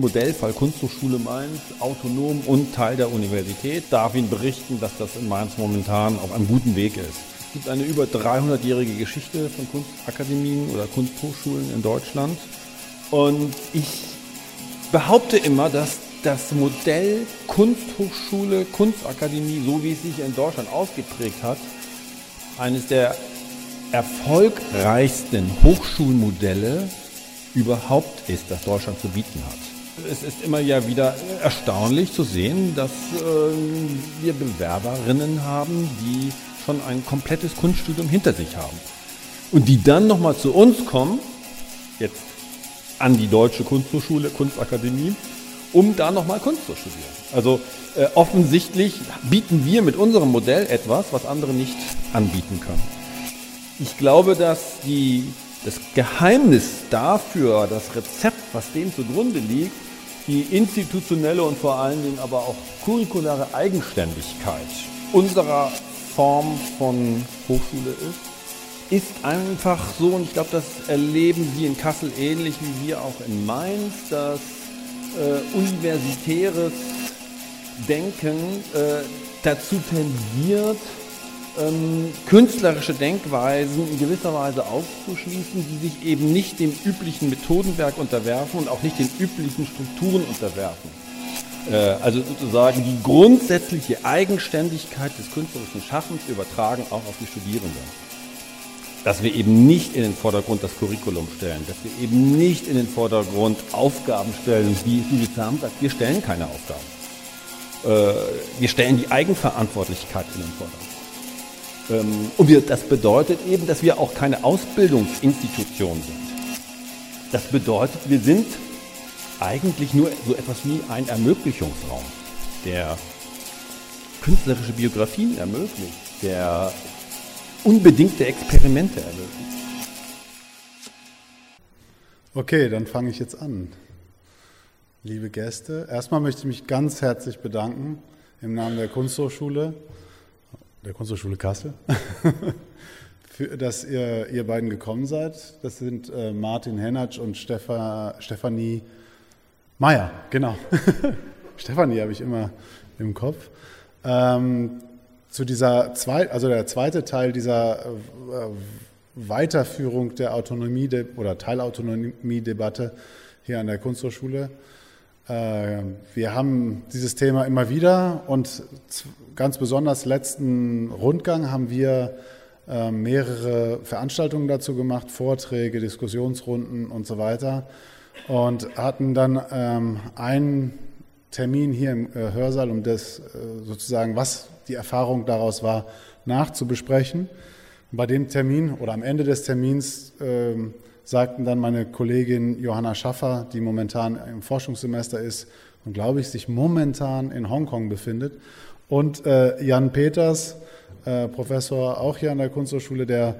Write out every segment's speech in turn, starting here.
Modellfall Kunsthochschule Mainz, autonom und Teil der Universität, darf Ihnen berichten, dass das in Mainz momentan auf einem guten Weg ist. Es gibt eine über 300-jährige Geschichte von Kunstakademien oder Kunsthochschulen in Deutschland. Und ich behaupte immer, dass das Modell Kunsthochschule, Kunstakademie, so wie es sich in Deutschland ausgeprägt hat, eines der erfolgreichsten Hochschulmodelle überhaupt ist, das Deutschland zu bieten hat. Es ist immer ja wieder erstaunlich zu sehen, dass äh, wir Bewerberinnen haben, die schon ein komplettes Kunststudium hinter sich haben. Und die dann nochmal zu uns kommen, jetzt an die Deutsche Kunsthochschule, Kunstakademie, um da nochmal Kunst zu studieren. Also äh, offensichtlich bieten wir mit unserem Modell etwas, was andere nicht anbieten können. Ich glaube, dass die das Geheimnis dafür, das Rezept, was dem zugrunde liegt, die institutionelle und vor allen Dingen aber auch curriculare Eigenständigkeit unserer Form von Hochschule ist, ist einfach so, und ich glaube, das erleben Sie in Kassel ähnlich wie wir auch in Mainz, dass äh, universitäres Denken äh, dazu tendiert, ähm, künstlerische Denkweisen in gewisser Weise auszuschließen, die sich eben nicht dem üblichen Methodenwerk unterwerfen und auch nicht den üblichen Strukturen unterwerfen. Äh, also sozusagen die grundsätzliche Eigenständigkeit des künstlerischen Schaffens übertragen auch auf die Studierenden. Dass wir eben nicht in den Vordergrund das Curriculum stellen, dass wir eben nicht in den Vordergrund Aufgaben stellen, wie Judith Sam sagt, wir stellen keine Aufgaben. Äh, wir stellen die Eigenverantwortlichkeit in den Vordergrund. Ähm, und wir, das bedeutet eben, dass wir auch keine Ausbildungsinstitution sind. Das bedeutet, wir sind eigentlich nur so etwas wie ein Ermöglichungsraum, der künstlerische Biografien ermöglicht, der unbedingte Experimente ermöglicht. Okay, dann fange ich jetzt an. Liebe Gäste, erstmal möchte ich mich ganz herzlich bedanken im Namen der Kunsthochschule der Kunsthochschule Kassel, für, dass ihr, ihr beiden gekommen seid. Das sind äh, Martin Hennatsch und Stefa, Stefanie Meyer, genau. Stefanie habe ich immer im Kopf. Ähm, zu dieser zwei, also der zweite Teil dieser äh, Weiterführung der Autonomie oder Teilautonomie-Debatte hier an der Kunsthochschule. Äh, wir haben dieses Thema immer wieder und ganz besonders letzten Rundgang haben wir äh, mehrere Veranstaltungen dazu gemacht, Vorträge, Diskussionsrunden und so weiter und hatten dann ähm, einen Termin hier im äh, Hörsaal, um das sozusagen, was die Erfahrung daraus war, nachzubesprechen. bei dem Termin oder am Ende des Termins ähm, sagten dann meine Kollegin Johanna Schaffer, die momentan im Forschungssemester ist und glaube ich sich momentan in Hongkong befindet, und äh, Jan Peters, äh, Professor auch hier an der Kunsthochschule, der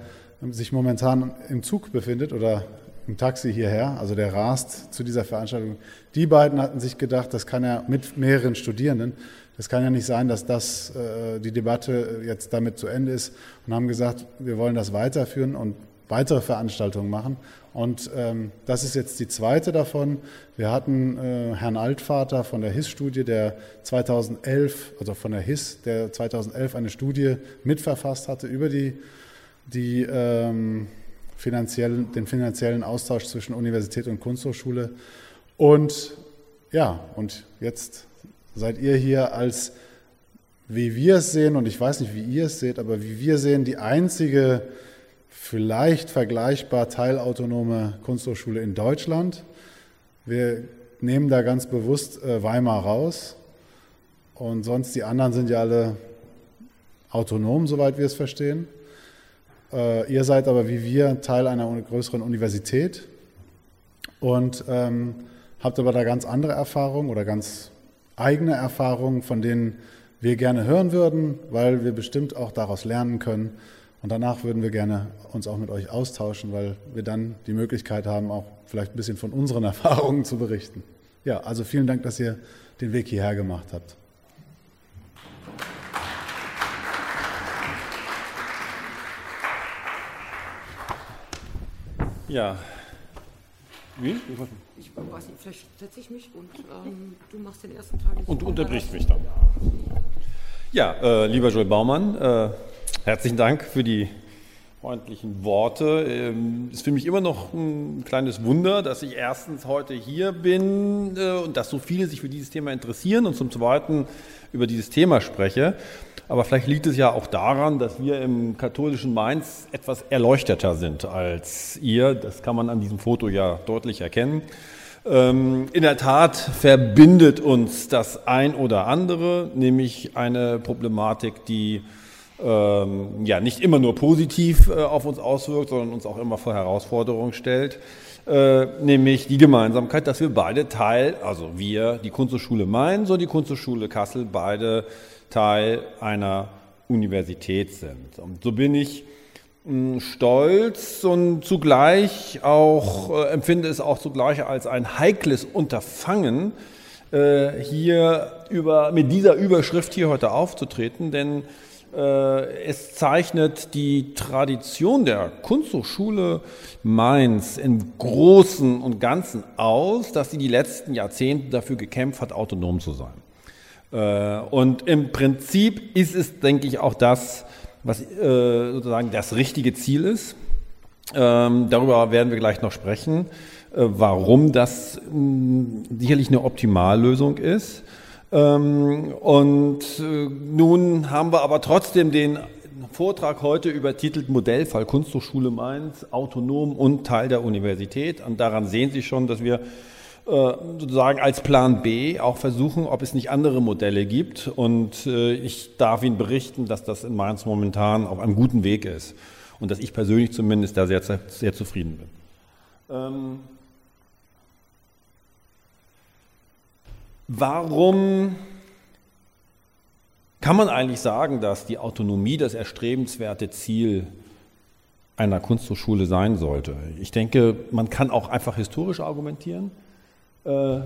sich momentan im Zug befindet oder im Taxi hierher, also der rast zu dieser Veranstaltung. Die beiden hatten sich gedacht, das kann ja mit mehreren Studierenden, das kann ja nicht sein, dass das äh, die Debatte jetzt damit zu Ende ist und haben gesagt, wir wollen das weiterführen und weitere Veranstaltungen machen. Und ähm, das ist jetzt die zweite davon. Wir hatten äh, Herrn Altvater von der HIS-Studie, der 2011, also von der HIS, der 2011 eine Studie mitverfasst hatte über die, die ähm, finanziellen, den finanziellen Austausch zwischen Universität und Kunsthochschule. Und ja, und jetzt seid ihr hier als, wie wir es sehen, und ich weiß nicht, wie ihr es seht, aber wie wir sehen, die einzige vielleicht vergleichbar teilautonome Kunsthochschule in Deutschland. Wir nehmen da ganz bewusst äh, Weimar raus und sonst die anderen sind ja alle autonom, soweit wir es verstehen. Äh, ihr seid aber wie wir Teil einer größeren Universität und ähm, habt aber da ganz andere Erfahrungen oder ganz eigene Erfahrungen, von denen wir gerne hören würden, weil wir bestimmt auch daraus lernen können und danach würden wir gerne uns auch mit euch austauschen, weil wir dann die Möglichkeit haben, auch vielleicht ein bisschen von unseren Erfahrungen zu berichten. Ja, also vielen Dank, dass ihr den Weg hierher gemacht habt. Ja, Wie? Ich weiß nicht, vielleicht setze ich mich und ähm, du machst den ersten Teil. Und du unterbrichst mich dann. Ja, äh, lieber Joel Baumann, äh, herzlichen Dank für die freundlichen Worte. Ähm, ist für mich immer noch ein kleines Wunder, dass ich erstens heute hier bin äh, und dass so viele sich für dieses Thema interessieren und zum Zweiten über dieses Thema spreche. Aber vielleicht liegt es ja auch daran, dass wir im katholischen Mainz etwas erleuchteter sind als ihr. Das kann man an diesem Foto ja deutlich erkennen. Ähm, in der Tat verbindet uns das ein oder andere, nämlich eine Problematik, die ähm, ja nicht immer nur positiv äh, auf uns auswirkt, sondern uns auch immer vor Herausforderungen stellt, äh, nämlich die Gemeinsamkeit, dass wir beide Teil, also wir, die Kunsthochschule Mainz und die Kunsthochschule Kassel, beide Teil einer Universität sind. Und so bin ich mh, stolz und zugleich auch, äh, empfinde es auch zugleich als ein heikles Unterfangen, äh, hier über, mit dieser Überschrift hier heute aufzutreten, denn es zeichnet die Tradition der Kunsthochschule Mainz im Großen und Ganzen aus, dass sie die letzten Jahrzehnte dafür gekämpft hat, autonom zu sein. Äh, und im Prinzip ist es, denke ich, auch das, was äh, sozusagen das richtige Ziel ist. Ähm, darüber werden wir gleich noch sprechen, warum das sicherlich eine Optimallösung ist. Ähm, und äh, nun haben wir aber trotzdem den Vortrag heute übertitelt Modellfall Kunsthochschule Mainz, autonom und Teil der Universität. Und daran sehen Sie schon, dass wir äh, sozusagen als Plan B auch versuchen, ob es nicht andere Modelle gibt. Und äh, ich darf Ihnen berichten, dass das in Mainz momentan auf einem guten Weg ist. Und dass ich persönlich zumindest da sehr, sehr zufrieden bin. Warum kann man eigentlich sagen, dass die Autonomie das erstrebenswerte Ziel einer Kunsthochschule sein sollte? Ich denke, man kann auch einfach historisch argumentieren. Äh,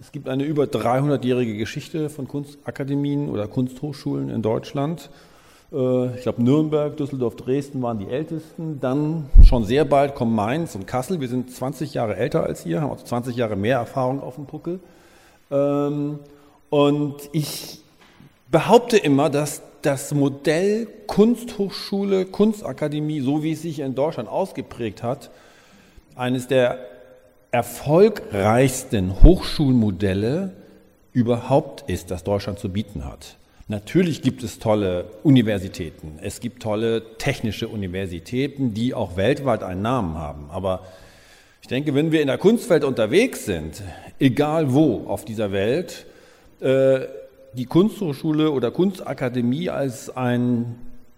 es gibt eine über 300-jährige Geschichte von Kunstakademien oder Kunsthochschulen in Deutschland. Äh, ich glaube, Nürnberg, Düsseldorf, Dresden waren die ältesten. Dann schon sehr bald kommen Mainz und Kassel. Wir sind 20 Jahre älter als ihr, haben also 20 Jahre mehr Erfahrung auf dem Puckel. Ähm, und ich behaupte immer, dass das Modell Kunsthochschule, Kunstakademie, so wie es sich in Deutschland ausgeprägt hat, eines der erfolgreichsten Hochschulmodelle überhaupt ist, das Deutschland zu bieten hat. Natürlich gibt es tolle Universitäten, es gibt tolle technische Universitäten, die auch weltweit einen Namen haben, aber ich denke, wenn wir in der Kunstwelt unterwegs sind, egal wo auf dieser Welt, äh, die Kunsthochschule oder Kunstakademie als ein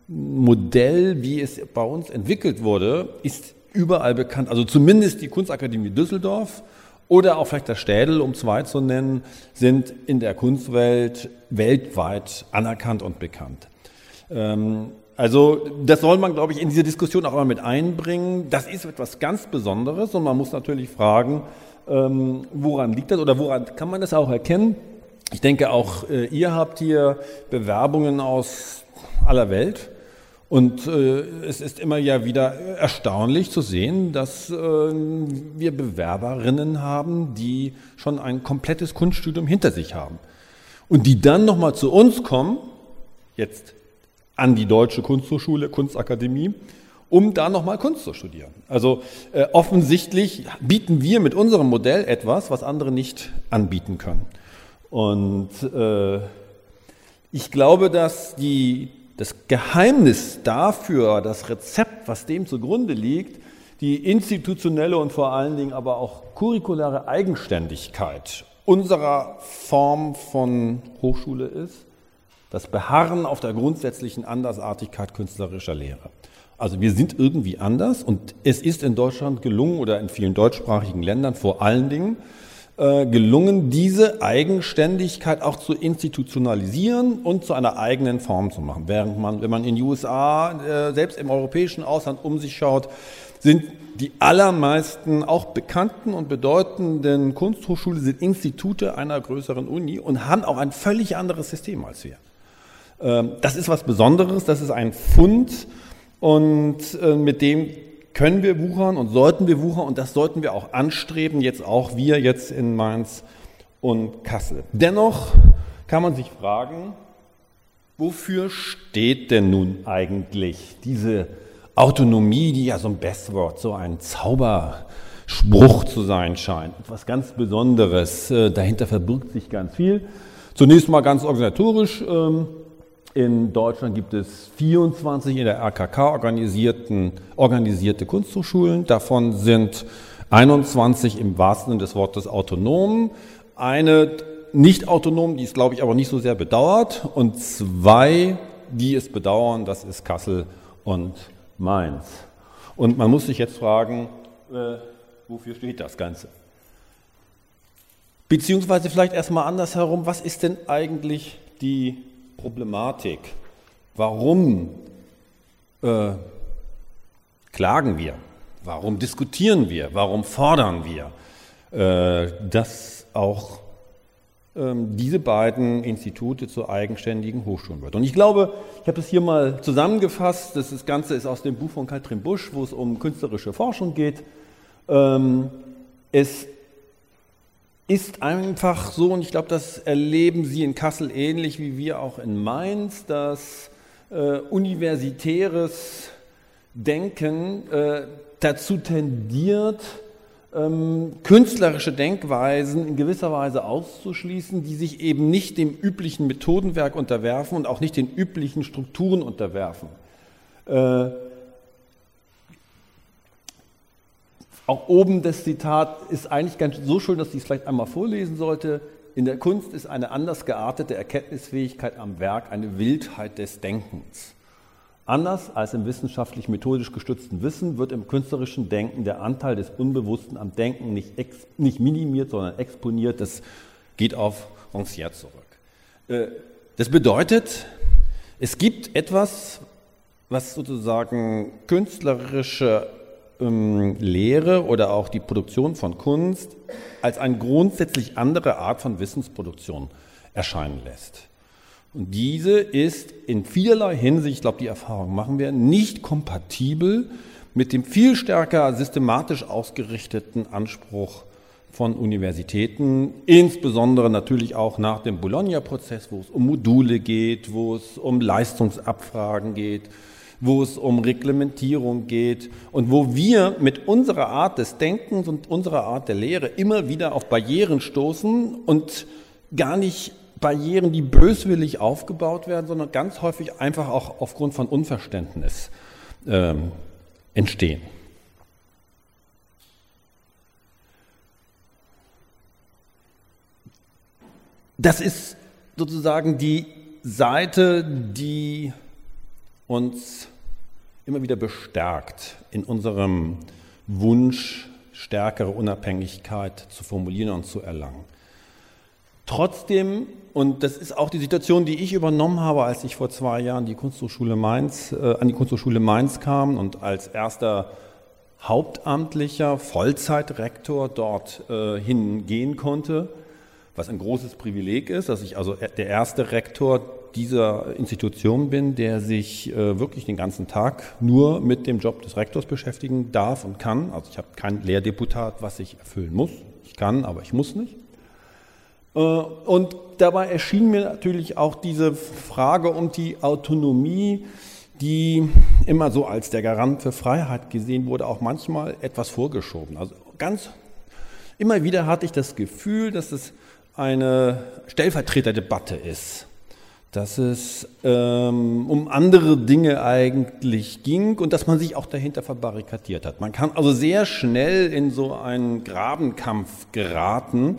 Modell, wie es bei uns entwickelt wurde, ist überall bekannt. Also zumindest die Kunstakademie Düsseldorf oder auch vielleicht das Städel, um zwei zu nennen, sind in der Kunstwelt weltweit anerkannt und bekannt. Also das soll man, glaube ich, in diese Diskussion auch immer mit einbringen. Das ist etwas ganz Besonderes und man muss natürlich fragen, ähm, woran liegt das oder woran kann man das auch erkennen? Ich denke, auch äh, ihr habt hier Bewerbungen aus aller Welt. Und äh, es ist immer ja wieder erstaunlich zu sehen, dass äh, wir Bewerberinnen haben, die schon ein komplettes Kunststudium hinter sich haben. Und die dann nochmal zu uns kommen, jetzt an die Deutsche Kunsthochschule, Kunstakademie, um da nochmal Kunst zu studieren. Also äh, offensichtlich bieten wir mit unserem Modell etwas, was andere nicht anbieten können. Und äh, ich glaube, dass die, das Geheimnis dafür, das Rezept, was dem zugrunde liegt, die institutionelle und vor allen Dingen aber auch curriculare Eigenständigkeit unserer Form von Hochschule ist das Beharren auf der grundsätzlichen Andersartigkeit künstlerischer Lehre. Also wir sind irgendwie anders und es ist in Deutschland gelungen oder in vielen deutschsprachigen Ländern vor allen Dingen äh, gelungen, diese Eigenständigkeit auch zu institutionalisieren und zu einer eigenen Form zu machen. Während man, wenn man in den USA, äh, selbst im europäischen Ausland um sich schaut, sind die allermeisten auch bekannten und bedeutenden Kunsthochschule sind Institute einer größeren Uni und haben auch ein völlig anderes System als wir. Ähm, das ist was Besonderes, das ist ein Fund und äh, mit dem können wir wuchern und sollten wir wuchern und das sollten wir auch anstreben, jetzt auch wir jetzt in Mainz und Kassel. Dennoch kann man sich fragen, wofür steht denn nun eigentlich diese Autonomie, die ja so ein Bestwort, so ein Zauberspruch zu sein scheint, etwas ganz Besonderes. Äh, dahinter verbirgt sich ganz viel. Zunächst mal ganz organisatorisch. In Deutschland gibt es 24 in der RKK organisierten, organisierte Kunsthochschulen. Davon sind 21 im wahrsten Sinne des Wortes autonom. Eine nicht autonom, die es, glaube ich, aber nicht so sehr bedauert. Und zwei, die es bedauern, das ist Kassel und Mainz. Und man muss sich jetzt fragen, äh, wofür steht das Ganze? Beziehungsweise vielleicht erstmal andersherum, was ist denn eigentlich die Problematik? Warum äh, klagen wir? Warum diskutieren wir? Warum fordern wir, äh, dass auch ähm, diese beiden Institute zu eigenständigen Hochschulen wird? Und ich glaube, ich habe das hier mal zusammengefasst. Das Ganze ist aus dem Buch von Katrin Busch, wo es um künstlerische Forschung geht. Ähm, es ist einfach so, und ich glaube, das erleben Sie in Kassel ähnlich wie wir auch in Mainz, dass äh, universitäres Denken äh, dazu tendiert, ähm, künstlerische Denkweisen in gewisser Weise auszuschließen, die sich eben nicht dem üblichen Methodenwerk unterwerfen und auch nicht den üblichen Strukturen unterwerfen. Äh, Auch oben das Zitat ist eigentlich ganz so schön, dass ich es vielleicht einmal vorlesen sollte. In der Kunst ist eine anders geartete Erkenntnisfähigkeit am Werk eine Wildheit des Denkens. Anders als im wissenschaftlich-methodisch gestützten Wissen wird im künstlerischen Denken der Anteil des Unbewussten am Denken nicht, ex, nicht minimiert, sondern exponiert. Das geht auf Rancière zurück. Äh, das bedeutet, es gibt etwas, was sozusagen künstlerische ähm, Lehre oder auch die Produktion von Kunst als eine grundsätzlich andere Art von Wissensproduktion erscheinen lässt. Und diese ist in vielerlei Hinsicht, ich glaube, die Erfahrung machen wir, nicht kompatibel mit dem viel stärker systematisch ausgerichteten Anspruch von Universitäten, insbesondere natürlich auch nach dem Bologna-Prozess, wo es um Module geht, wo es um Leistungsabfragen geht, wo es um Reglementierung geht und wo wir mit unserer Art des Denkens und unserer Art der Lehre immer wieder auf Barrieren stoßen und gar nicht Barrieren, die böswillig aufgebaut werden, sondern ganz häufig einfach auch aufgrund von Unverständnis ähm, entstehen. Das ist sozusagen die Seite, die uns immer wieder bestärkt in unserem Wunsch, stärkere Unabhängigkeit zu formulieren und zu erlangen. Trotzdem, und das ist auch die Situation, die ich übernommen habe, als ich vor zwei Jahren die Kunsthochschule Mainz, äh, an die Kunsthochschule Mainz kam und als erster hauptamtlicher Vollzeitrektor dort äh, hingehen konnte, was ein großes Privileg ist, dass ich also der erste Rektor dieser Institution bin, der sich äh, wirklich den ganzen Tag nur mit dem Job des Rektors beschäftigen darf und kann. Also ich habe kein Lehrdeputat, was ich erfüllen muss. Ich kann, aber ich muss nicht. Äh, und dabei erschien mir natürlich auch diese Frage um die Autonomie, die immer so als der Garant für Freiheit gesehen wurde, auch manchmal etwas vorgeschoben. Also ganz immer wieder hatte ich das Gefühl, dass es eine Stellvertreterdebatte ist dass es ähm, um andere Dinge eigentlich ging und dass man sich auch dahinter verbarrikadiert hat. Man kann also sehr schnell in so einen Grabenkampf geraten,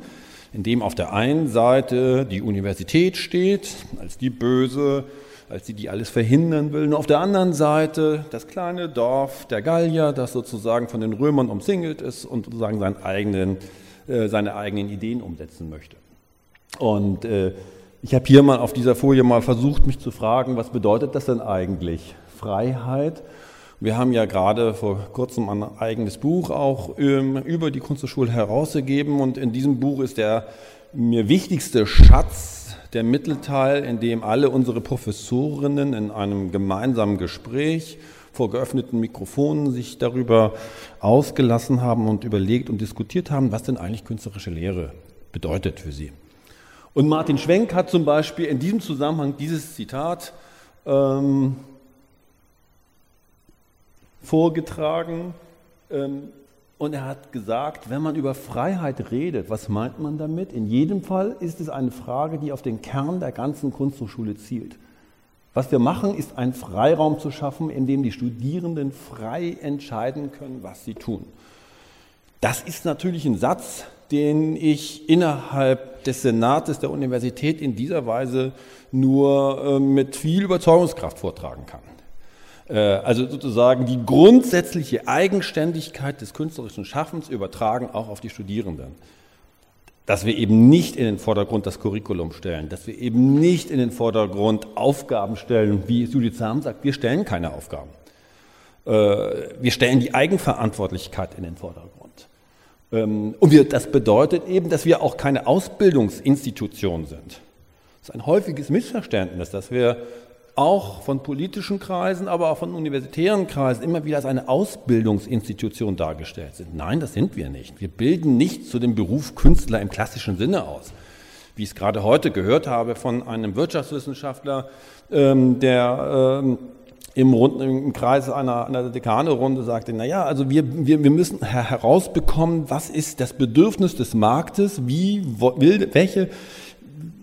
in dem auf der einen Seite die Universität steht, als die Böse, als die, die alles verhindern will, und auf der anderen Seite das kleine Dorf der Gallier, das sozusagen von den Römern umsingelt ist und sozusagen seinen eigenen, äh, seine eigenen Ideen umsetzen möchte. Und äh, ich habe hier mal auf dieser Folie mal versucht, mich zu fragen, was bedeutet das denn eigentlich? Freiheit. Wir haben ja gerade vor kurzem ein eigenes Buch auch ähm, über die Kunsthochschule herausgegeben und in diesem Buch ist der mir wichtigste Schatz der Mittelteil, in dem alle unsere Professorinnen in einem gemeinsamen Gespräch vor geöffneten Mikrofonen sich darüber ausgelassen haben und überlegt und diskutiert haben, was denn eigentlich künstlerische Lehre bedeutet für sie. Und Martin Schwenk hat zum Beispiel in diesem Zusammenhang dieses Zitat ähm, vorgetragen. Ähm, und er hat gesagt, wenn man über Freiheit redet, was meint man damit? In jedem Fall ist es eine Frage, die auf den Kern der ganzen Kunsthochschule zielt. Was wir machen, ist einen Freiraum zu schaffen, in dem die Studierenden frei entscheiden können, was sie tun. Das ist natürlich ein Satz, den ich innerhalb des Senates der Universität in dieser Weise nur äh, mit viel Überzeugungskraft vortragen kann. Äh, also sozusagen die grundsätzliche Eigenständigkeit des künstlerischen Schaffens übertragen auch auf die Studierenden. Dass wir eben nicht in den Vordergrund das Curriculum stellen, dass wir eben nicht in den Vordergrund Aufgaben stellen, wie Judith Sam sagt, wir stellen keine Aufgaben. Äh, wir stellen die Eigenverantwortlichkeit in den Vordergrund. Ähm, und das bedeutet eben, dass wir auch keine Ausbildungsinstitution sind. Das ist ein häufiges Missverständnis, dass wir auch von politischen Kreisen, aber auch von universitären Kreisen immer wieder als eine Ausbildungsinstitution dargestellt sind. Nein, das sind wir nicht. Wir bilden nicht zu dem Beruf Künstler im klassischen Sinne aus. Wie ich es gerade heute gehört habe von einem Wirtschaftswissenschaftler, ähm, der ähm, im, Rund, im Kreis einer, einer Dekane-Runde sagte, naja, also wir, wir, wir müssen herausbekommen, was ist das Bedürfnis des Marktes, wie will, welche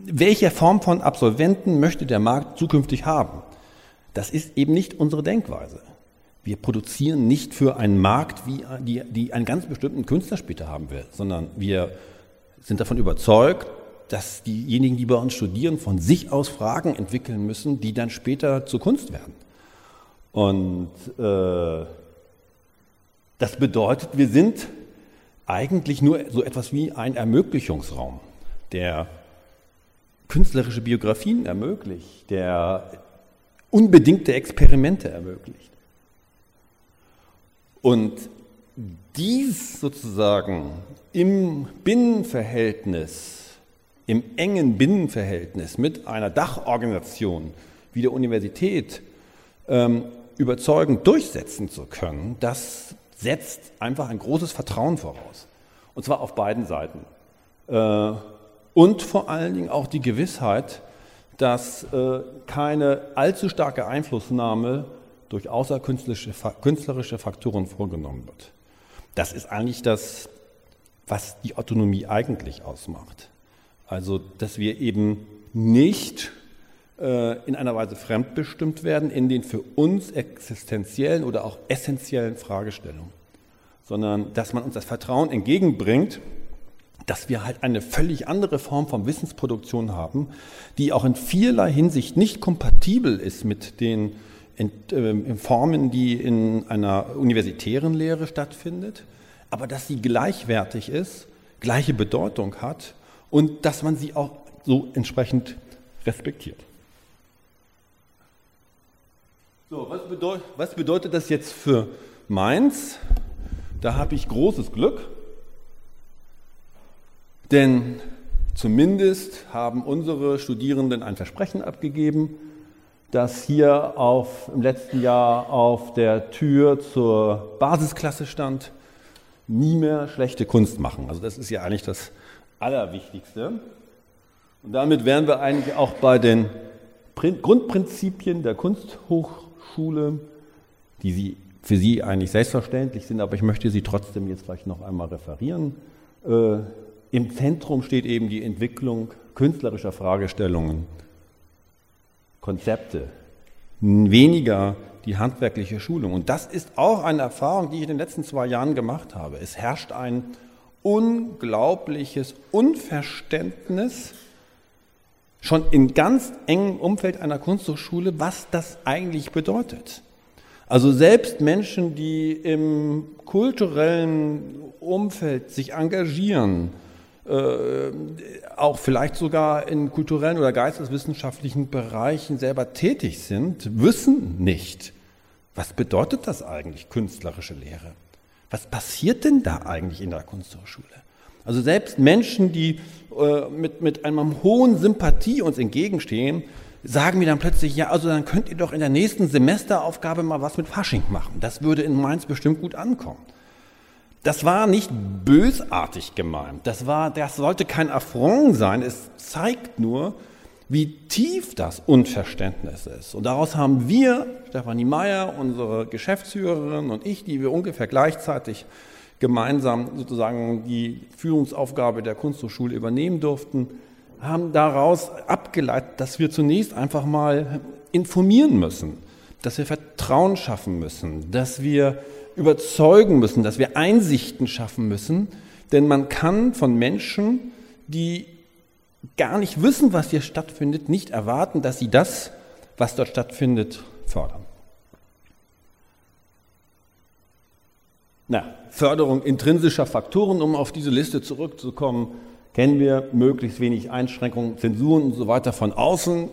welche Form von Absolventen möchte der Markt zukünftig haben? Das ist eben nicht unsere Denkweise. Wir produzieren nicht für einen Markt, wie die, die einen ganz bestimmten Künstler später haben will, sondern wir sind davon überzeugt, dass diejenigen, die bei uns studieren, von sich aus Fragen entwickeln müssen, die dann später zur Kunst werden. Und äh, das bedeutet, wir sind eigentlich nur so etwas wie ein Ermöglichungsraum, der künstlerische Biografien ermöglicht, der unbedingte Experimente ermöglicht. Und dies sozusagen im Binnenverhältnis, im engen Binnenverhältnis mit einer Dachorganisation wie der Universität ähm, überzeugend durchsetzen zu können, das setzt einfach ein großes Vertrauen voraus. Und zwar auf beiden Seiten. Äh, und vor allen Dingen auch die Gewissheit, dass äh, keine allzu starke Einflussnahme durch außerkünstlerische Faktoren vorgenommen wird. Das ist eigentlich das, was die Autonomie eigentlich ausmacht. Also, dass wir eben nicht in einer Weise fremdbestimmt werden in den für uns existenziellen oder auch essentiellen Fragestellungen, sondern dass man uns das Vertrauen entgegenbringt, dass wir halt eine völlig andere Form von Wissensproduktion haben, die auch in vielerlei Hinsicht nicht kompatibel ist mit den äh, Formen, die in einer universitären Lehre stattfindet, aber dass sie gleichwertig ist, gleiche Bedeutung hat und dass man sie auch so entsprechend respektiert. So, was, bedeut, was bedeutet das jetzt für Mainz? Da habe ich großes Glück. Denn zumindest haben unsere Studierenden ein Versprechen abgegeben, das hier auf, im letzten Jahr auf der Tür zur Basisklasse stand, nie mehr schlechte Kunst machen. Also das ist ja eigentlich das Allerwichtigste. Und damit wären wir eigentlich auch bei den Grundprinzipien der Kunsthochschule, die Sie, für Sie eigentlich selbstverständlich sind, aber ich möchte sie trotzdem jetzt gleich noch einmal referieren. Äh, im Zentrum steht eben die Entwicklung künstlerischer Fragestellungen, Konzepte, weniger die handwerkliche Schulung. Und das ist auch eine Erfahrung, die ich in den letzten zwei Jahren gemacht habe. Es herrscht ein unglaubliches Unverständnis, schon in ganz engem Umfeld einer Kunsthochschule, was das eigentlich bedeutet. Also selbst Menschen, die im kulturellen Umfeld sich engagieren, äh, auch vielleicht sogar in kulturellen oder geisteswissenschaftlichen Bereichen selber tätig sind, wissen nicht, was bedeutet das eigentlich, künstlerische Lehre? Was passiert denn da eigentlich in der Kunsthochschule? Also selbst Menschen, die äh, mit, mit einer hohen Sympathie uns entgegenstehen, sagen wir dann plötzlich, ja, also dann könnt ihr doch in der nächsten Semesteraufgabe mal was mit Fasching machen. Das würde in Mainz bestimmt gut ankommen. Das war nicht bösartig gemeint. Das war, das sollte kein Affront sein. Es zeigt nur, wie tief das Unverständnis ist. Und daraus haben wir, Stefanie Meyer, unsere Geschäftsführerin und ich, die wir ungefähr gleichzeitig gemeinsam sozusagen die Führungsaufgabe der Kunsthochschule übernehmen durften, haben daraus abgeleitet, dass wir zunächst einfach mal informieren müssen, dass wir Vertrauen schaffen müssen, dass wir überzeugen müssen, dass wir Einsichten schaffen müssen, denn man kann von Menschen, die gar nicht wissen, was hier stattfindet, nicht erwarten, dass sie das, was dort stattfindet, fördern. Na, Förderung intrinsischer Faktoren, um auf diese Liste zurückzukommen, kennen wir möglichst wenig Einschränkungen, Zensuren und so weiter von außen.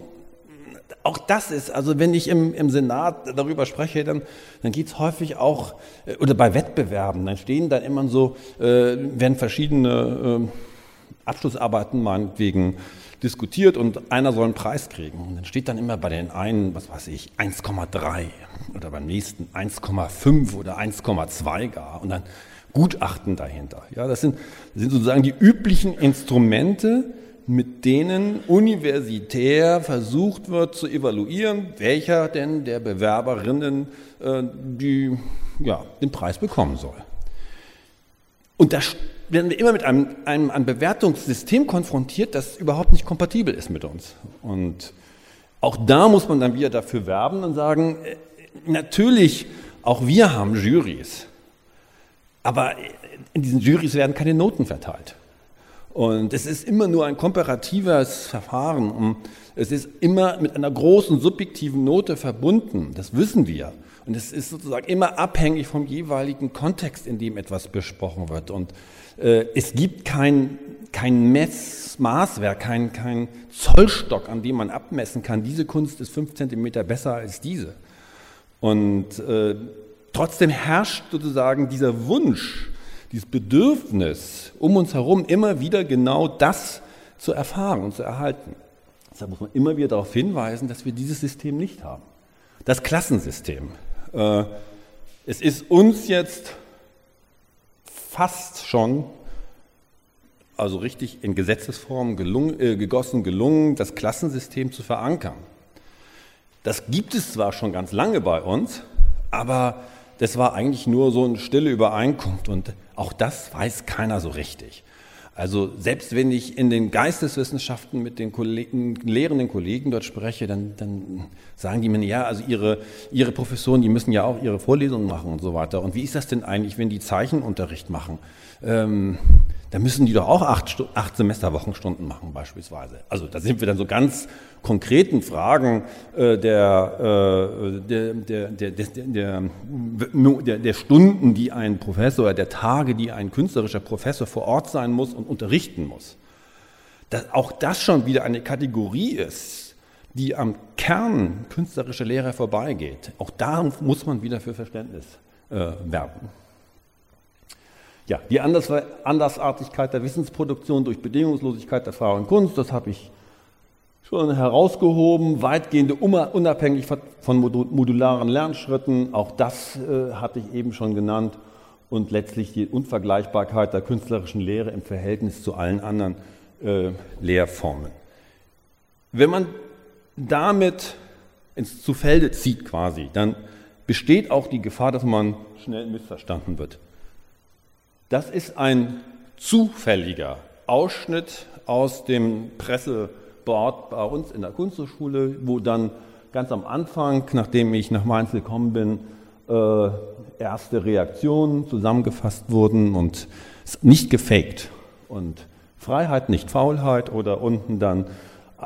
Auch das ist, also wenn ich im, im Senat darüber spreche, dann, dann geht es häufig auch, äh, oder bei Wettbewerben, dann stehen dann immer so, äh, werden verschiedene äh, Abschlussarbeiten meinetwegen diskutiert und einer soll einen Preis kriegen. Und dann steht dann immer bei den einen, was weiß ich, 1,3 oder beim nächsten 1,5 oder 1,2 gar. Und dann Gutachten dahinter. Ja, das sind, das sind sozusagen die üblichen Instrumente, mit denen universitär versucht wird zu evaluieren, welcher denn der Bewerberinnen äh, die, ja, den Preis bekommen soll. Und da werden wir immer mit einem, einem, einem Bewertungssystem konfrontiert, das überhaupt nicht kompatibel ist mit uns. Und auch da muss man dann wieder dafür werben und sagen, äh, natürlich, auch wir haben Jurys. Aber in diesen Jurys werden keine Noten verteilt. Und es ist immer nur ein komparatives Verfahren. Und es ist immer mit einer großen subjektiven Note verbunden. Das wissen wir. Und es ist sozusagen immer abhängig vom jeweiligen Kontext, in dem etwas besprochen wird. Und es gibt kein, kein Mess, Maßwerk, kein, kein Zollstock, an dem man abmessen kann, diese Kunst ist fünf Zentimeter besser als diese. Und äh, Trotzdem herrscht sozusagen dieser Wunsch, dieses Bedürfnis um uns herum immer wieder genau das zu erfahren und zu erhalten. Deshalb muss man immer wieder darauf hinweisen, dass wir dieses System nicht haben. Das Klassensystem. Äh, es ist uns jetzt fast schon, also richtig in Gesetzesform gelungen, äh, gegossen, gelungen, das Klassensystem zu verankern. Das gibt es zwar schon ganz lange bei uns, aber das war eigentlich nur so eine stille Übereinkunft und auch das weiß keiner so richtig. Also selbst wenn ich in den Geisteswissenschaften mit den Kollegen, lehrenden Kollegen dort spreche, dann, dann sagen die mir, ja, also ihre, ihre Professoren, die müssen ja auch ihre Vorlesungen machen und so weiter. Und wie ist das denn eigentlich, wenn die Zeichenunterricht machen? Ähm, da müssen die doch auch acht, acht Semesterwochenstunden machen beispielsweise. Also da sind wir dann so ganz konkreten Fragen äh, der, äh, der, der, der, der, der, Stunden, die ein Professor oder der Tage, die ein künstlerischer Professor vor Ort sein muss und unterrichten muss. Dass auch das schon wieder eine Kategorie ist, die am Kern künstlerischer Lehre vorbeigeht. Auch da muss man wieder für Verständnis äh, werben. Ja, die Andersartigkeit der Wissensproduktion durch Bedingungslosigkeit der freien Kunst, das habe ich schon herausgehoben, weitgehende unabhängig von modularen Lernschritten, auch das äh, hatte ich eben schon genannt, und letztlich die Unvergleichbarkeit der künstlerischen Lehre im Verhältnis zu allen anderen äh, Lehrformen. Wenn man damit ins zu Felde zieht quasi, dann besteht auch die Gefahr, dass man schnell missverstanden wird. Das ist ein zufälliger Ausschnitt aus dem Presseboard bei uns in der Kunsthochschule, wo dann ganz am Anfang, nachdem ich nach Mainz gekommen bin, äh, erste Reaktionen zusammengefasst wurden und nicht gefaked. Und Freiheit, nicht Faulheit oder unten dann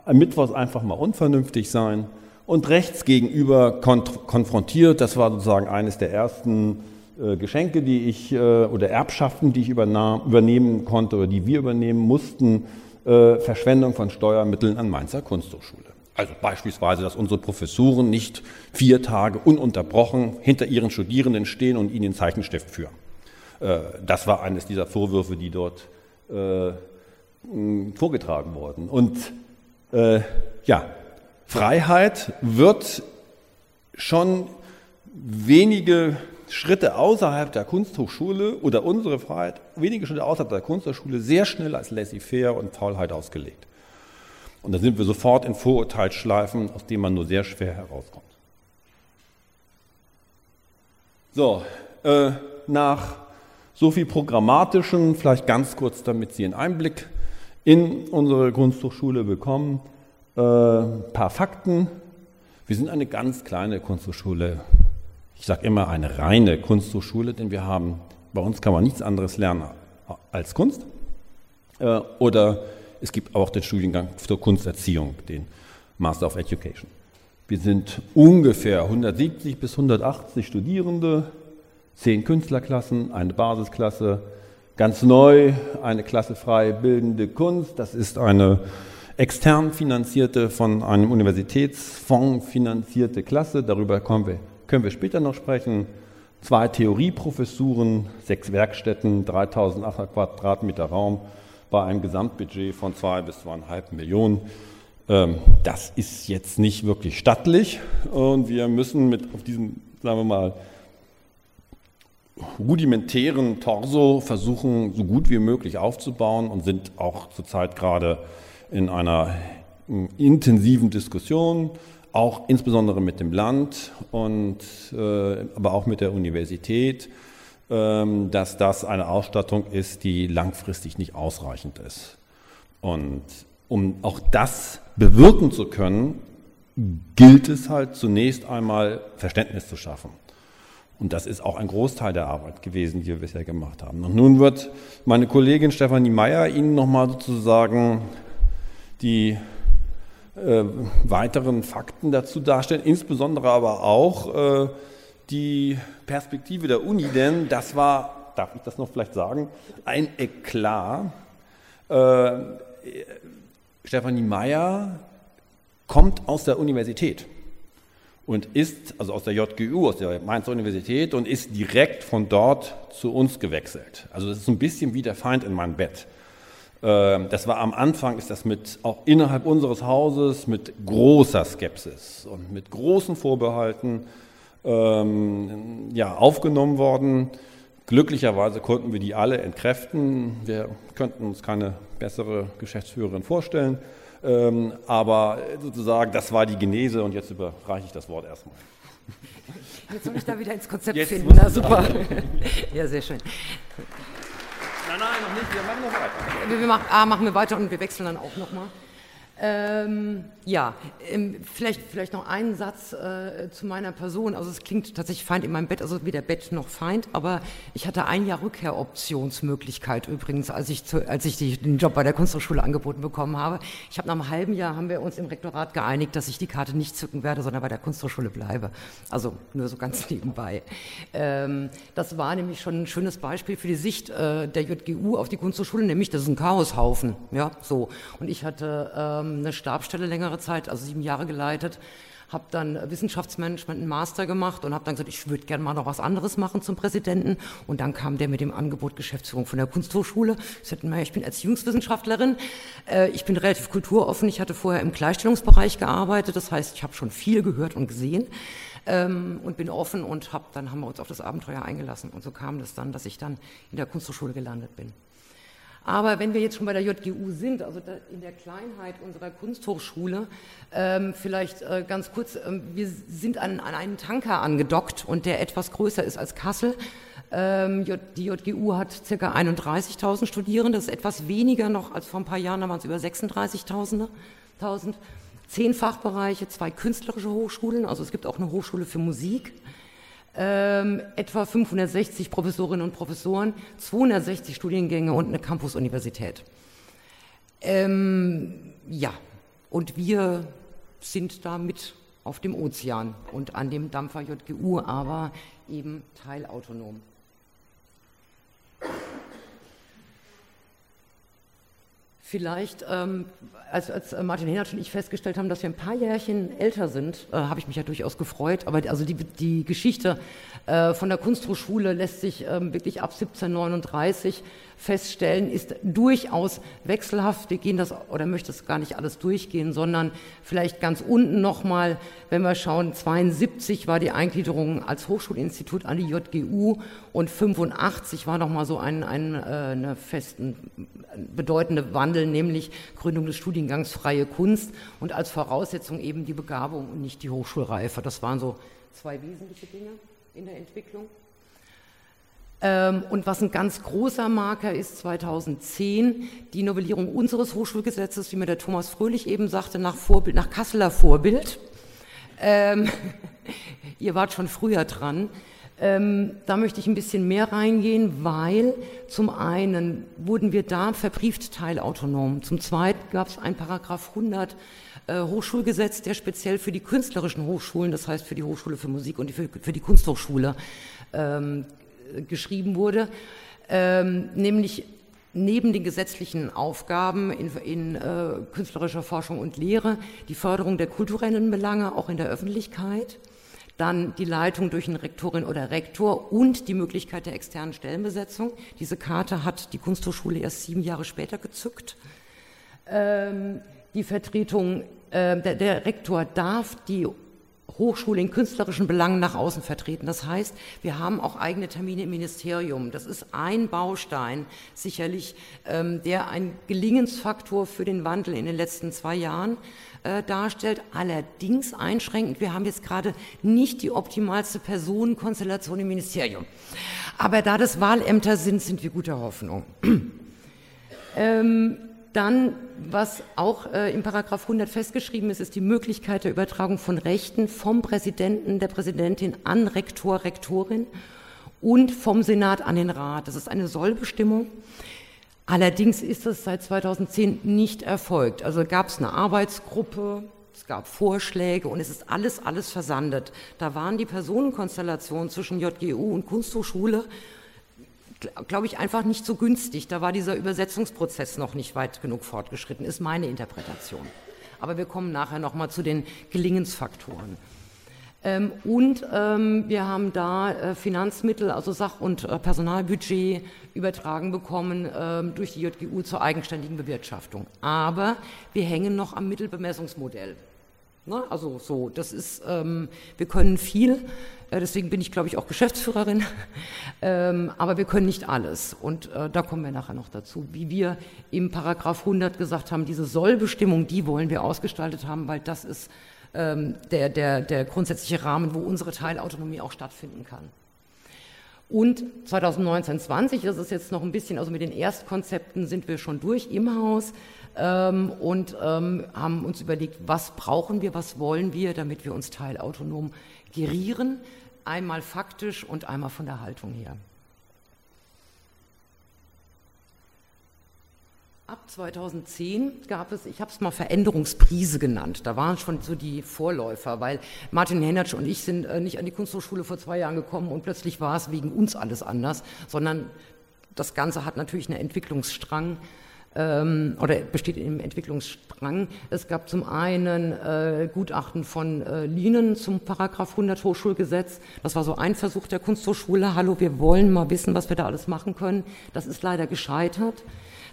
Mittwochs einfach mal unvernünftig sein und rechts gegenüber konfrontiert. Das war sozusagen eines der ersten äh, Geschenke, die ich äh, oder Erbschaften, die ich übernahm, übernehmen konnte oder die wir übernehmen mussten, äh, Verschwendung von Steuermitteln an Mainzer Kunsthochschule. Also beispielsweise, dass unsere Professuren nicht vier Tage ununterbrochen hinter ihren Studierenden stehen und ihnen den Zeichenstift führen. Das war eines dieser Vorwürfe, die dort vorgetragen wurden. Und ja, Freiheit wird schon wenige Schritte außerhalb der Kunsthochschule oder unsere Freiheit, wenige Schritte außerhalb der Kunsthochschule sehr schnell als laissez-faire und Faulheit ausgelegt. Und da sind wir sofort in Vorurteilsschleifen, aus denen man nur sehr schwer herauskommt. So, äh, nach so viel Programmatischen, vielleicht ganz kurz, damit Sie einen Einblick in unsere Kunsthochschule bekommen, äh, ein paar Fakten. Wir sind eine ganz kleine Kunsthochschule. Ich sage immer eine reine Kunsthochschule, denn wir haben, bei uns kann man nichts anderes lernen als Kunst. Äh, oder es gibt auch den Studiengang zur Kunsterziehung, den Master of Education. Wir sind ungefähr 170 bis 180 Studierende, zehn Künstlerklassen, eine Basisklasse, ganz neu eine Klasse frei bildende Kunst. Das ist eine extern finanzierte, von einem Universitätsfonds finanzierte Klasse. Darüber können wir, können wir später noch sprechen. Zwei Theorieprofessuren, sechs Werkstätten, 3800 Quadratmeter Raum bei einem Gesamtbudget von zwei bis zweieinhalb Millionen. Ähm, das ist jetzt nicht wirklich stattlich und wir müssen mit auf diesem, sagen wir mal, rudimentären Torso versuchen, so gut wie möglich aufzubauen und sind auch zurzeit gerade in einer intensiven Diskussion, auch insbesondere mit dem Land und äh, aber auch mit der Universität, ähm, dass das eine Ausstattung ist, die langfristig nicht ausreichend ist. Und um auch das bewirken zu können, gilt es halt zunächst einmal Verständnis zu schaffen. Und das ist auch ein Großteil der Arbeit gewesen, die wir bisher gemacht haben. Und nun wird meine Kollegin Stefanie Meyer Ihnen nochmal sozusagen die äh, weiteren Fakten dazu darstellen, insbesondere aber auch äh, die Perspektive der Uni, denn das war, darf ich das noch vielleicht sagen, ein Eklat. Äh, Stefanie Meyer kommt aus der Universität und ist, also aus der JGU, aus der Mainzer Universität und ist direkt von dort zu uns gewechselt. Also das ist ein bisschen wie der Feind in meinem Bett. Ähm, das war am Anfang, ist das mit, auch innerhalb unseres Hauses mit großer Skepsis und mit großen Vorbehalten ähm, ja, aufgenommen worden. Glücklicherweise konnten wir die alle entkräften. Wir könnten uns keine bessere Geschäftsführerin vorstellen. Ähm, aber sozusagen, das war die Genese und jetzt überreiche ich das Wort erstmal. Jetzt soll ich da wieder ins Konzept jetzt finden. Na super. ja, sehr schön. Nein, nein, noch nicht. Wir machen noch weiter. Wir machen, ah, machen wir weiter und wir wechseln dann auch nochmal. Ähm, ja, ähm, vielleicht, vielleicht noch einen Satz äh, zu meiner Person. Also es klingt tatsächlich Feind in meinem Bett, also weder Bett noch Feind, aber ich hatte ein Jahr Rückkehroptionsmöglichkeit übrigens, als ich, zu, als ich die, den Job bei der Kunsthochschule angeboten bekommen habe. Ich habe nach einem halben Jahr, haben wir uns im Rektorat geeinigt, dass ich die Karte nicht zücken werde, sondern bei der Kunsthochschule bleibe. Also nur so ganz nebenbei. Ähm, das war nämlich schon ein schönes Beispiel für die Sicht äh, der JGU auf die Kunsthochschule, nämlich das ist ein Chaoshaufen. Ja, so. Und ich hatte ähm, eine Stabstelle längere Zeit, also sieben Jahre geleitet, habe dann Wissenschaftsmanagement einen Master gemacht und habe dann gesagt, ich würde gerne mal noch was anderes machen zum Präsidenten. Und dann kam der mit dem Angebot Geschäftsführung von der Kunsthochschule. Ich sagte, naja, ich bin Erziehungswissenschaftlerin, äh, ich bin relativ kulturoffen, ich hatte vorher im Gleichstellungsbereich gearbeitet, das heißt, ich habe schon viel gehört und gesehen. Ähm, und bin offen und hab, dann haben wir uns auf das Abenteuer eingelassen. Und so kam das dann, dass ich dann in der Kunsthochschule gelandet bin. Aber wenn wir jetzt schon bei der JGU sind, also in der Kleinheit unserer Kunsthochschule, ähm, vielleicht äh, ganz kurz, ähm, wir sind an, an, einen Tanker angedockt und der etwas größer ist als Kassel. Ähm, die JGU hat ca. 31.000 Studierende, das ist etwas weniger noch als vor ein paar Jahren, da waren es über 36.000. Zehn Fachbereiche, zwei künstlerische Hochschulen, also es gibt auch eine Hochschule für Musik ähm, etwa 560 Professorinnen und Professoren, 260 Studiengänge und eine Campus-Universität. Ähm, ja, und wir sind da mit auf dem Ozean und an dem Dampfer JGU, aber eben teilautonom. Vielleicht, ähm, als, als Martin Henert und ich festgestellt haben, dass wir ein paar Jährchen älter sind, äh, habe ich mich ja durchaus gefreut. Aber also die, die Geschichte äh, von der Kunsthochschule lässt sich ähm, wirklich ab 1739 feststellen, ist durchaus wechselhaft. Wir gehen das oder möchte es gar nicht alles durchgehen, sondern vielleicht ganz unten nochmal, wenn wir schauen, 72 war die Eingliederung als Hochschulinstitut an die JGU und 85 war nochmal so ein, ein äh, eine festen, bedeutende Wandel, nämlich Gründung des Studiengangs Freie Kunst und als Voraussetzung eben die Begabung und nicht die Hochschulreife. Das waren so zwei wesentliche Dinge in der Entwicklung. Ähm, und was ein ganz großer Marker ist, 2010 die Novellierung unseres Hochschulgesetzes, wie mir der Thomas Fröhlich eben sagte, nach, Vorbild, nach Kasseler Vorbild. Ähm, ihr wart schon früher dran. Ähm, da möchte ich ein bisschen mehr reingehen, weil zum einen wurden wir da verbrieft teilautonom. Zum zweiten gab es ein Paragraph 100 äh, Hochschulgesetz, der speziell für die künstlerischen Hochschulen, das heißt für die Hochschule für Musik und die, für, für, die Kunsthochschule, ähm, geschrieben wurde, ähm, nämlich neben den gesetzlichen Aufgaben in, in äh, künstlerischer Forschung und Lehre die Förderung der kulturellen Belange auch in der Öffentlichkeit, dann die Leitung durch eine Rektorin oder Rektor und die Möglichkeit der externen Stellenbesetzung. Diese Karte hat die Kunsthochschule erst sieben Jahre später gezückt. Ähm, die Vertretung, äh, der, der Rektor darf die Hochschule in künstlerischen Belangen nach außen vertreten. Das heißt, wir haben auch eigene Termine im Ministerium. Das ist ein Baustein sicherlich, ähm, der ein Gelingensfaktor für den Wandel in den letzten zwei Jahren äh, darstellt. Allerdings einschränkend, wir haben jetzt gerade nicht die optimalste Personenkonstellation im Ministerium. Aber da das Wahlämter sind, sind wir guter Hoffnung. ähm, dann, was auch äh, im Paragraph 100 festgeschrieben ist, ist die Möglichkeit der Übertragung von Rechten vom Präsidenten, der Präsidentin an Rektor, Rektorin und vom Senat an den Rat. Das ist eine Sollbestimmung. Allerdings ist es seit 2010 nicht erfolgt. Also gab es eine Arbeitsgruppe, es gab Vorschläge und es ist alles, alles versandet. Da waren die Personenkonstellationen zwischen JGU und Kunsthochschule glaube ich, einfach nicht so günstig. Da war dieser Übersetzungsprozess noch nicht weit genug fortgeschritten, ist meine Interpretation. Aber wir kommen nachher nochmal zu den Gelingensfaktoren. Ähm, und ähm, wir haben da äh, Finanzmittel, also Sach- und äh, Personalbudget übertragen bekommen ähm, durch die JGU zur eigenständigen Bewirtschaftung. Aber wir hängen noch am Mittelbemessungsmodell. Ne? Also so, das ist, ähm, wir können viel, äh, deswegen bin ich, glaube ich, auch Geschäftsführerin, ähm, aber wir können nicht alles. Und äh, da kommen wir nachher noch dazu, wie wir im Paragraph 100 gesagt haben, diese Sollbestimmung, die wollen wir ausgestaltet haben, weil das ist ähm, der, der, der grundsätzliche Rahmen, wo unsere Teilautonomie auch stattfinden kann. Und 2019, 20, das ist jetzt noch ein bisschen, also mit den Erstkonzepten sind wir schon durch im Haus ähm, und ähm, haben uns überlegt, was brauchen wir, was wollen wir, damit wir uns teilautonom gerieren, einmal faktisch und einmal von der Haltung her. Ab 2010 gab es, ich habe es mal Veränderungsprise genannt, da waren schon so die Vorläufer, weil Martin Hennertsch und ich sind äh, nicht an die Kunsthochschule vor zwei Jahren gekommen und plötzlich war es wegen uns alles anders, sondern das Ganze hat natürlich einen Entwicklungsstrang ähm, oder besteht im Entwicklungsstrang. Es gab zum einen äh, Gutachten von äh, Lienen zum Paragraph 100 Hochschulgesetz. Das war so ein Versuch der Kunsthochschule. Hallo, wir wollen mal wissen, was wir da alles machen können. Das ist leider gescheitert.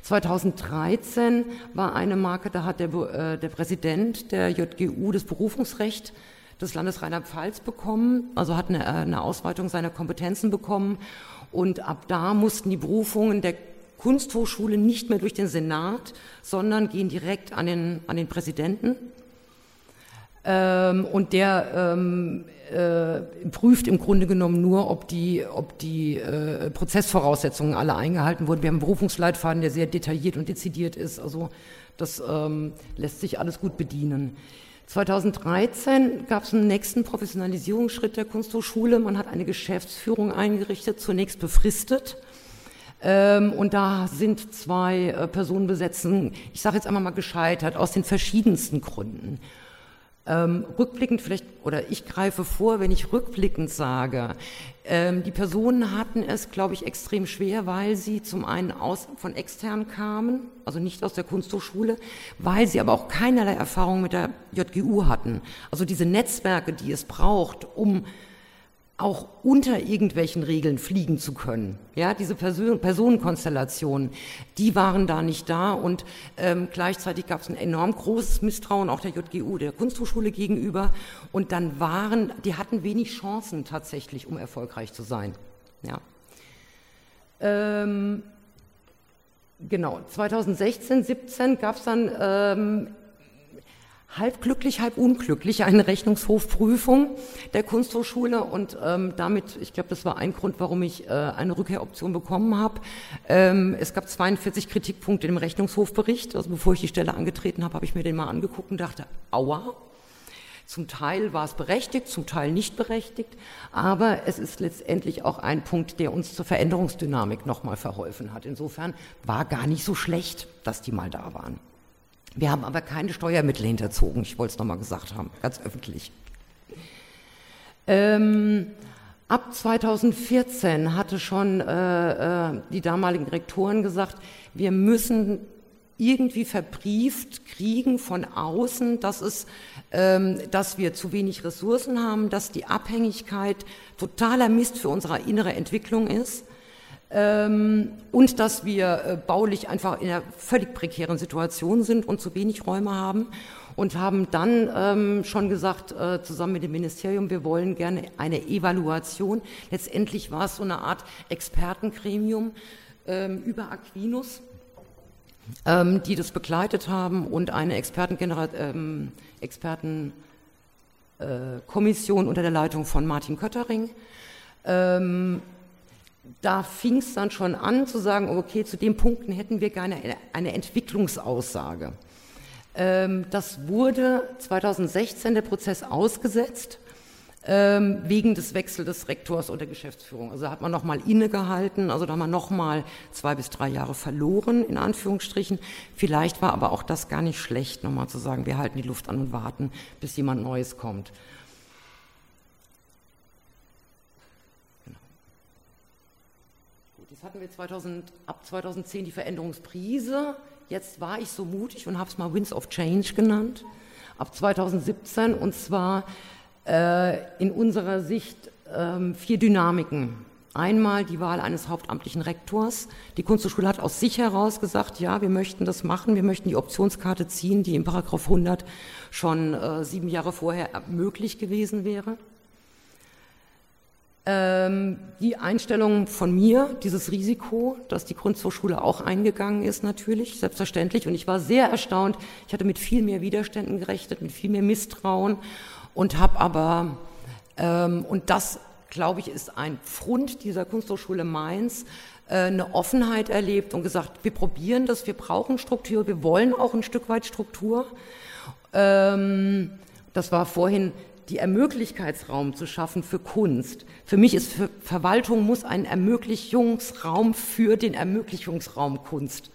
2013 war eine Marke, da hat der, äh, der Präsident der JGU das Berufungsrecht des Landes Rheinland-Pfalz bekommen, also hat eine, äh, eine Ausweitung seiner Kompetenzen bekommen. Und ab da mussten die Berufungen der Kunsthochschule nicht mehr durch den Senat, sondern gehen direkt an den, an den Präsidenten. Ähm, und der ähm, äh, prüft im Grunde genommen nur, ob die, ob die äh, Prozessvoraussetzungen alle eingehalten wurden. Wir haben einen Berufungsleitfaden, der sehr detailliert und dezidiert ist. Also das ähm, lässt sich alles gut bedienen. 2013 gab es einen nächsten Professionalisierungsschritt der Kunsthochschule. Man hat eine Geschäftsführung eingerichtet, zunächst befristet ähm, und da sind zwei äh, Personen besetzen, ich sage jetzt einmal mal gescheitert, aus den verschiedensten Gründen. Ähm, rückblickend vielleicht, oder ich greife vor, wenn ich rückblickend sage, ähm, die Personen hatten es, glaube ich, extrem schwer, weil sie zum einen aus, von extern kamen, also nicht aus der Kunsthochschule, weil sie aber auch keinerlei Erfahrung mit der JGU hatten. Also diese Netzwerke, die es braucht, um auch unter irgendwelchen Regeln fliegen zu können. Ja, diese Person Personenkonstellationen, die waren da nicht da und ähm, gleichzeitig gab es ein enorm großes Misstrauen auch der JGU, der Kunsthochschule gegenüber und dann waren, die hatten wenig Chancen tatsächlich, um erfolgreich zu sein. Ja. Ähm, genau, 2016, 17 gab es dann ähm, halb glücklich, halb unglücklich eine Rechnungshofprüfung der Kunsthochschule und ähm, damit, ich glaube, das war ein Grund, warum ich äh, eine Rückkehroption bekommen habe. Ähm, es gab 42 Kritikpunkte im Rechnungshofbericht. Also bevor ich die Stelle angetreten habe, habe ich mir den mal angeguckt und dachte, aua. Zum Teil war es berechtigt, zum Teil nicht berechtigt, aber es ist letztendlich auch ein Punkt, der uns zur Veränderungsdynamik nochmal verholfen hat. Insofern war gar nicht so schlecht, dass die mal da waren. Wir haben aber keine Steuermittel hinterzogen, ich wollte es nochmal gesagt haben, ganz öffentlich. Ähm, ab 2014 hatte schon äh, äh, die damaligen Rektoren gesagt, wir müssen irgendwie verbrieft kriegen von außen, dass, es, ähm, dass wir zu wenig Ressourcen haben, dass die Abhängigkeit totaler Mist für unsere innere Entwicklung ist ähm, und dass wir äh, baulich einfach in einer völlig prekären Situation sind und zu wenig Räume haben und haben dann ähm, schon gesagt, äh, zusammen mit dem Ministerium, wir wollen gerne eine Evaluation. Letztendlich war es so eine Art Expertengremium ähm, über Aquinus, ähm, die das begleitet haben und eine ähm, Expertenkommission äh, unter der Leitung von Martin Köttering. Da fing es dann schon an zu sagen, okay, zu den Punkten hätten wir gerne eine Entwicklungsaussage. Ähm, das wurde 2016 der Prozess ausgesetzt ähm, wegen des Wechsels des Rektors und der Geschäftsführung. Also da hat man nochmal innegehalten, also da haben wir nochmal zwei bis drei Jahre verloren, in Anführungsstrichen. Vielleicht war aber auch das gar nicht schlecht, nochmal zu sagen, wir halten die Luft an und warten, bis jemand Neues kommt. Jetzt hatten wir 2000, ab 2010 die Veränderungsprise. Jetzt war ich so mutig und habe es mal Winds of Change genannt. Ab 2017 und zwar äh, in unserer Sicht äh, vier Dynamiken. Einmal die Wahl eines hauptamtlichen Rektors. Die Kunsthochschule hat aus sich heraus gesagt, ja, wir möchten das machen, wir möchten die Optionskarte ziehen, die im Paragraph 100 schon äh, sieben Jahre vorher möglich gewesen wäre. Ähm, die Einstellung von mir, dieses Risiko, dass die Kunsthochschule auch eingegangen ist, natürlich, selbstverständlich. Und ich war sehr erstaunt. Ich hatte mit viel mehr Widerständen gerechnet, mit viel mehr Misstrauen und habe aber, ähm, und das, glaube ich, ist ein Pfund dieser Kunsthochschule Mainz, äh, eine Offenheit erlebt und gesagt, wir probieren das, wir brauchen Struktur, wir wollen auch ein Stück weit Struktur. Ähm, das war vorhin die Ermöglichkeitsraum zu schaffen für Kunst. Für mich ist für Verwaltung muss ein Ermöglichungsraum für den Ermöglichungsraum Kunst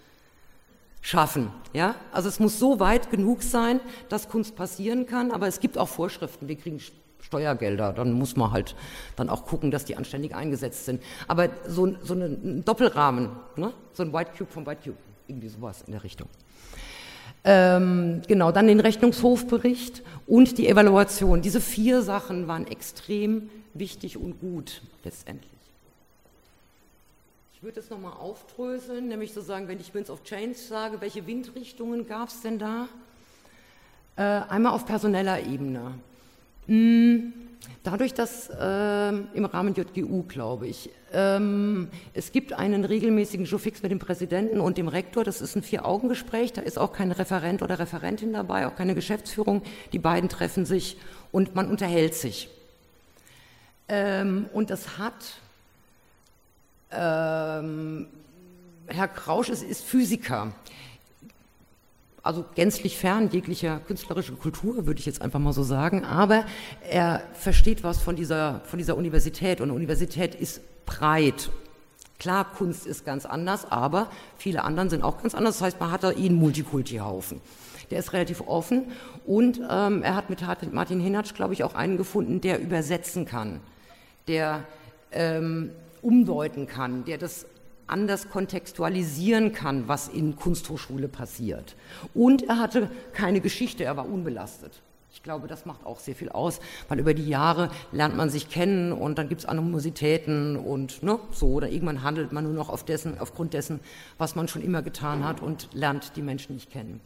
schaffen. Ja? Also es muss so weit genug sein, dass Kunst passieren kann, aber es gibt auch Vorschriften. Wir kriegen Steuergelder, dann muss man halt dann auch gucken, dass die anständig eingesetzt sind. Aber so, so ein Doppelrahmen, ne? so ein White Cube vom White Cube, irgendwie sowas in der Richtung. Ähm, genau, dann den Rechnungshofbericht und die Evaluation. Diese vier Sachen waren extrem wichtig und gut letztendlich. Ich würde es nochmal aufdröseln, nämlich so sagen, wenn ich Winds of Change sage, welche Windrichtungen gab es denn da? Äh, einmal auf personeller Ebene. Hm, Dadurch, dass äh, im Rahmen JGU, glaube ich, ähm, es gibt einen regelmäßigen Jour-Fix mit dem Präsidenten und dem Rektor, das ist ein Vier-Augen-Gespräch, da ist auch kein Referent oder Referentin dabei, auch keine Geschäftsführung, die beiden treffen sich und man unterhält sich. Ähm, und das hat, ähm, Herr Krausch ist, ist Physiker, also gänzlich fern jeglicher künstlerischer Kultur, würde ich jetzt einfach mal so sagen, aber er versteht was von dieser, von dieser Universität und Universität ist breit Klar, Kunst ist ganz anders, aber viele anderen sind auch ganz anders. Das heißt, man hat da eh einen Multikulti-Haufen. Der ist relativ offen und ähm, er hat mit Martin Hinatsch, glaube ich, auch einen gefunden, der übersetzen kann, der ähm, umdeuten kann, der das anders kontextualisieren kann, was in Kunsthochschule passiert. Und er hatte keine Geschichte, er war unbelastet. Ich glaube, das macht auch sehr viel aus, weil über die Jahre lernt man sich kennen und dann gibt es Animositäten und ne, so. Oder irgendwann handelt man nur noch auf dessen, aufgrund dessen, was man schon immer getan hat und lernt die Menschen nicht kennen.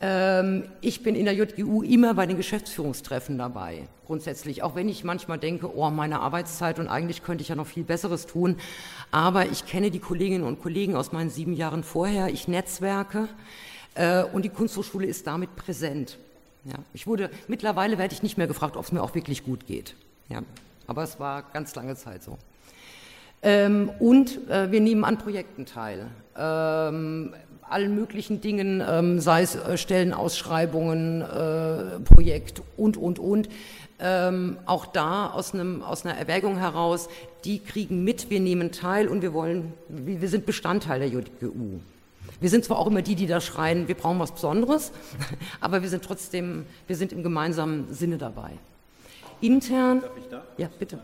Ähm, ich bin in der JGU immer bei den Geschäftsführungstreffen dabei, grundsätzlich. Auch wenn ich manchmal denke, oh, meine Arbeitszeit und eigentlich könnte ich ja noch viel Besseres tun. Aber ich kenne die Kolleginnen und Kollegen aus meinen sieben Jahren vorher. Ich netzwerke äh, und die Kunsthochschule ist damit präsent. Ja, ich wurde, mittlerweile werde ich nicht mehr gefragt, ob es mir auch wirklich gut geht. Ja, aber es war ganz lange Zeit so. Ähm, und äh, wir nehmen an Projekten teil. Ähm, allen möglichen Dingen, ähm, sei es äh, Stellenausschreibungen, äh, Projekt und, und, und. Ähm, auch da aus, einem, aus einer Erwägung heraus, die kriegen mit, wir nehmen teil und wir wollen, wir, wir sind Bestandteil der JGU. Wir sind zwar auch immer die, die da schreien, wir brauchen was Besonderes, aber wir sind trotzdem, wir sind im gemeinsamen Sinne dabei. Intern. Darf ich da? Ja, bitte.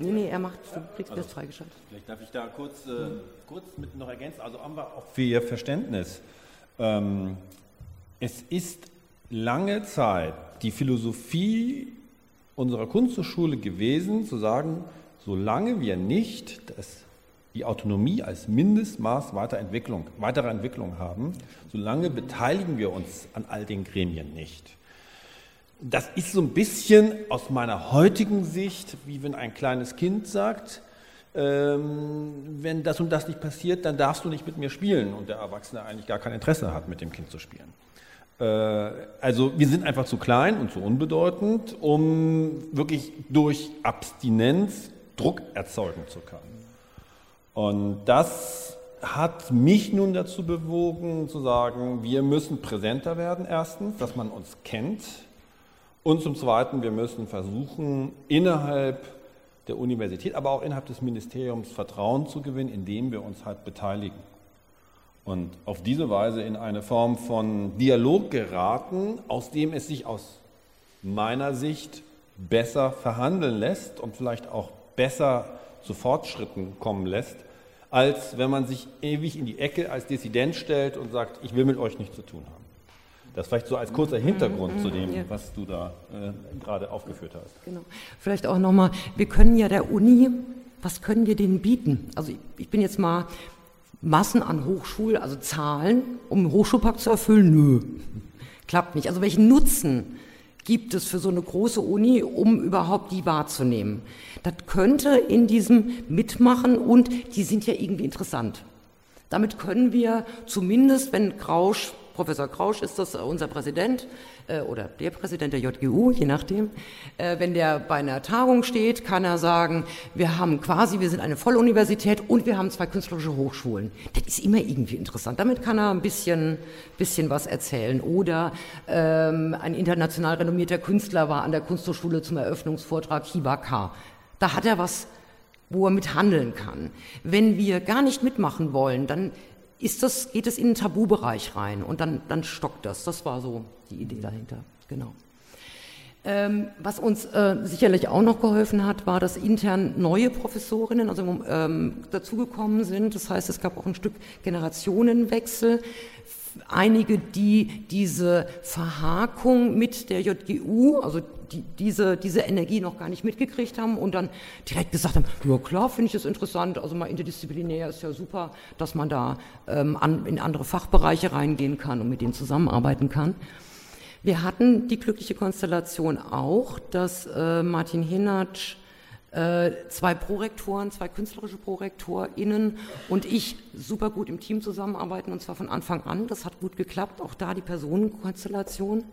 Nee, nee, er macht, du kriegst also, freigeschaltet. Vielleicht darf ich da kurz, äh, kurz mit noch ergänzen. Also haben wir auch für Ihr Verständnis. Ähm, es ist lange Zeit die Philosophie unserer Kunsthochschule gewesen, zu sagen, solange wir nicht das die Autonomie als Mindestmaß weiterer Entwicklung, weiterer Entwicklung haben, solange beteiligen wir uns an all den Gremien nicht. Das ist so ein bisschen aus meiner heutigen Sicht, wie wenn ein kleines Kind sagt, ähm, wenn das und das nicht passiert, dann darfst du nicht mit mir spielen und der Erwachsene eigentlich gar kein Interesse hat, mit dem Kind zu spielen. Äh, also wir sind einfach zu klein und zu unbedeutend, um wirklich durch Abstinenz Druck erzeugen zu können. Und das hat mich nun dazu bewogen zu sagen, wir müssen präsenter werden erstens, dass man uns kennt. Und zum Zweiten, wir müssen versuchen, innerhalb der Universität, aber auch innerhalb des Ministeriums Vertrauen zu gewinnen, indem wir uns halt beteiligen. Und auf diese Weise in eine Form von Dialog geraten, aus dem es sich aus meiner Sicht besser verhandeln lässt und vielleicht auch besser zu Fortschritten kommen lässt, als wenn man sich ewig in die Ecke als Dissident stellt und sagt, ich will mit euch nichts zu tun haben. Das vielleicht so als kurzer Hintergrund zu dem, ja. was du da äh, gerade aufgeführt hast. Genau. Vielleicht auch nochmal, wir können ja der Uni, was können wir denen bieten? Also ich, ich bin jetzt mal Massen an Hochschulen, also Zahlen, um einen Hochschulpakt zu erfüllen? Nö, klappt nicht. Also welchen Nutzen gibt es für so eine große Uni, um überhaupt die wahrzunehmen. Das könnte in diesem mitmachen und die sind ja irgendwie interessant. Damit können wir zumindest, wenn Grausch Professor Krausch ist das unser Präsident äh, oder der Präsident der JGU, je nachdem. Äh, wenn der bei einer Tagung steht, kann er sagen, wir haben quasi, wir sind eine Volluniversität und wir haben zwei künstlerische Hochschulen. Das ist immer irgendwie interessant. Damit kann er ein bisschen, bisschen was erzählen. Oder ähm, ein international renommierter Künstler war an der Kunsthochschule zum Eröffnungsvortrag Hiba K. Da hat er was wo er mit handeln kann. Wenn wir gar nicht mitmachen wollen, dann ist das, geht es in den Tabubereich rein und dann, dann stockt das. Das war so die Idee dahinter, genau. Ähm, was uns äh, sicherlich auch noch geholfen hat, war, dass intern neue Professorinnen also, ähm, dazugekommen sind. Das heißt, es gab auch ein Stück Generationenwechsel einige, die diese Verhakung mit der JGU, also die, diese, diese Energie noch gar nicht mitgekriegt haben und dann direkt gesagt haben, ja klar, finde ich das interessant, also mal interdisziplinär ist ja super, dass man da ähm, an, in andere Fachbereiche reingehen kann und mit denen zusammenarbeiten kann. Wir hatten die glückliche Konstellation auch, dass äh, Martin Hinatsch äh, zwei Prorektoren, zwei künstlerische ProrektorInnen und ich super gut im Team zusammenarbeiten und zwar von Anfang an. Das hat gut geklappt, auch da die Personenkonstellation.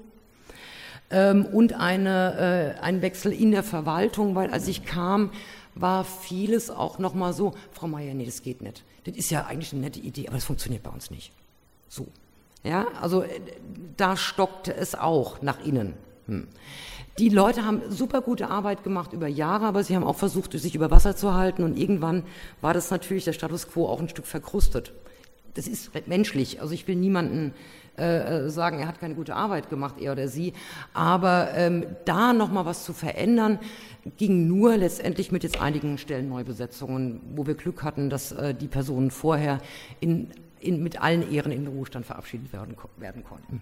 Ähm, und eine, äh, ein Wechsel in der Verwaltung, weil als ich kam, war vieles auch nochmal so, Frau Meier, nee, das geht nicht. Das ist ja eigentlich eine nette Idee, aber das funktioniert bei uns nicht. So. Ja, also äh, da stockte es auch nach innen. Hm. Die Leute haben super gute Arbeit gemacht über Jahre, aber sie haben auch versucht, sich über Wasser zu halten und irgendwann war das natürlich der Status quo auch ein Stück verkrustet. Das ist menschlich. Also ich will niemanden äh, sagen, er hat keine gute Arbeit gemacht, er oder sie. Aber ähm, da nochmal was zu verändern, ging nur letztendlich mit jetzt einigen Stellenneubesetzungen, wo wir Glück hatten, dass äh, die Personen vorher in, in, mit allen Ehren in den Ruhestand verabschiedet werden, werden konnten.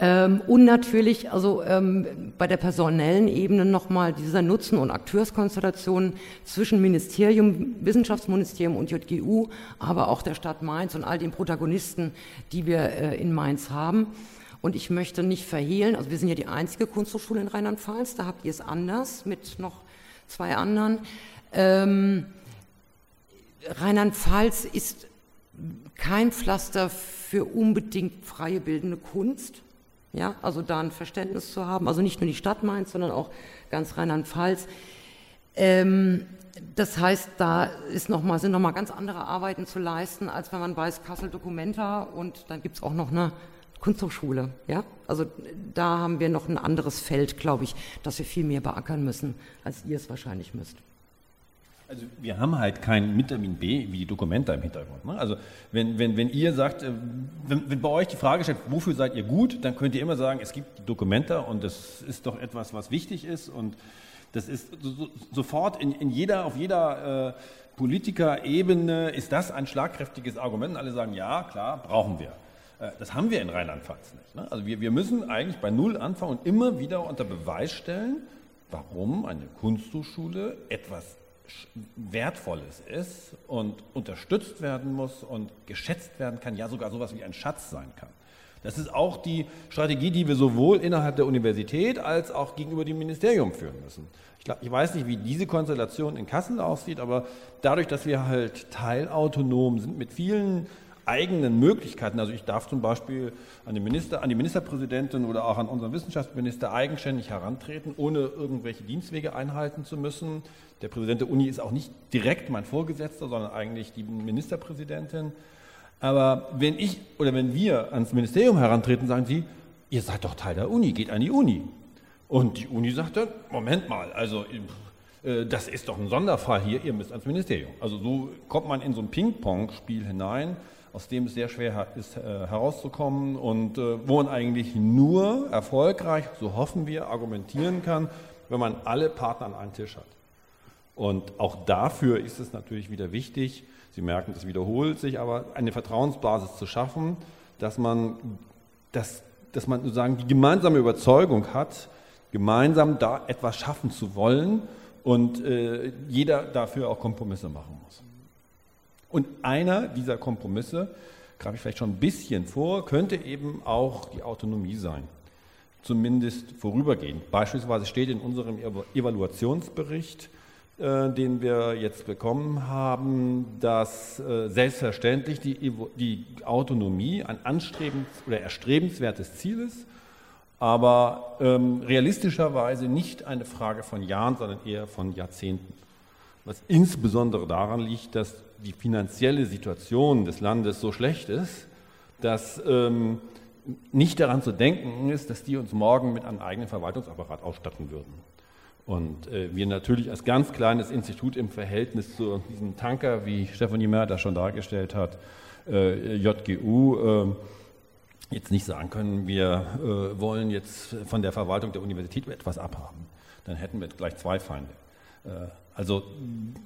Ähm, und natürlich, also ähm, bei der personellen Ebene nochmal dieser Nutzen- und Akteurskonstellation zwischen Ministerium, Wissenschaftsministerium und JGU, aber auch der Stadt Mainz und all den Protagonisten, die wir äh, in Mainz haben. Und ich möchte nicht verhehlen, also wir sind ja die einzige Kunsthochschule in Rheinland-Pfalz, da habt ihr es anders mit noch zwei anderen. Ähm, Rheinland-Pfalz ist kein Pflaster für unbedingt freie bildende Kunst. Ja, also da ein Verständnis zu haben, also nicht nur die Stadt Mainz, sondern auch ganz Rheinland-Pfalz. Ähm, das heißt, da ist noch mal, sind nochmal ganz andere Arbeiten zu leisten, als wenn man weiß, Kassel Documenta und dann gibt es auch noch eine Kunsthochschule. Ja? Also da haben wir noch ein anderes Feld, glaube ich, das wir viel mehr beackern müssen, als ihr es wahrscheinlich müsst. Also wir haben halt kein Vitamin B wie die Dokumente im Hintergrund. Ne? Also wenn, wenn, wenn ihr sagt, äh, wenn, wenn bei euch die Frage stellt, wofür seid ihr gut, dann könnt ihr immer sagen, es gibt Dokumente und das ist doch etwas, was wichtig ist und das ist so, sofort in, in jeder, auf jeder äh, Politikerebene ist das ein schlagkräftiges Argument. Alle sagen, ja, klar, brauchen wir. Äh, das haben wir in Rheinland-Pfalz nicht. Ne? Also wir, wir müssen eigentlich bei Null anfangen und immer wieder unter Beweis stellen, warum eine Kunsthochschule etwas Wertvolles ist und unterstützt werden muss und geschätzt werden kann, ja sogar sowas wie ein Schatz sein kann. Das ist auch die Strategie, die wir sowohl innerhalb der Universität als auch gegenüber dem Ministerium führen müssen. Ich, glaub, ich weiß nicht, wie diese Konstellation in Kassel aussieht, aber dadurch, dass wir halt teilautonom sind mit vielen eigenen Möglichkeiten. Also ich darf zum Beispiel an die, Minister, an die Ministerpräsidentin oder auch an unseren Wissenschaftsminister eigenständig herantreten, ohne irgendwelche Dienstwege einhalten zu müssen. Der Präsident der Uni ist auch nicht direkt mein Vorgesetzter, sondern eigentlich die Ministerpräsidentin. Aber wenn ich oder wenn wir ans Ministerium herantreten, sagen sie, ihr seid doch Teil der Uni, geht an die Uni. Und die Uni sagt dann, Moment mal, also äh, das ist doch ein Sonderfall hier, ihr müsst ans Ministerium. Also so kommt man in so ein Ping-Pong-Spiel hinein, aus dem es sehr schwer ist äh, herauszukommen und äh, wo man eigentlich nur erfolgreich, so hoffen wir, argumentieren kann, wenn man alle Partner an einen Tisch hat. Und auch dafür ist es natürlich wieder wichtig, Sie merken, das wiederholt sich, aber eine Vertrauensbasis zu schaffen, dass man, dass, dass man sozusagen die gemeinsame Überzeugung hat, gemeinsam da etwas schaffen zu wollen und äh, jeder dafür auch Kompromisse machen muss. Und einer dieser Kompromisse, greife ich vielleicht schon ein bisschen vor, könnte eben auch die Autonomie sein. Zumindest vorübergehend. Beispielsweise steht in unserem Evaluationsbericht, äh, den wir jetzt bekommen haben, dass äh, selbstverständlich die, die Autonomie ein anstrebens oder erstrebenswertes Ziel ist, aber ähm, realistischerweise nicht eine Frage von Jahren, sondern eher von Jahrzehnten. Was insbesondere daran liegt, dass die finanzielle Situation des Landes so schlecht ist, dass ähm, nicht daran zu denken ist, dass die uns morgen mit einem eigenen Verwaltungsapparat ausstatten würden. Und äh, wir natürlich als ganz kleines Institut im Verhältnis zu diesem Tanker, wie Stefanie Mörder schon dargestellt hat, äh, JGU, äh, jetzt nicht sagen können, wir äh, wollen jetzt von der Verwaltung der Universität etwas abhaben. Dann hätten wir gleich zwei Feinde. Also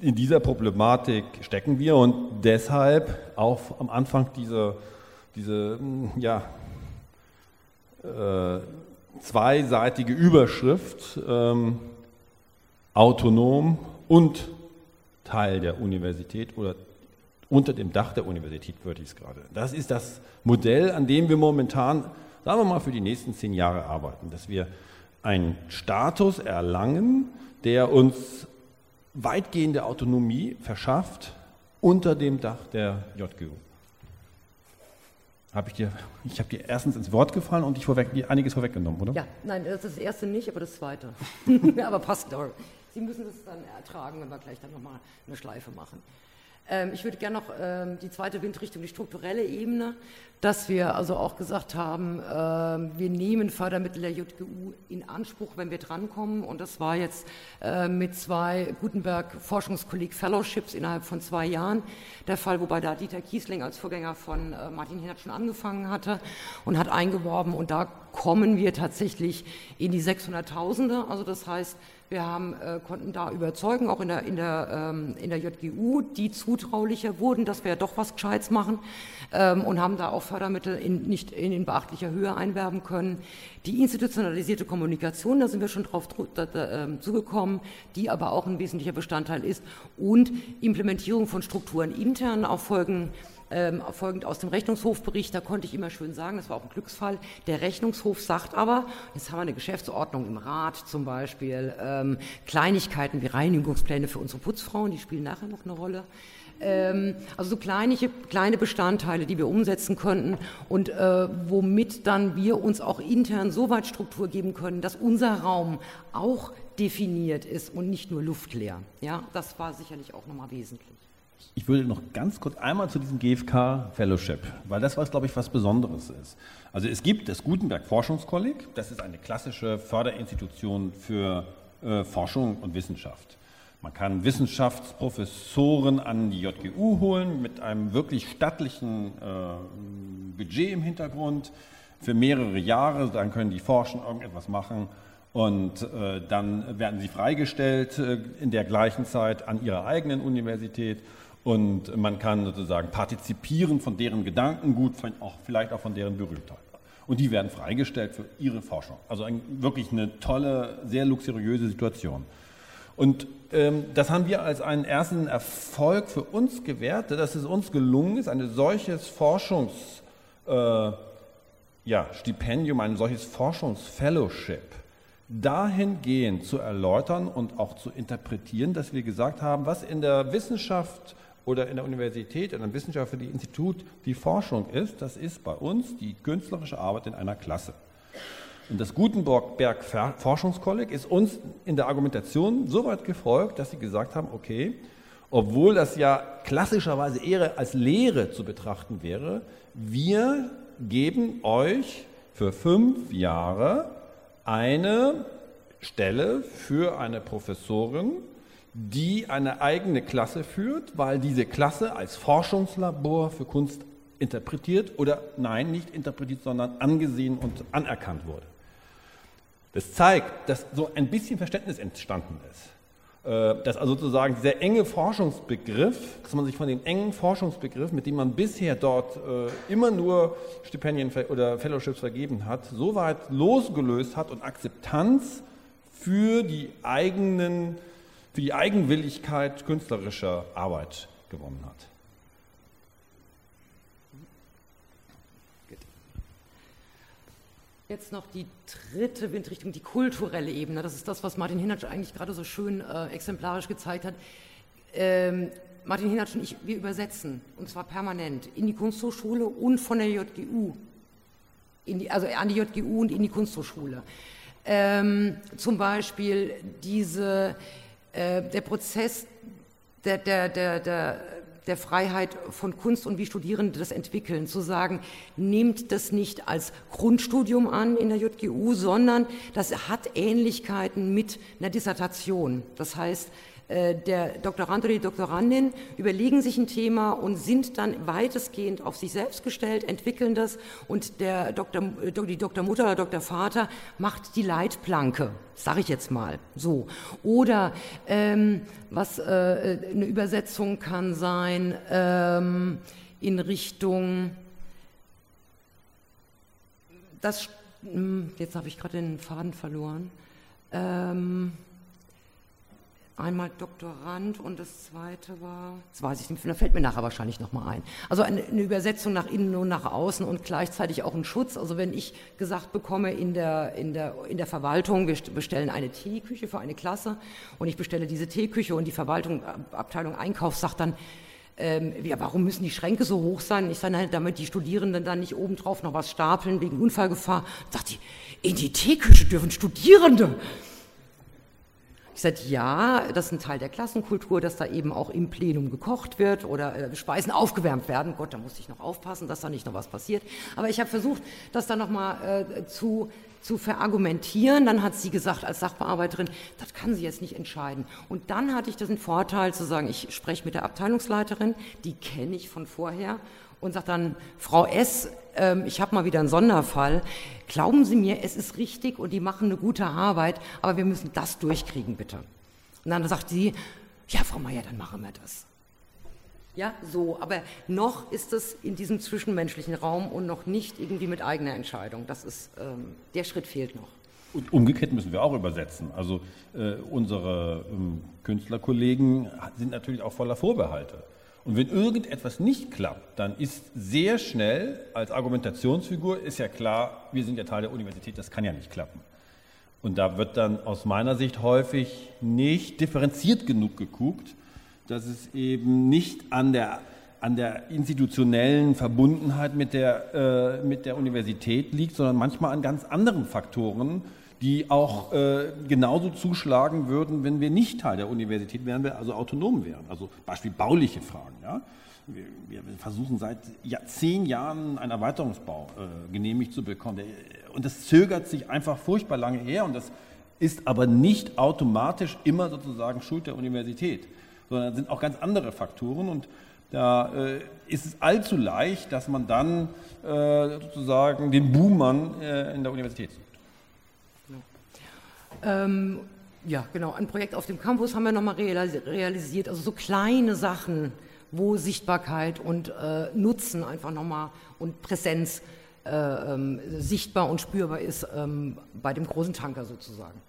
in dieser Problematik stecken wir und deshalb auch am Anfang diese, diese ja, äh, zweiseitige Überschrift, ähm, autonom und Teil der Universität oder unter dem Dach der Universität, würde ich es gerade. Das ist das Modell, an dem wir momentan, sagen wir mal, für die nächsten zehn Jahre arbeiten, dass wir einen Status erlangen, der uns weitgehende Autonomie verschafft unter dem Dach der JGU. Habe ich dir, ich habe dir erstens ins Wort gefallen und ich vorweg, einiges vorweggenommen, oder? Ja, nein, das ist das erste nicht, aber das zweite. aber passt doch. Sie müssen es dann ertragen, wenn wir gleich dann nochmal eine Schleife machen. Ähm, ich würde gerne noch ähm, die zweite Windrichtung, die strukturelle Ebene, dass wir also auch gesagt haben, äh, wir nehmen Fördermittel der JGU in Anspruch, wenn wir drankommen. Und das war jetzt äh, mit zwei Gutenberg Forschungskolleg Fellowships innerhalb von zwei Jahren der Fall, wobei da Dieter Kiesling als Vorgänger von äh, Martin Hinert schon angefangen hatte und hat eingeworben. Und da kommen wir tatsächlich in die 600.000er. Also das heißt, wir haben, äh, konnten da überzeugen, auch in der, in, der, ähm, in der JGU, die zutraulicher wurden, dass wir ja doch was Gescheites machen ähm, und haben da auch Fördermittel in, nicht in, in beachtlicher Höhe einwerben können. Die institutionalisierte Kommunikation, da sind wir schon drauf da, da, äh, zugekommen, die aber auch ein wesentlicher Bestandteil ist und Implementierung von Strukturen intern auf Folgen ähm, folgend aus dem Rechnungshofbericht, da konnte ich immer schön sagen, das war auch ein Glücksfall, der Rechnungshof sagt aber, jetzt haben wir eine Geschäftsordnung im Rat zum Beispiel, ähm, Kleinigkeiten wie Reinigungspläne für unsere Putzfrauen, die spielen nachher noch eine Rolle. Ähm, also so kleine, kleine Bestandteile, die wir umsetzen könnten und äh, womit dann wir uns auch intern so weit Struktur geben können, dass unser Raum auch definiert ist und nicht nur luftleer. Ja, das war sicherlich auch nochmal wesentlich. Ich würde noch ganz kurz einmal zu diesem GfK Fellowship, weil das was, glaube ich, was Besonderes ist. Also es gibt das Gutenberg Forschungskolleg, das ist eine klassische Förderinstitution für äh, Forschung und Wissenschaft. Man kann Wissenschaftsprofessoren an die JGU holen mit einem wirklich stattlichen äh, Budget im Hintergrund für mehrere Jahre. Dann können die forschen, irgendetwas machen und äh, dann werden sie freigestellt äh, in der gleichen Zeit an ihrer eigenen Universität und man kann sozusagen partizipieren von deren Gedankengut, auch, vielleicht auch von deren Berühmtheit. Und die werden freigestellt für ihre Forschung. Also ein, wirklich eine tolle, sehr luxuriöse Situation. Und ähm, das haben wir als einen ersten Erfolg für uns gewertet, dass es uns gelungen ist, ein solches Forschungsstipendium, äh, ja, ein solches Forschungsfellowship dahingehend zu erläutern und auch zu interpretieren, dass wir gesagt haben, was in der Wissenschaft oder in der Universität, in einem wissenschaftlichen Institut die Forschung ist, das ist bei uns die künstlerische Arbeit in einer Klasse. Und das Gutenberg Forschungskolleg ist uns in der Argumentation so weit gefolgt, dass sie gesagt haben, okay, obwohl das ja klassischerweise eher als Lehre zu betrachten wäre, wir geben euch für fünf Jahre eine Stelle für eine Professorin, die eine eigene Klasse führt, weil diese Klasse als Forschungslabor für Kunst interpretiert oder nein, nicht interpretiert, sondern angesehen und anerkannt wurde. Das zeigt, dass so ein bisschen Verständnis entstanden ist. Äh, dass also sozusagen dieser enge Forschungsbegriff, dass man sich von dem engen Forschungsbegriff, mit dem man bisher dort äh, immer nur Stipendien oder Fellowships vergeben hat, so weit losgelöst hat und Akzeptanz für die eigenen für die Eigenwilligkeit künstlerischer Arbeit gewonnen hat. Jetzt noch die dritte Windrichtung, die kulturelle Ebene. Das ist das, was Martin Hinatsch eigentlich gerade so schön äh, exemplarisch gezeigt hat. Ähm, Martin Hinatsch und ich, wir übersetzen, und zwar permanent, in die Kunsthochschule und von der JGU, die, also an die JGU und in die Kunsthochschule. Ähm, zum Beispiel diese äh, der Prozess der, der, der, der, der Freiheit von Kunst und wie Studierende das entwickeln, zu sagen, nehmt das nicht als Grundstudium an in der JGU, sondern das hat Ähnlichkeiten mit einer Dissertation. Das heißt, der Doktorand oder die Doktorandin überlegen sich ein Thema und sind dann weitestgehend auf sich selbst gestellt, entwickeln das und der Doktor, äh, die Doktormutter oder Doktorvater macht die Leitplanke, sage ich jetzt mal so. Oder ähm, was äh, eine Übersetzung kann sein ähm, in Richtung das hm, jetzt habe ich gerade den Faden verloren. Ähm, einmal Doktorand und das zweite war, das weiß ich nicht, da fällt mir nachher wahrscheinlich nochmal ein. Also eine, eine, Übersetzung nach innen und nach außen und gleichzeitig auch ein Schutz. Also wenn ich gesagt bekomme in der, in der, in der Verwaltung, wir bestellen eine Teeküche für eine Klasse und ich bestelle diese Teeküche und die Verwaltung, Abteilung Einkauf sagt dann, ähm, ja, warum müssen die Schränke so hoch sein? Ich sage, damit die Studierenden dann nicht obendrauf noch was stapeln wegen Unfallgefahr. Sagt die, in die Teeküche dürfen Studierende. Ich sagte, ja, das ist ein Teil der Klassenkultur, dass da eben auch im Plenum gekocht wird oder äh, Speisen aufgewärmt werden. Gott, da musste ich noch aufpassen, dass da nicht noch was passiert. Aber ich habe versucht, das dann nochmal äh, zu, zu verargumentieren. Dann hat sie gesagt, als Sachbearbeiterin, das kann sie jetzt nicht entscheiden. Und dann hatte ich den Vorteil zu sagen, ich spreche mit der Abteilungsleiterin, die kenne ich von vorher und sagt dann, Frau S., ähm, ich habe mal wieder einen Sonderfall. Glauben Sie mir, es ist richtig und die machen eine gute Arbeit, aber wir müssen das durchkriegen, bitte. Und dann sagt sie, ja, Frau Meier, dann machen wir das. Ja, so, aber noch ist es in diesem zwischenmenschlichen Raum und noch nicht irgendwie mit eigener Entscheidung. Das ist, ähm, der Schritt fehlt noch. Und umgekehrt müssen wir auch übersetzen. Also äh, unsere ähm, Künstlerkollegen sind natürlich auch voller Vorbehalte. Und wenn irgendetwas nicht klappt, dann ist sehr schnell als Argumentationsfigur ist ja klar, wir sind ja Teil der Universität, das kann ja nicht klappen. Und da wird dann aus meiner Sicht häufig nicht differenziert genug geguckt, dass es eben nicht an der, an der institutionellen Verbundenheit mit der, äh, mit der Universität liegt, sondern manchmal an ganz anderen Faktoren, die auch äh, genauso zuschlagen würden, wenn wir nicht Teil der Universität wären, wir also autonom wären. Also Beispiel bauliche Fragen. Ja? Wir, wir versuchen seit ja, zehn Jahren einen Erweiterungsbau äh, genehmigt zu bekommen. Der, und das zögert sich einfach furchtbar lange her und das ist aber nicht automatisch immer sozusagen Schuld der Universität, sondern sind auch ganz andere Faktoren und da äh, ist es allzu leicht, dass man dann äh, sozusagen den Buhmann äh, in der Universität sucht. Ähm, ja, genau. Ein Projekt auf dem Campus haben wir nochmal realisiert. Also so kleine Sachen, wo Sichtbarkeit und äh, Nutzen einfach nochmal und Präsenz äh, ähm, sichtbar und spürbar ist ähm, bei dem großen Tanker sozusagen.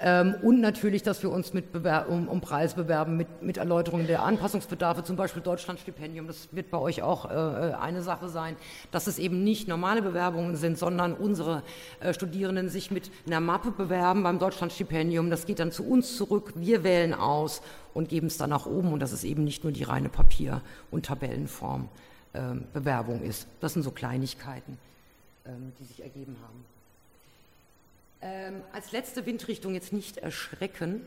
Ähm, und natürlich, dass wir uns mit um, um Preis bewerben mit, mit Erläuterungen der Anpassungsbedarfe, zum Beispiel Deutschlandstipendium. Das wird bei euch auch äh, äh, eine Sache sein, dass es eben nicht normale Bewerbungen sind, sondern unsere äh, Studierenden sich mit einer Mappe bewerben beim Deutschlandstipendium. Das geht dann zu uns zurück. Wir wählen aus und geben es dann nach oben. Und dass es eben nicht nur die reine Papier- und Tabellenform äh, Bewerbung ist. Das sind so Kleinigkeiten, ähm, die sich ergeben haben. Ähm, als letzte Windrichtung jetzt nicht erschrecken.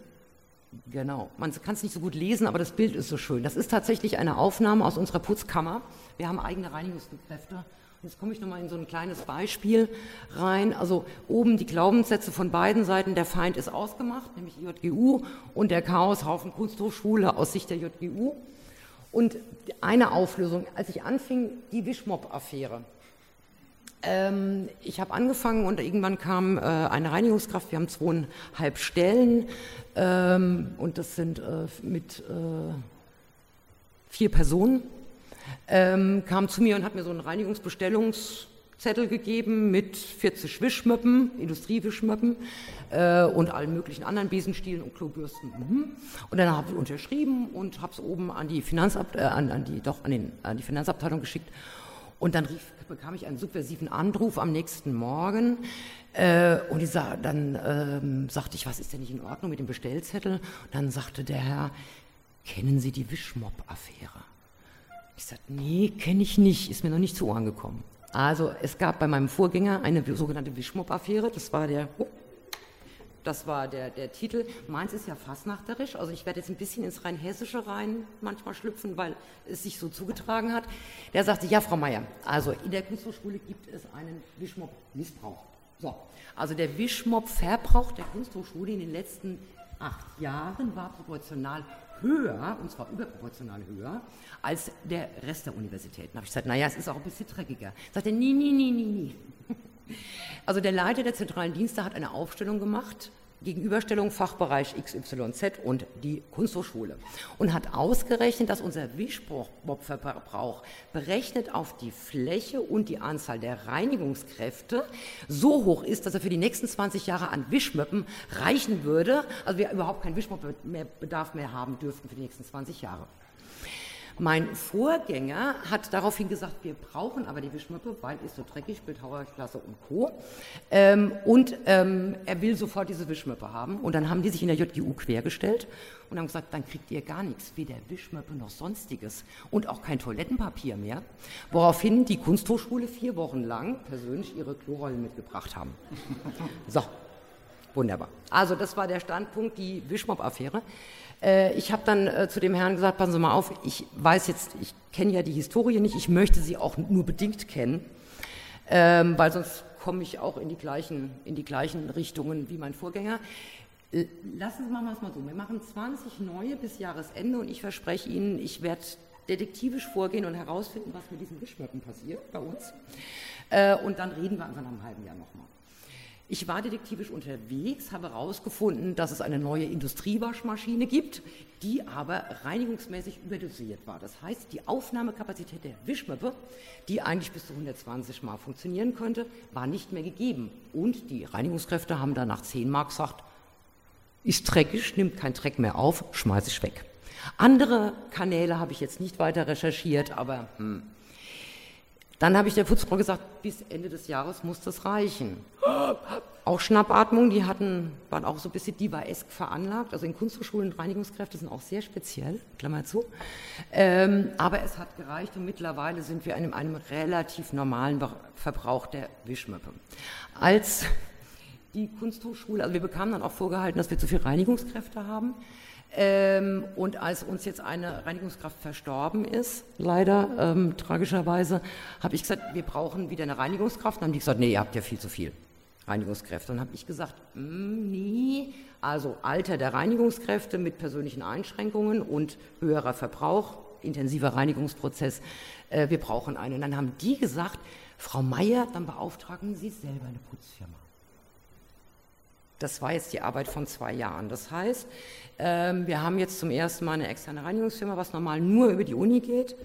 Genau, man kann es nicht so gut lesen, aber das Bild ist so schön. Das ist tatsächlich eine Aufnahme aus unserer Putzkammer. Wir haben eigene Reinigungskräfte. Jetzt komme ich nochmal in so ein kleines Beispiel rein. Also oben die Glaubenssätze von beiden Seiten. Der Feind ist ausgemacht, nämlich JGU, und der Chaoshaufen Kunsthochschule aus Sicht der JGU. Und eine Auflösung, als ich anfing, die Wischmob-Affäre. Ähm, ich habe angefangen und irgendwann kam äh, eine Reinigungskraft. Wir haben zweieinhalb Stellen ähm, und das sind äh, mit äh, vier Personen. Ähm, kam zu mir und hat mir so einen Reinigungsbestellungszettel gegeben mit 40 Wischmöppen, Industriewischmöppen äh, und allen möglichen anderen Besenstielen und Klobürsten. Mhm. Und dann habe ich unterschrieben und habe es oben an die, Finanzabt äh, an, an, die, doch, an, den, an die Finanzabteilung geschickt. Und dann rief, bekam ich einen subversiven Anruf am nächsten Morgen. Äh, und sah, dann ähm, sagte ich, was ist denn nicht in Ordnung mit dem Bestellzettel? Und dann sagte der Herr, kennen Sie die Wischmob-Affäre? Ich sagte, nee, kenne ich nicht, ist mir noch nicht zu Ohren gekommen. Also es gab bei meinem Vorgänger eine sogenannte Wischmob-Affäre, das war der, das war der, der Titel. Meins ist ja fastnachterisch, also ich werde jetzt ein bisschen ins Rheinhessische rein manchmal schlüpfen, weil es sich so zugetragen hat. Der sagte, ja, Frau Meier, also in der Kunsthochschule gibt es einen Wischmob-Missbrauch. So, also der Wischmob-Verbrauch der Kunsthochschule in den letzten acht Jahren war proportional höher, und zwar überproportional höher, als der Rest der Universitäten. Da habe ich gesagt, naja, es ist auch ein bisschen dreckiger. Sagt er, nie, nie, nie, nie, nie. Also der Leiter der zentralen Dienste hat eine Aufstellung gemacht, Gegenüberstellung Fachbereich XYZ und die Kunsthochschule und hat ausgerechnet, dass unser Wischmobverbrauch berechnet auf die Fläche und die Anzahl der Reinigungskräfte so hoch ist, dass er für die nächsten 20 Jahre an Wischmöppen reichen würde, also wir überhaupt keinen Wischmoppbedarf mehr haben dürften für die nächsten 20 Jahre. Mein Vorgänger hat daraufhin gesagt, wir brauchen aber die Wischmöppe, weil ist so dreckig, Bildhauerklasse und Co. Ähm, und ähm, er will sofort diese Wischmöppe haben. Und dann haben die sich in der JGU quergestellt und haben gesagt, dann kriegt ihr gar nichts, weder Wischmöppe noch sonstiges und auch kein Toilettenpapier mehr. Woraufhin die Kunsthochschule vier Wochen lang persönlich ihre Klorollen mitgebracht haben. So, Wunderbar. Also das war der Standpunkt, die Wischmob-Affäre. Äh, ich habe dann äh, zu dem Herrn gesagt, passen Sie mal auf, ich weiß jetzt, ich kenne ja die Historie nicht, ich möchte sie auch nur bedingt kennen, ähm, weil sonst komme ich auch in die, gleichen, in die gleichen Richtungen wie mein Vorgänger. Äh, lassen Sie mal mal so, wir machen 20 neue bis Jahresende und ich verspreche Ihnen, ich werde detektivisch vorgehen und herausfinden, was mit diesen Wischmöppen passiert bei uns. Äh, und dann reden wir einfach nach einem halben Jahr nochmal. Ich war detektivisch unterwegs, habe herausgefunden, dass es eine neue Industriewaschmaschine gibt, die aber reinigungsmäßig überdosiert war. Das heißt, die Aufnahmekapazität der Wischmöppe, die eigentlich bis zu 120 Mal funktionieren könnte, war nicht mehr gegeben. Und die Reinigungskräfte haben dann nach 10 Mark gesagt, ist dreckig, nimmt kein Dreck mehr auf, schmeiße ich weg. Andere Kanäle habe ich jetzt nicht weiter recherchiert, aber hm, dann habe ich der Putzfrau gesagt, bis Ende des Jahres muss das reichen. Auch Schnappatmung, die hatten, waren auch so ein bisschen diva-esk veranlagt. Also in Kunsthochschulen Reinigungskräfte sind auch sehr speziell, Klammer zu. Ähm, aber es hat gereicht und mittlerweile sind wir in einem relativ normalen Verbrauch der Wischmöppe. Als die Kunsthochschule, also wir bekamen dann auch vorgehalten, dass wir zu viele Reinigungskräfte haben. Ähm, und als uns jetzt eine Reinigungskraft verstorben ist, leider ähm, tragischerweise, habe ich gesagt, wir brauchen wieder eine Reinigungskraft. Dann haben die gesagt, nee, ihr habt ja viel zu viel Reinigungskräfte. Und habe ich gesagt, mm, nee, also Alter der Reinigungskräfte mit persönlichen Einschränkungen und höherer Verbrauch, intensiver Reinigungsprozess, äh, wir brauchen eine. Und dann haben die gesagt, Frau Meier, dann beauftragen Sie selber eine Putzfirma. Das war jetzt die Arbeit von zwei Jahren. Das heißt, ähm, wir haben jetzt zum ersten Mal eine externe Reinigungsfirma, was normal nur über die Uni geht,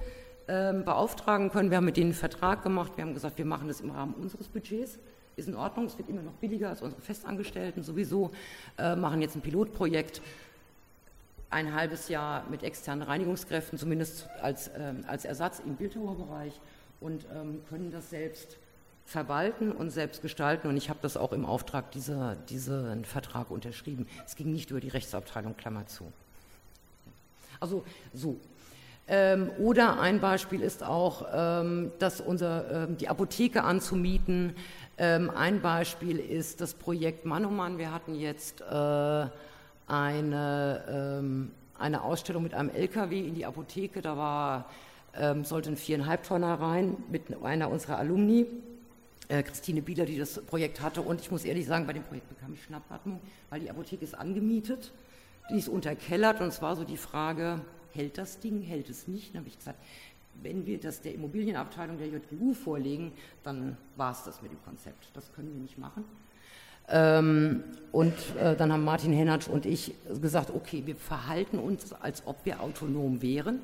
ähm, beauftragen können. Wir haben mit denen einen Vertrag gemacht. Wir haben gesagt, wir machen das im Rahmen unseres Budgets. Ist in Ordnung, es wird immer noch billiger als unsere Festangestellten sowieso. Äh, machen jetzt ein Pilotprojekt, ein halbes Jahr mit externen Reinigungskräften, zumindest als, ähm, als Ersatz im Bildhauerbereich und können das selbst verwalten und selbst gestalten. Und ich habe das auch im Auftrag dieser, diesen Vertrag unterschrieben. Es ging nicht über die Rechtsabteilung, Klammer zu. Also so. Ähm, oder ein Beispiel ist auch, ähm, dass unser, ähm, die Apotheke anzumieten. Ähm, ein Beispiel ist das Projekt Manoman. Wir hatten jetzt äh, eine, ähm, eine Ausstellung mit einem LKW in die Apotheke. Da war, ähm, sollte ein viereinhalb Tonner rein mit einer unserer Alumni. Äh, Christine Bieler, die das Projekt hatte. Und ich muss ehrlich sagen, bei dem Projekt bekam ich Schnappatmung, weil die Apotheke ist angemietet, die ist unterkellert und es war so die Frage, hält das Ding, hält es nicht? Dann habe ich gesagt, wenn wir das der Immobilienabteilung der JGU vorlegen, dann war es das mit dem Konzept. Das können wir nicht machen. Ähm, und äh, dann haben Martin Hennatsch und ich gesagt, okay, wir verhalten uns, als ob wir autonom wären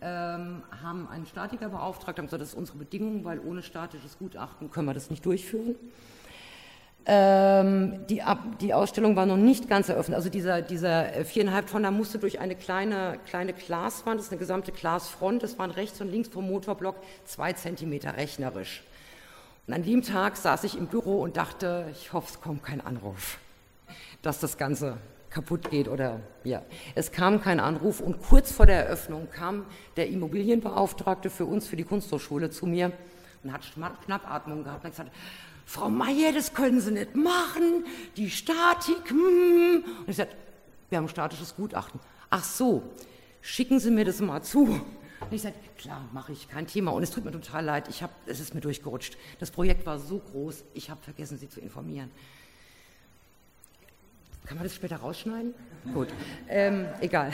ähm, haben einen Statiker beauftragt, haben gesagt, das ist unsere Bedingung, weil ohne statisches Gutachten können wir das nicht durchführen. Ähm, die, die, Ausstellung war noch nicht ganz eröffnet. Also dieser, dieser viereinhalb Tonner musste durch eine kleine, kleine Glaswand, das ist eine gesamte Glasfront, das waren rechts und links vom Motorblock zwei Zentimeter rechnerisch. Und an dem Tag saß ich im Büro und dachte, ich hoffe, es kommt kein Anruf, dass das Ganze kaputt geht oder ja. Es kam kein Anruf und kurz vor der Eröffnung kam der Immobilienbeauftragte für uns, für die Kunsthochschule zu mir und hat Schnappatmung gehabt und gesagt, Frau Meier, das können Sie nicht machen, die Statik. Hm. Und ich sagte, wir haben statisches Gutachten. Ach so, schicken Sie mir das mal zu. Und ich sagte, klar, mache ich, kein Thema. Und es tut mir total leid, ich hab, es ist mir durchgerutscht. Das Projekt war so groß, ich habe vergessen, Sie zu informieren. Kann man das später rausschneiden? Gut, ähm, egal.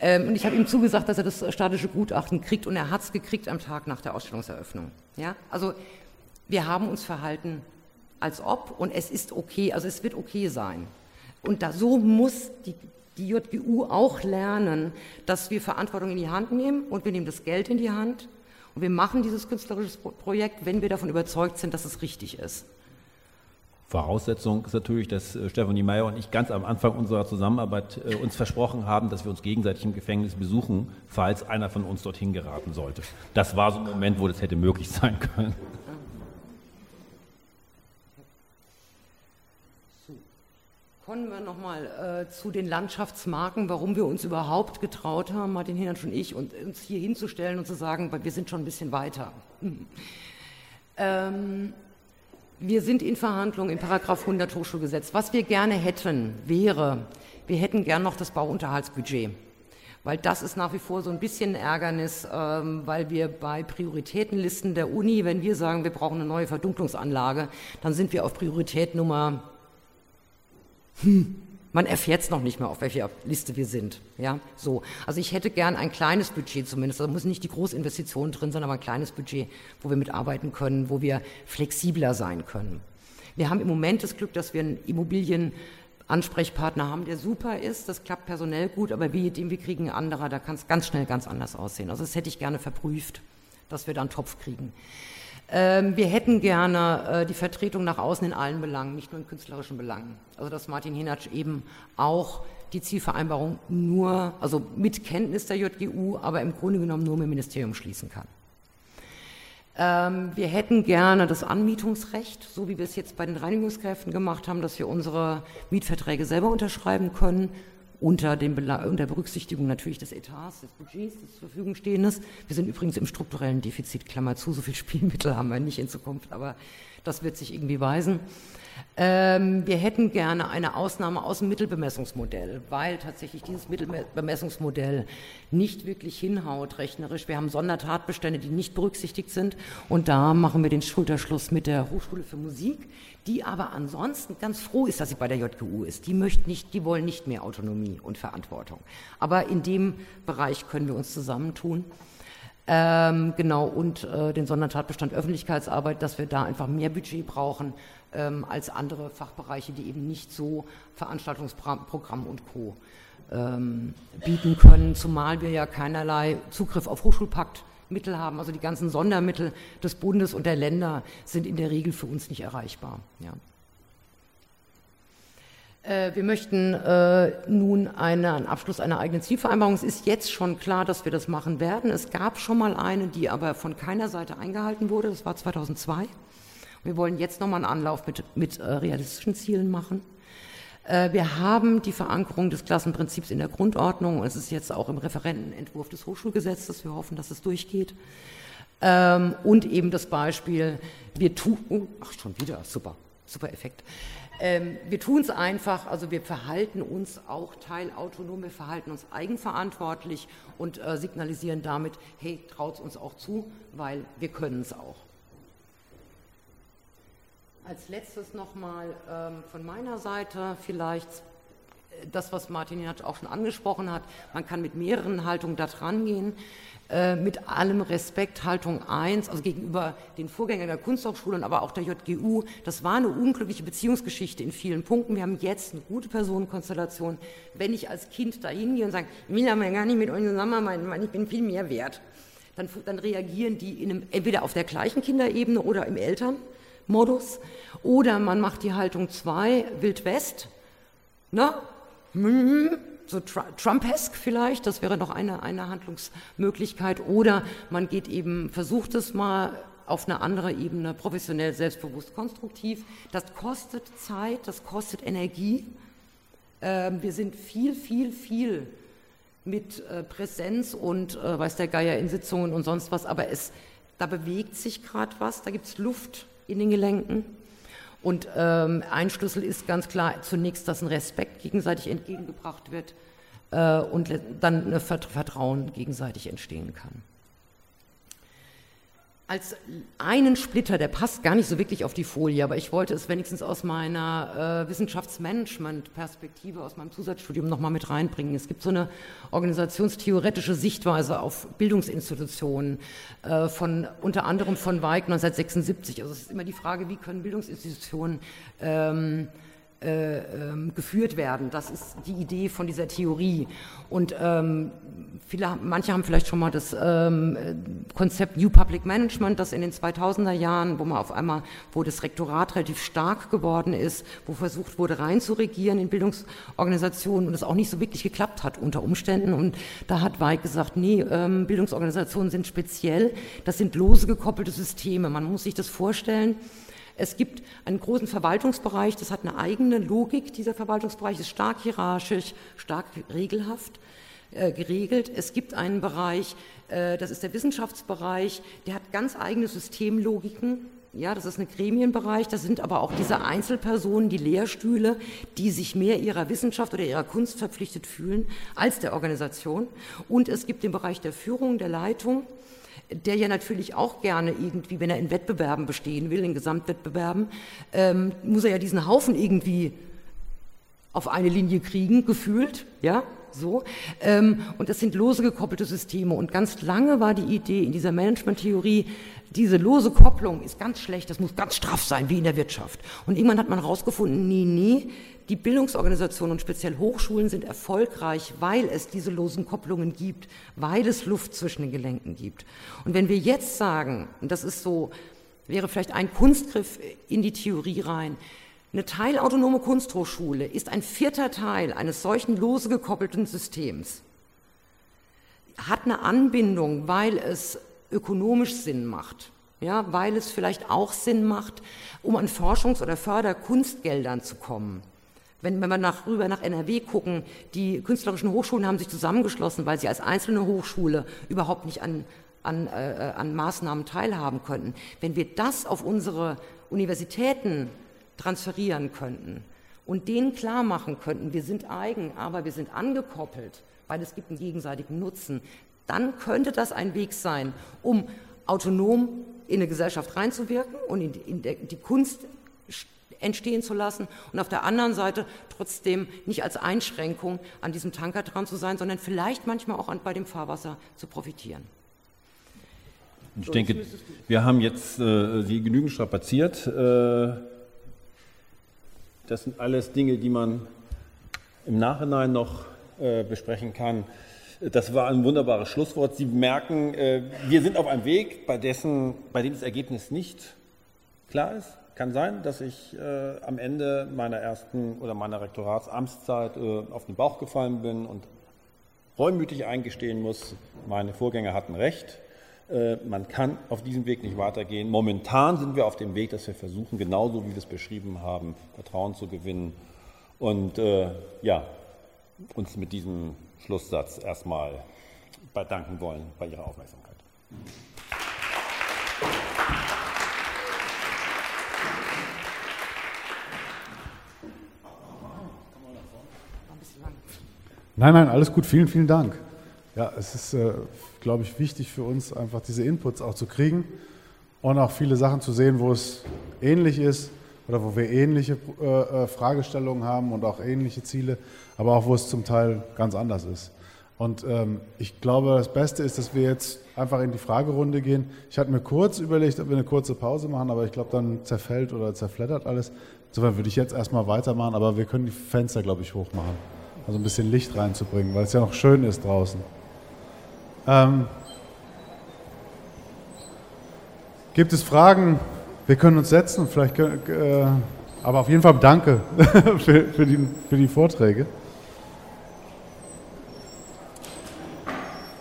Ähm, und ich habe ihm zugesagt, dass er das statische Gutachten kriegt und er hat es gekriegt am Tag nach der Ausstellungseröffnung. Ja? Also wir haben uns verhalten als ob und es ist okay, also es wird okay sein. Und da, so muss die, die JGU auch lernen, dass wir Verantwortung in die Hand nehmen und wir nehmen das Geld in die Hand und wir machen dieses künstlerische Projekt, wenn wir davon überzeugt sind, dass es richtig ist. Voraussetzung ist natürlich, dass äh, Stefanie Meyer und ich ganz am Anfang unserer Zusammenarbeit äh, uns versprochen haben, dass wir uns gegenseitig im Gefängnis besuchen, falls einer von uns dorthin geraten sollte. Das war so ein Moment, wo das hätte möglich sein können. Kommen wir nochmal äh, zu den Landschaftsmarken, warum wir uns überhaupt getraut haben, Martin Hinnertz und ich, und uns hier hinzustellen und zu sagen, wir sind schon ein bisschen weiter. Hm. Ähm, Wir sind in Verhandlungen im Paragraph 100 Hochschulgesetz. Was wir gerne hätten, wäre, wir hätten gern noch das Bauunterhaltsbudget. Weil das ist nach wie vor so ein bisschen ein Ärgernis, ähm, weil wir bei Prioritätenlisten der Uni, wenn wir sagen, wir brauchen eine neue Verdunklungsanlage, dann sind wir auf Priorität Nummer hm, man erfährt es noch nicht mehr, auf welcher Liste wir sind. Ja, so. Also ich hätte gern ein kleines Budget zumindest. Da muss nicht die Großinvestition drin sein, aber ein kleines Budget, wo wir mitarbeiten können, wo wir flexibler sein können. Wir haben im Moment das Glück, dass wir einen Immobilienansprechpartner haben, der super ist. Das klappt personell gut, aber wie dem wir kriegen ein anderer, da kann es ganz schnell ganz anders aussehen. Also das hätte ich gerne verprüft, dass wir da einen Topf kriegen. Ähm, wir hätten gerne äh, die Vertretung nach außen in allen Belangen, nicht nur in künstlerischen Belangen. Also dass Martin Hinatsch eben auch die Zielvereinbarung nur, also mit Kenntnis der JGU, aber im Grunde genommen nur mit dem Ministerium schließen kann. Ähm, wir hätten gerne das Anmietungsrecht, so wie wir es jetzt bei den Reinigungskräften gemacht haben, dass wir unsere Mietverträge selber unterschreiben können, unter, dem unter Berücksichtigung natürlich des Etats, des Budgets, des zur Verfügung stehendes. Wir sind übrigens im strukturellen Defizit, Klammer zu, so viel Spielmittel haben wir nicht in Zukunft, aber das wird sich irgendwie weisen. Ähm, wir hätten gerne eine Ausnahme aus dem Mittelbemessungsmodell, weil tatsächlich dieses Mittelbemessungsmodell nicht wirklich hinhaut rechnerisch. Wir haben Sondertatbestände, die nicht berücksichtigt sind und da machen wir den Schulterschluss mit der Hochschule für Musik, die aber ansonsten ganz froh ist, dass sie bei der JGU ist. Die möchten nicht, die wollen nicht mehr Autonomie und Verantwortung. Aber in dem Bereich können wir uns zusammentun. Ähm, genau, und äh, den Sondertatbestand Öffentlichkeitsarbeit, dass wir da einfach mehr Budget brauchen ähm, als andere Fachbereiche, die eben nicht so Veranstaltungsprogramm und Co. Ähm, bieten können, zumal wir ja keinerlei Zugriff auf Hochschulpaktmittel haben. Also die ganzen Sondermittel des Bundes und der Länder sind in der Regel für uns nicht erreichbar. Ja. Äh, wir möchten äh, nun eine, einen Abschluss einer eigenen Zielvereinbarung. Es ist jetzt schon klar, dass wir das machen werden. Es gab schon mal eine, die aber von keiner Seite eingehalten wurde. Das war 2002. Wir wollen jetzt nochmal einen Anlauf mit, mit äh, realistischen Zielen machen. Äh, wir haben die Verankerung des Klassenprinzips in der Grundordnung. Es ist jetzt auch im Referentenentwurf des Hochschulgesetzes. Wir hoffen, dass es durchgeht. Ähm, und eben das Beispiel, wir tun, oh, ach schon wieder, super, super Effekt. Ähm, wir tun es einfach, also wir verhalten uns auch teilautonom, wir verhalten uns eigenverantwortlich und äh, signalisieren damit, hey, traut uns auch zu, weil wir können es auch. Als letztes nochmal ähm, von meiner Seite vielleicht äh, das, was Martin Janatsch auch schon angesprochen hat. Man kann mit mehreren Haltungen da dran gehen. Äh, mit allem Respekt Haltung 1, also gegenüber den Vorgängern der Kunsthochschule, aber auch der JGU. Das war eine unglückliche Beziehungsgeschichte in vielen Punkten. Wir haben jetzt eine gute Personenkonstellation. Wenn ich als Kind da hingehe und sage, ich will gar nicht mit euch zusammenarbeiten, ich bin viel mehr wert, dann, dann reagieren die einem, entweder auf der gleichen Kinderebene oder im Elternmodus. Oder man macht die Haltung 2, Wild West. Na, so Trumpesk vielleicht, das wäre noch eine, eine Handlungsmöglichkeit. Oder man geht eben, versucht es mal auf eine andere Ebene, professionell, selbstbewusst, konstruktiv. Das kostet Zeit, das kostet Energie. Ähm, wir sind viel, viel, viel mit äh, Präsenz und äh, weiß der Geier in Sitzungen und sonst was, aber es, da bewegt sich gerade was, da gibt es Luft in den Gelenken. Und ähm, ein Schlüssel ist ganz klar zunächst, dass ein Respekt gegenseitig entgegengebracht wird äh, und dann ein Vertrauen gegenseitig entstehen kann als einen Splitter, der passt gar nicht so wirklich auf die Folie, aber ich wollte es wenigstens aus meiner äh, Wissenschaftsmanagement-Perspektive, aus meinem Zusatzstudium nochmal mit reinbringen. Es gibt so eine organisationstheoretische Sichtweise auf Bildungsinstitutionen, äh, von, unter anderem von Weig 1976. Also es ist immer die Frage, wie können Bildungsinstitutionen ähm, äh, ähm, geführt werden. Das ist die Idee von dieser Theorie. Und ähm, viele, manche haben vielleicht schon mal das ähm, Konzept New Public Management, das in den 2000er Jahren, wo man auf einmal, wo das Rektorat relativ stark geworden ist, wo versucht wurde reinzuregieren in Bildungsorganisationen und es auch nicht so wirklich geklappt hat unter Umständen. Und da hat Weig gesagt, nee, ähm, Bildungsorganisationen sind speziell, das sind lose gekoppelte Systeme. Man muss sich das vorstellen es gibt einen großen Verwaltungsbereich, das hat eine eigene Logik. Dieser Verwaltungsbereich ist stark hierarchisch, stark regelhaft äh, geregelt. Es gibt einen Bereich, äh, das ist der Wissenschaftsbereich, der hat ganz eigene Systemlogiken. ja, das ist ein Gremienbereich, das sind aber auch diese Einzelpersonen, die Lehrstühle, die sich mehr ihrer Wissenschaft oder ihrer Kunst verpflichtet fühlen als der Organisation. Und es gibt den Bereich der Führung, der Leitung, der ja natürlich auch gerne irgendwie, wenn er in Wettbewerben bestehen will, in Gesamtwettbewerben, ähm, muss er ja diesen Haufen irgendwie auf eine Linie kriegen, gefühlt, ja, so. Ähm, und das sind lose gekoppelte Systeme. Und ganz lange war die Idee in dieser Management-Theorie, diese lose Kopplung ist ganz schlecht, das muss ganz straff sein, wie in der Wirtschaft. Und irgendwann hat man herausgefunden, nee, nee, die Bildungsorganisationen und speziell Hochschulen sind erfolgreich, weil es diese losen Kopplungen gibt, weil es Luft zwischen den Gelenken gibt. Und wenn wir jetzt sagen, und das ist so, wäre vielleicht ein Kunstgriff in die Theorie rein, eine teilautonome Kunsthochschule ist ein vierter Teil eines solchen lose gekoppelten Systems, hat eine Anbindung, weil es ökonomisch Sinn macht, ja, weil es vielleicht auch Sinn macht, um an Forschungs- oder Förderkunstgeldern zu kommen. Wenn, wenn wir nach, rüber nach NRW gucken, die künstlerischen Hochschulen haben sich zusammengeschlossen, weil sie als einzelne Hochschule überhaupt nicht an, an, äh, an Maßnahmen teilhaben könnten. Wenn wir das auf unsere Universitäten transferieren könnten und denen klar machen könnten, wir sind eigen, aber wir sind angekoppelt, weil es gibt einen gegenseitigen Nutzen, dann könnte das ein Weg sein, um autonom in eine Gesellschaft reinzuwirken und in die, in der, die Kunst entstehen zu lassen und auf der anderen Seite trotzdem nicht als Einschränkung an diesem Tanker dran zu sein, sondern vielleicht manchmal auch an, bei dem Fahrwasser zu profitieren. Ich denke, wir haben jetzt äh, Sie genügend strapaziert. Äh, das sind alles Dinge, die man im Nachhinein noch äh, besprechen kann. Das war ein wunderbares Schlusswort. Sie merken, äh, wir sind auf einem Weg, bei, dessen, bei dem das Ergebnis nicht klar ist. Kann sein, dass ich äh, am Ende meiner ersten oder meiner Rektoratsamtszeit äh, auf den Bauch gefallen bin und reumütig eingestehen muss, meine Vorgänger hatten recht. Äh, man kann auf diesem Weg nicht weitergehen. Momentan sind wir auf dem Weg, dass wir versuchen, genauso wie wir es beschrieben haben, Vertrauen zu gewinnen und äh, ja, uns mit diesem Schlusssatz erstmal bedanken wollen bei Ihrer Aufmerksamkeit. Nein, nein, alles gut. Vielen, vielen Dank. Ja, es ist, äh, glaube ich, wichtig für uns, einfach diese Inputs auch zu kriegen und auch viele Sachen zu sehen, wo es ähnlich ist oder wo wir ähnliche äh, äh, Fragestellungen haben und auch ähnliche Ziele, aber auch wo es zum Teil ganz anders ist. Und ähm, ich glaube, das Beste ist, dass wir jetzt einfach in die Fragerunde gehen. Ich hatte mir kurz überlegt, ob wir eine kurze Pause machen, aber ich glaube, dann zerfällt oder zerfleddert alles. Insofern würde ich jetzt erstmal weitermachen, aber wir können die Fenster, glaube ich, hochmachen. Also ein bisschen Licht reinzubringen, weil es ja noch schön ist draußen. Ähm, gibt es Fragen? Wir können uns setzen, vielleicht, äh, aber auf jeden Fall danke für, für, die, für die Vorträge.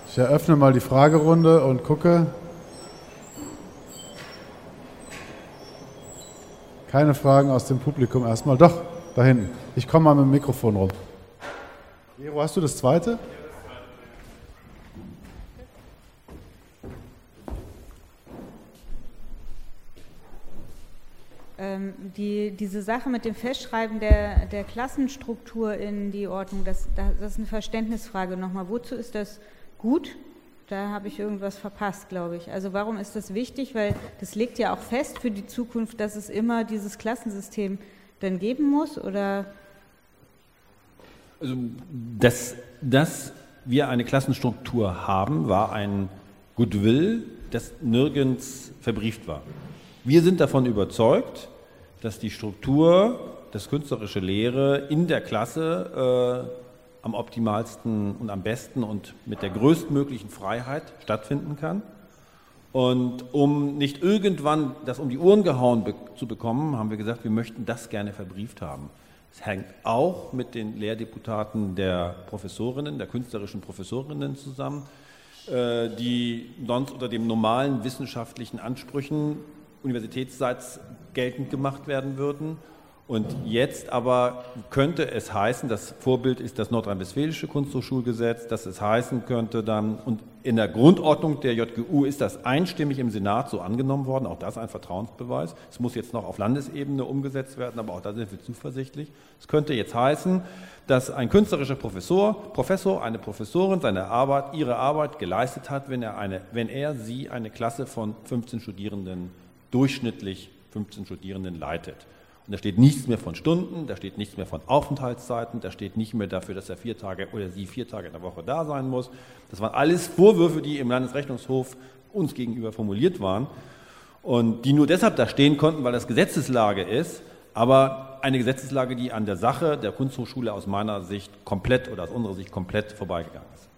Ich eröffne mal die Fragerunde und gucke. Keine Fragen aus dem Publikum erstmal. Doch, da hinten. Ich komme mal mit dem Mikrofon rum. Jero, hast du das zweite? Ähm, die, diese Sache mit dem Festschreiben der, der Klassenstruktur in die Ordnung, das, das ist eine Verständnisfrage nochmal. Wozu ist das gut? Da habe ich irgendwas verpasst, glaube ich. Also warum ist das wichtig? Weil das legt ja auch fest für die Zukunft, dass es immer dieses Klassensystem dann geben muss, oder? Also, dass, dass wir eine Klassenstruktur haben, war ein Goodwill, das nirgends verbrieft war. Wir sind davon überzeugt, dass die Struktur, das künstlerische Lehre in der Klasse äh, am optimalsten und am besten und mit der größtmöglichen Freiheit stattfinden kann. Und um nicht irgendwann das um die Ohren gehauen be zu bekommen, haben wir gesagt, wir möchten das gerne verbrieft haben. Es hängt auch mit den Lehrdeputaten der Professorinnen, der künstlerischen Professorinnen zusammen, äh, die sonst unter den normalen wissenschaftlichen Ansprüchen universitätsseits geltend gemacht werden würden. Und jetzt aber könnte es heißen, das Vorbild ist das nordrhein-westfälische Kunsthochschulgesetz, dass es heißen könnte dann, und in der Grundordnung der JGU ist das einstimmig im Senat so angenommen worden, auch das ein Vertrauensbeweis. Es muss jetzt noch auf Landesebene umgesetzt werden, aber auch da sind wir zuversichtlich. Es könnte jetzt heißen, dass ein künstlerischer Professor, Professor, eine Professorin seine Arbeit, ihre Arbeit geleistet hat, wenn er, eine, wenn er sie eine Klasse von 15 Studierenden, durchschnittlich 15 Studierenden leitet. Und da steht nichts mehr von Stunden, da steht nichts mehr von Aufenthaltszeiten, da steht nicht mehr dafür, dass er vier Tage oder sie vier Tage in der Woche da sein muss. Das waren alles Vorwürfe, die im Landesrechnungshof uns gegenüber formuliert waren und die nur deshalb da stehen konnten, weil das Gesetzeslage ist, aber eine Gesetzeslage, die an der Sache der Kunsthochschule aus meiner Sicht komplett oder aus unserer Sicht komplett vorbeigegangen ist.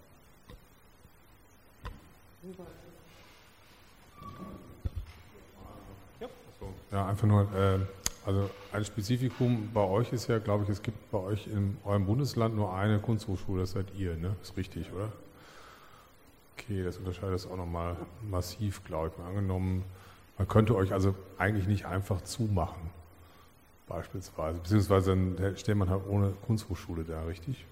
Ja, einfach nur. Äh also ein Spezifikum bei euch ist ja, glaube ich, es gibt bei euch in eurem Bundesland nur eine Kunsthochschule, das seid ihr, ne? Ist richtig, oder? Okay, das unterscheidet es auch nochmal massiv, glaube ich. Mal angenommen, man könnte euch also eigentlich nicht einfach zumachen, beispielsweise. Beziehungsweise dann steht man halt ohne Kunsthochschule da, richtig?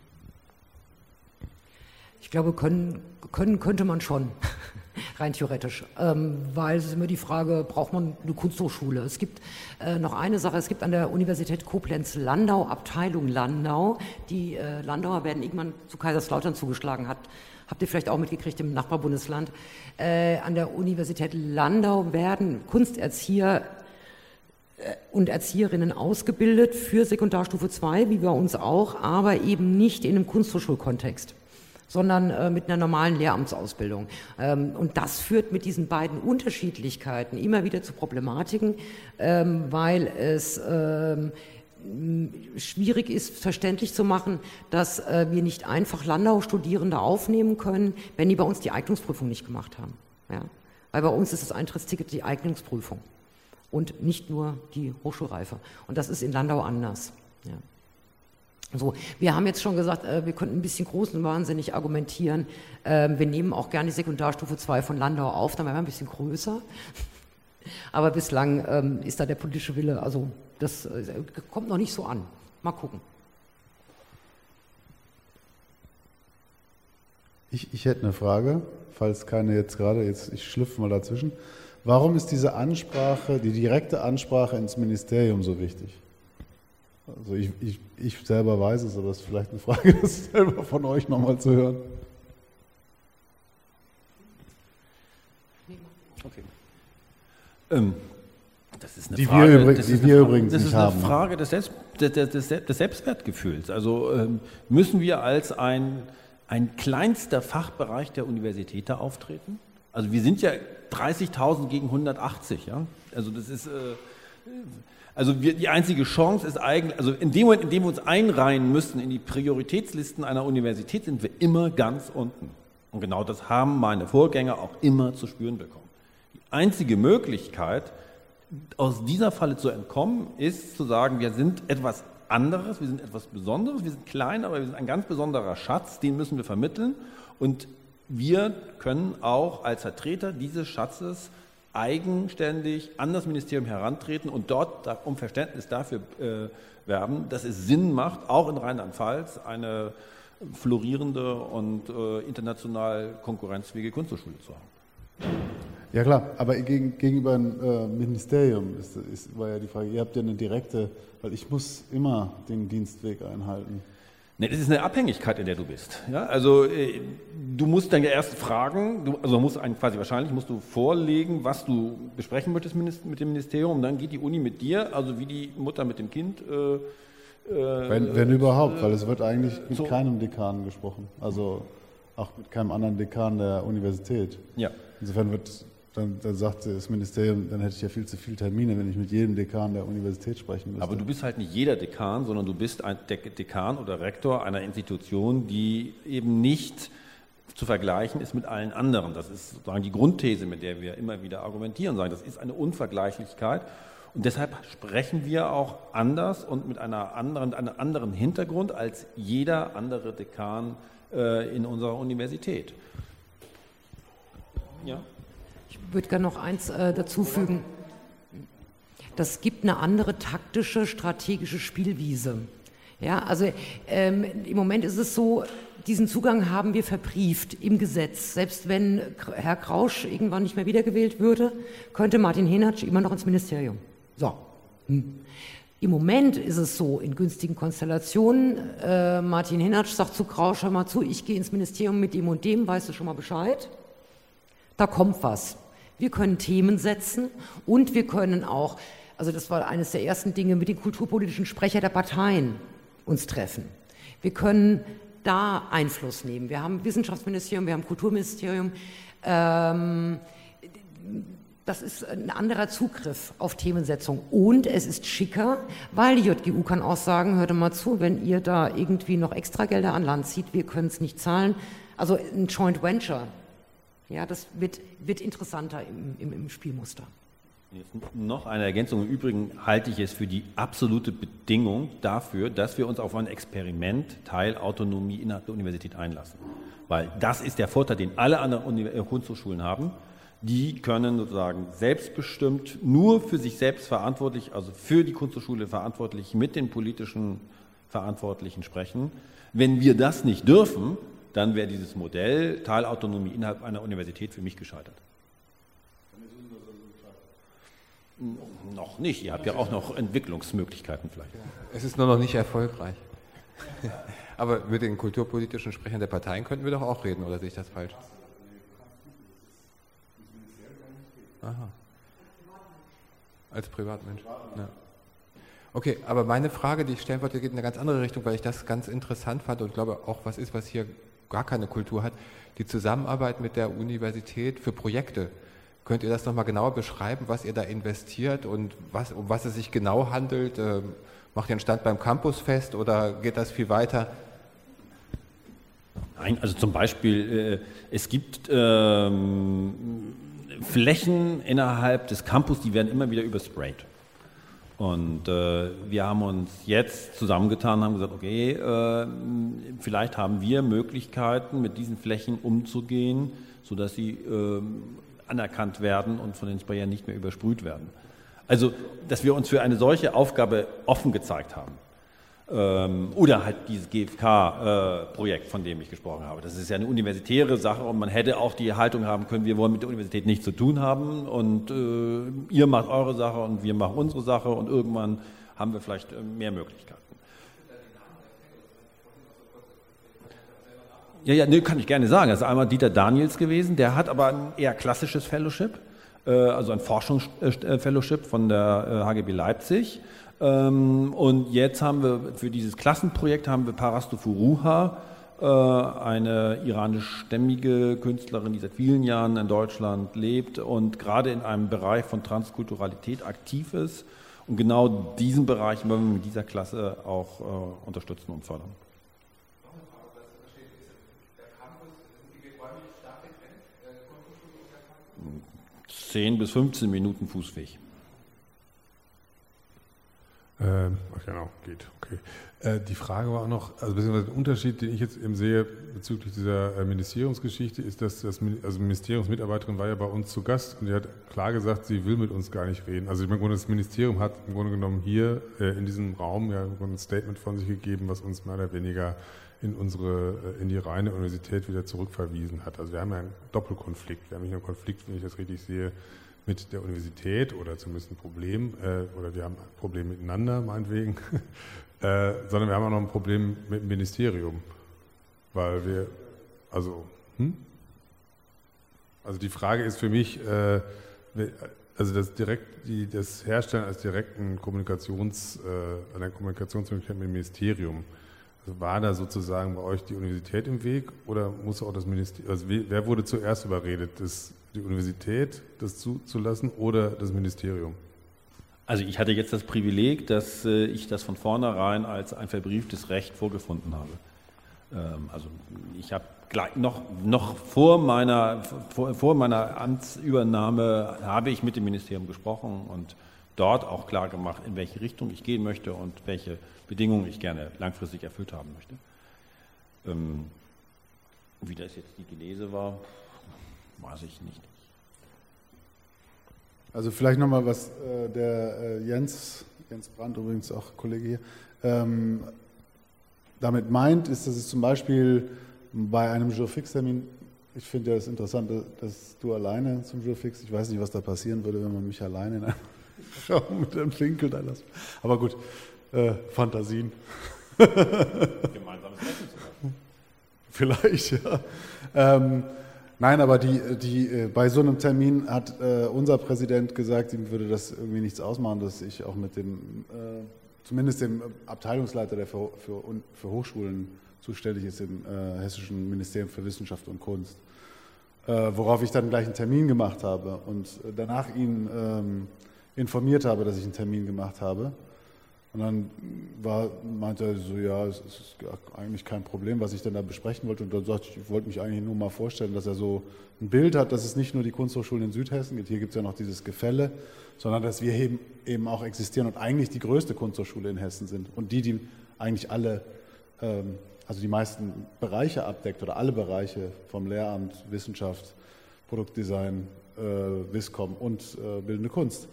Ich glaube, können, können könnte man schon. rein theoretisch. Ähm, weil es ist immer die Frage, braucht man eine Kunsthochschule? Es gibt äh, noch eine Sache, es gibt an der Universität Koblenz Landau, Abteilung Landau. Die äh, Landauer werden irgendwann zu Kaiserslautern zugeschlagen, hat, habt ihr vielleicht auch mitgekriegt im Nachbarbundesland. Äh, an der Universität Landau werden Kunsterzieher äh, und Erzieherinnen ausgebildet für Sekundarstufe 2, wie bei uns auch, aber eben nicht in einem Kunsthochschulkontext sondern äh, mit einer normalen Lehramtsausbildung. Ähm, und das führt mit diesen beiden Unterschiedlichkeiten immer wieder zu Problematiken, ähm, weil es ähm, schwierig ist, verständlich zu machen, dass äh, wir nicht einfach Landau-Studierende aufnehmen können, wenn die bei uns die Eignungsprüfung nicht gemacht haben. Ja? Weil bei uns ist das Eintrittsticket die Eignungsprüfung und nicht nur die Hochschulreife. Und das ist in Landau anders. Ja. So, wir haben jetzt schon gesagt, äh, wir könnten ein bisschen groß und wahnsinnig argumentieren. Ähm, wir nehmen auch gerne die Sekundarstufe 2 von Landau auf, dann wären wir ein bisschen größer. Aber bislang ähm, ist da der politische Wille, also das äh, kommt noch nicht so an. Mal gucken. Ich, ich hätte eine Frage, falls keine jetzt gerade, jetzt ich schlüpfe mal dazwischen. Warum ist diese Ansprache, die direkte Ansprache ins Ministerium so wichtig? Also ich, ich, ich selber weiß es, aber es ist vielleicht eine Frage, das selber von euch nochmal zu hören. Okay. Ähm, das ist eine die Frage, wir, übrig, das die ist wir übrigens das nicht ist eine haben. ne? Frage des, Selbst, des, des Selbstwertgefühls. Also ähm, müssen wir als ein, ein kleinster Fachbereich der Universität da auftreten? Also wir sind ja 30.000 gegen 180, ja. Also das ist äh, also wir, die einzige Chance ist eigentlich, also in dem Moment, in dem wir uns einreihen müssen in die Prioritätslisten einer Universität, sind wir immer ganz unten. Und genau das haben meine Vorgänger auch immer zu spüren bekommen. Die einzige Möglichkeit, aus dieser Falle zu entkommen, ist zu sagen, wir sind etwas anderes, wir sind etwas Besonderes, wir sind klein, aber wir sind ein ganz besonderer Schatz, den müssen wir vermitteln. Und wir können auch als Vertreter dieses Schatzes eigenständig an das Ministerium herantreten und dort um Verständnis dafür äh, werben, dass es Sinn macht, auch in Rheinland-Pfalz eine florierende und äh, international konkurrenzfähige Kunsthochschule zu haben. Ja klar, aber gegen, gegenüber dem äh, Ministerium ist, ist, war ja die Frage, ihr habt ja eine direkte, weil ich muss immer den Dienstweg einhalten. Ne, das ist eine Abhängigkeit, in der du bist. Ja, also äh, du musst dann ja erst fragen, du, also musst einen, quasi wahrscheinlich musst du vorlegen, was du besprechen möchtest mit dem Ministerium, dann geht die Uni mit dir, also wie die Mutter mit dem Kind. Äh, äh wenn, wenn überhaupt, weil es wird eigentlich mit so. keinem Dekan gesprochen, also auch mit keinem anderen Dekan der Universität. Ja. Insofern wird dann, dann sagte das Ministerium, dann hätte ich ja viel zu viele Termine, wenn ich mit jedem Dekan der Universität sprechen müsste. Aber du bist halt nicht jeder Dekan, sondern du bist ein Dekan oder Rektor einer Institution, die eben nicht zu vergleichen ist mit allen anderen. Das ist sozusagen die Grundthese, mit der wir immer wieder argumentieren, sagen, das ist eine Unvergleichlichkeit. Und deshalb sprechen wir auch anders und mit einer anderen, einem anderen Hintergrund als jeder andere Dekan äh, in unserer Universität. Ja würde gerne noch eins äh, dazu fügen. Das gibt eine andere taktische, strategische Spielwiese. Ja, also ähm, im Moment ist es so, diesen Zugang haben wir verbrieft im Gesetz. Selbst wenn Herr Krausch irgendwann nicht mehr wiedergewählt würde, könnte Martin Henatsch immer noch ins Ministerium. So. Hm. Im Moment ist es so, in günstigen Konstellationen, äh, Martin Henatsch sagt zu Krausch, hör mal zu, ich gehe ins Ministerium mit dem und dem, weißt du schon mal Bescheid? Da kommt was. Wir können Themen setzen und wir können auch, also das war eines der ersten Dinge, mit den kulturpolitischen Sprecher der Parteien uns treffen. Wir können da Einfluss nehmen. Wir haben Wissenschaftsministerium, wir haben Kulturministerium. Ähm, das ist ein anderer Zugriff auf Themensetzung. Und es ist schicker, weil die JGU kann auch sagen, hört mal zu, wenn ihr da irgendwie noch extra Gelder an Land zieht, wir können es nicht zahlen. Also ein Joint Venture, ja, das wird, wird interessanter im, im, im Spielmuster. Jetzt noch eine Ergänzung. Im Übrigen halte ich es für die absolute Bedingung dafür, dass wir uns auf ein Experiment Teilautonomie innerhalb der Universität einlassen. Weil das ist der Vorteil, den alle anderen äh, Kunsthochschulen haben. Die können sozusagen selbstbestimmt, nur für sich selbst verantwortlich, also für die Kunsthochschule verantwortlich, mit den politischen Verantwortlichen sprechen. Wenn wir das nicht dürfen, dann wäre dieses Modell Teilautonomie innerhalb einer Universität für mich gescheitert. Noch nicht. Ihr habt ja auch noch Entwicklungsmöglichkeiten vielleicht. Es ist nur noch nicht erfolgreich. Aber mit den kulturpolitischen Sprechern der Parteien könnten wir doch auch reden, oder sehe ich das falsch? Aha. Als Privatmensch. Ja. Okay, aber meine Frage, die ich stellen wollte, geht in eine ganz andere Richtung, weil ich das ganz interessant fand und glaube auch was ist, was hier gar keine Kultur hat. Die Zusammenarbeit mit der Universität für Projekte. Könnt ihr das nochmal genauer beschreiben, was ihr da investiert und was, um was es sich genau handelt? Ähm, macht ihr einen Stand beim Campus fest oder geht das viel weiter? Nein, also zum Beispiel, äh, es gibt ähm, Flächen innerhalb des Campus, die werden immer wieder übersprayt. Und äh, wir haben uns jetzt zusammengetan und haben gesagt, okay, äh, vielleicht haben wir Möglichkeiten, mit diesen Flächen umzugehen, sodass sie äh, anerkannt werden und von den Sprayern nicht mehr übersprüht werden. Also, dass wir uns für eine solche Aufgabe offen gezeigt haben. Ähm, oder halt dieses GfK-Projekt, äh, von dem ich gesprochen habe. Das ist ja eine universitäre Sache und man hätte auch die Haltung haben können, wir wollen mit der Universität nichts zu tun haben und äh, ihr macht eure Sache und wir machen unsere Sache und irgendwann haben wir vielleicht äh, mehr Möglichkeiten. Ja, ja, nee, kann ich gerne sagen. Das ist einmal Dieter Daniels gewesen, der hat aber ein eher klassisches Fellowship, äh, also ein Forschungsfellowship von der HGB äh, Leipzig. Ähm, und jetzt haben wir für dieses Klassenprojekt haben wir Parasto Furuha, äh, eine iranischstämmige Künstlerin, die seit vielen Jahren in Deutschland lebt und gerade in einem Bereich von Transkulturalität aktiv ist. Und genau diesen Bereich wollen wir mit dieser Klasse auch unterstützen und fördern. 10 bis 15 Minuten Fußweg. Ähm, genau, geht. Okay. Äh, die Frage war auch noch, also beziehungsweise der Unterschied, den ich jetzt eben sehe bezüglich dieser äh, Ministeriumsgeschichte, ist, dass das also Ministeriumsmitarbeiterin war ja bei uns zu Gast und die hat klar gesagt, sie will mit uns gar nicht reden. Also im Grunde das Ministerium hat im Grunde genommen hier äh, in diesem Raum ja ein Statement von sich gegeben, was uns mehr oder weniger in unsere, äh, in die reine Universität wieder zurückverwiesen hat. Also wir haben ja einen Doppelkonflikt. Wir haben nicht nur einen Konflikt, wenn ich das richtig sehe, mit der Universität oder zumindest ein Problem, äh, oder wir haben ein Problem miteinander, meinetwegen, äh, sondern wir haben auch noch ein Problem mit dem Ministerium. Weil wir, also, hm? Also die Frage ist für mich, äh, also das, direkt, die, das Herstellen als direkten Kommunikations, äh, einer Kommunikationsmöglichkeit mit dem Ministerium, also war da sozusagen bei euch die Universität im Weg oder muss auch das Ministerium, also wer wurde zuerst überredet, das, die Universität das zuzulassen oder das Ministerium? Also ich hatte jetzt das Privileg, dass äh, ich das von vornherein als ein verbrieftes Recht vorgefunden habe. Ähm, also ich habe noch, noch vor, meiner, vor, vor meiner Amtsübernahme habe ich mit dem Ministerium gesprochen und dort auch klar gemacht, in welche Richtung ich gehen möchte und welche Bedingungen ich gerne langfristig erfüllt haben möchte. Ähm, wie das jetzt die Genese war, weiß ich nicht. Also vielleicht nochmal was äh, der äh, Jens, Jens Brandt übrigens auch Kollege hier, ähm, damit meint, ist, dass es zum Beispiel bei einem Jurfix-Termin, ich finde ja das Interessante, dass du alleine zum Jurfix, ich weiß nicht, was da passieren würde, wenn man mich alleine in einem Raum mit einem Winkel da lässt. Aber gut, äh, Fantasien. Gemeinsames Essen zum Beispiel. Vielleicht, ja. Ähm, nein, aber die, die, äh, bei so einem Termin hat äh, unser Präsident gesagt, ihm würde das irgendwie nichts ausmachen, dass ich auch mit dem, äh, zumindest dem Abteilungsleiter, der für, für, für Hochschulen zuständig ist im äh, Hessischen Ministerium für Wissenschaft und Kunst, äh, worauf ich dann gleich einen Termin gemacht habe und danach ihn ähm, informiert habe, dass ich einen Termin gemacht habe. Und dann war, meinte er so, ja, es ist eigentlich kein Problem, was ich denn da besprechen wollte. Und dann sagte ich, ich wollte mich eigentlich nur mal vorstellen, dass er so ein Bild hat, dass es nicht nur die Kunsthochschulen in Südhessen gibt, hier gibt es ja noch dieses Gefälle, sondern dass wir eben, eben auch existieren und eigentlich die größte Kunsthochschule in Hessen sind und die, die eigentlich alle, ähm, also die meisten Bereiche abdeckt oder alle Bereiche vom Lehramt, Wissenschaft, Produktdesign, äh, Wisscom und äh, bildende Kunst.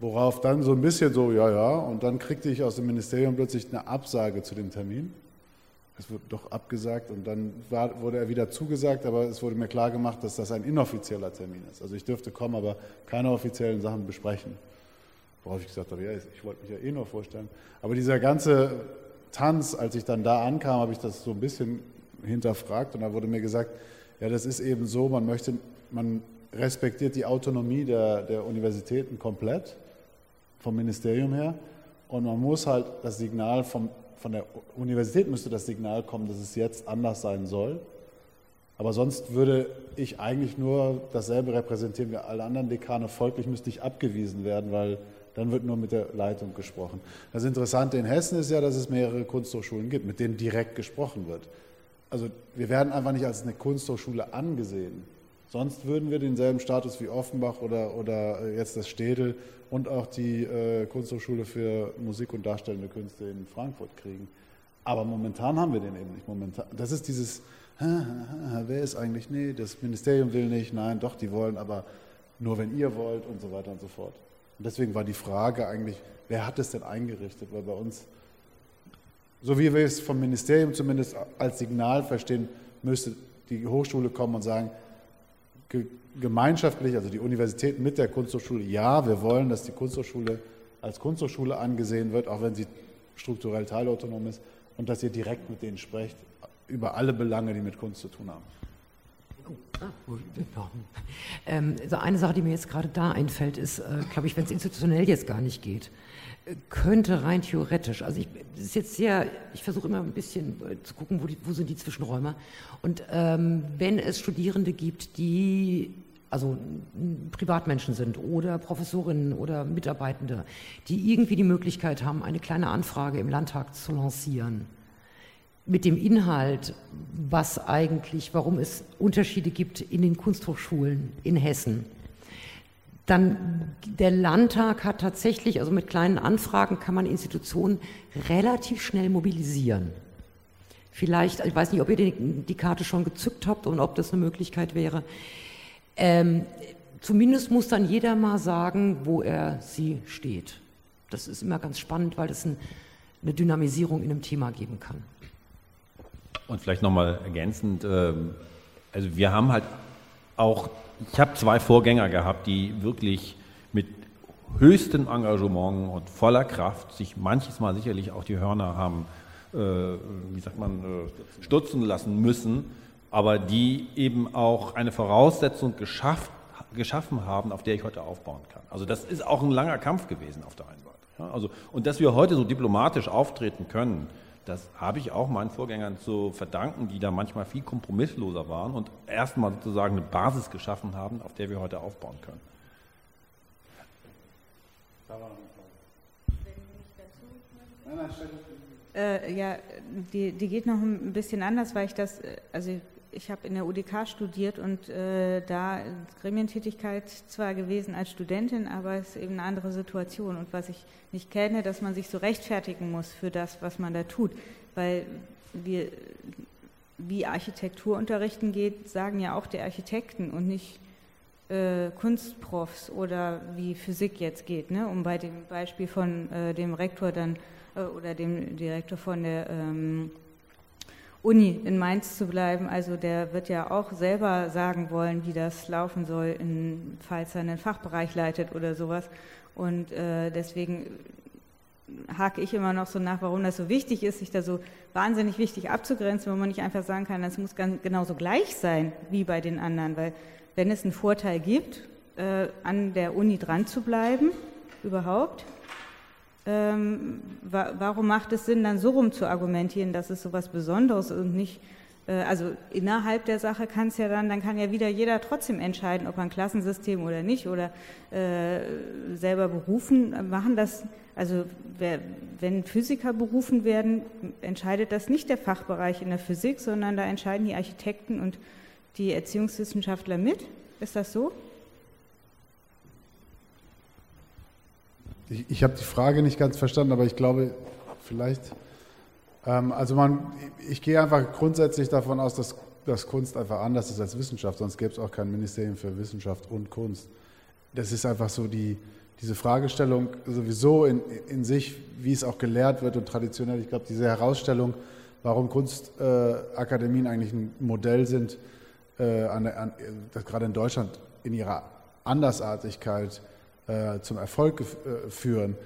Worauf dann so ein bisschen so, ja, ja, und dann kriegte ich aus dem Ministerium plötzlich eine Absage zu dem Termin. Es wurde doch abgesagt und dann war, wurde er wieder zugesagt, aber es wurde mir klar gemacht, dass das ein inoffizieller Termin ist. Also ich dürfte kommen, aber keine offiziellen Sachen besprechen. Worauf ich gesagt habe, ja, ich wollte mich ja eh nur vorstellen. Aber dieser ganze Tanz, als ich dann da ankam, habe ich das so ein bisschen hinterfragt und da wurde mir gesagt, ja, das ist eben so, man möchte, man respektiert die Autonomie der, der Universitäten komplett vom Ministerium her. Und man muss halt das Signal vom, von der Universität müsste das Signal kommen, dass es jetzt anders sein soll. Aber sonst würde ich eigentlich nur dasselbe repräsentieren wie alle anderen Dekane. Folglich müsste ich abgewiesen werden, weil dann wird nur mit der Leitung gesprochen. Das Interessante in Hessen ist ja, dass es mehrere Kunsthochschulen gibt, mit denen direkt gesprochen wird. Also wir werden einfach nicht als eine Kunsthochschule angesehen. Sonst würden wir denselben Status wie Offenbach oder, oder äh, jetzt das Städel und auch die äh, Kunsthochschule für Musik und Darstellende Künste in Frankfurt kriegen. Aber momentan haben wir den eben nicht. Momentan, das ist dieses, wer ist eigentlich, nee, das Ministerium will nicht, nein, doch, die wollen, aber nur wenn ihr wollt und so weiter und so fort. Und deswegen war die Frage eigentlich, wer hat es denn eingerichtet? Weil bei uns, so wie wir es vom Ministerium zumindest als Signal verstehen, müsste die Hochschule kommen und sagen, gemeinschaftlich, also die Universität mit der Kunsthochschule, ja, wir wollen, dass die Kunsthochschule als Kunsthochschule angesehen wird, auch wenn sie strukturell teilautonom ist, und dass ihr direkt mit denen sprecht über alle Belange, die mit Kunst zu tun haben. Ähm, also eine Sache, die mir jetzt gerade da einfällt, ist, äh, glaube ich, wenn es institutionell jetzt gar nicht geht, könnte rein theoretisch, also ich ist jetzt sehr, ich versuche immer ein bisschen äh, zu gucken, wo, die, wo sind die Zwischenräume. Und ähm, wenn es Studierende gibt, die also Privatmenschen sind oder Professorinnen oder Mitarbeitende, die irgendwie die Möglichkeit haben, eine kleine Anfrage im Landtag zu lancieren, mit dem Inhalt, was eigentlich, warum es Unterschiede gibt in den Kunsthochschulen in Hessen dann der Landtag hat tatsächlich, also mit kleinen Anfragen kann man Institutionen relativ schnell mobilisieren. Vielleicht, ich weiß nicht, ob ihr die, Karte schon gezückt habt und ob das eine Möglichkeit wäre. Ähm, zumindest muss dann jeder mal sagen, wo er sie steht. Das ist immer ganz spannend, weil es ein, eine Dynamisierung in einem Thema geben kann. Und vielleicht nochmal ergänzend, ähm, also wir haben halt auch ich habe zwei Vorgänger gehabt, die wirklich mit höchstem Engagement und voller Kraft sich manches Mal sicherlich auch die Hörner haben, äh, wie sagt man, äh, stutzen lassen müssen, aber die eben auch eine Voraussetzung geschafft, geschaffen haben, auf der ich heute aufbauen kann. Also das ist auch ein langer Kampf gewesen auf der einen Seite. Ja, also, und dass wir heute so diplomatisch auftreten können, das habe ich auch meinen Vorgängern zu verdanken, die da manchmal viel kompromissloser waren und erstmal sozusagen eine Basis geschaffen haben, auf der wir heute aufbauen können. Äh, ja, die, die geht noch ein bisschen anders, weil ich das, äh, also ich habe in der UDK studiert und äh, da Gremientätigkeit zwar gewesen als Studentin, aber es ist eben eine andere Situation. Und was ich nicht kenne, dass man sich so rechtfertigen muss für das, was man da tut. Weil wir, wie Architektur unterrichten geht, sagen ja auch die Architekten und nicht äh, Kunstprofs oder wie Physik jetzt geht, ne? um bei dem Beispiel von äh, dem Rektor dann äh, oder dem Direktor von der ähm, Uni in Mainz zu bleiben. Also der wird ja auch selber sagen wollen, wie das laufen soll, in, falls er einen Fachbereich leitet oder sowas. Und äh, deswegen hake ich immer noch so nach, warum das so wichtig ist, sich da so wahnsinnig wichtig abzugrenzen, wo man nicht einfach sagen kann, das muss ganz, genauso gleich sein wie bei den anderen, weil wenn es einen Vorteil gibt, äh, an der Uni dran zu bleiben, überhaupt, ähm, wa warum macht es Sinn, dann so rum zu argumentieren, dass es so was Besonderes und nicht äh, also innerhalb der Sache kann es ja dann, dann kann ja wieder jeder trotzdem entscheiden, ob ein Klassensystem oder nicht oder äh, selber berufen machen das. Also wer, wenn Physiker berufen werden, entscheidet das nicht der Fachbereich in der Physik, sondern da entscheiden die Architekten und die Erziehungswissenschaftler mit. Ist das so? Ich, ich habe die Frage nicht ganz verstanden, aber ich glaube, vielleicht ähm, also man, ich gehe einfach grundsätzlich davon aus, dass, dass Kunst einfach anders ist als Wissenschaft, sonst gäbe es auch kein Ministerium für Wissenschaft und Kunst. Das ist einfach so die, diese Fragestellung sowieso in, in sich, wie es auch gelehrt wird und traditionell. Ich glaube, diese Herausstellung, warum Kunstakademien äh, eigentlich ein Modell sind, äh, an, an, das gerade in Deutschland in ihrer Andersartigkeit äh, zum Erfolg äh, führen,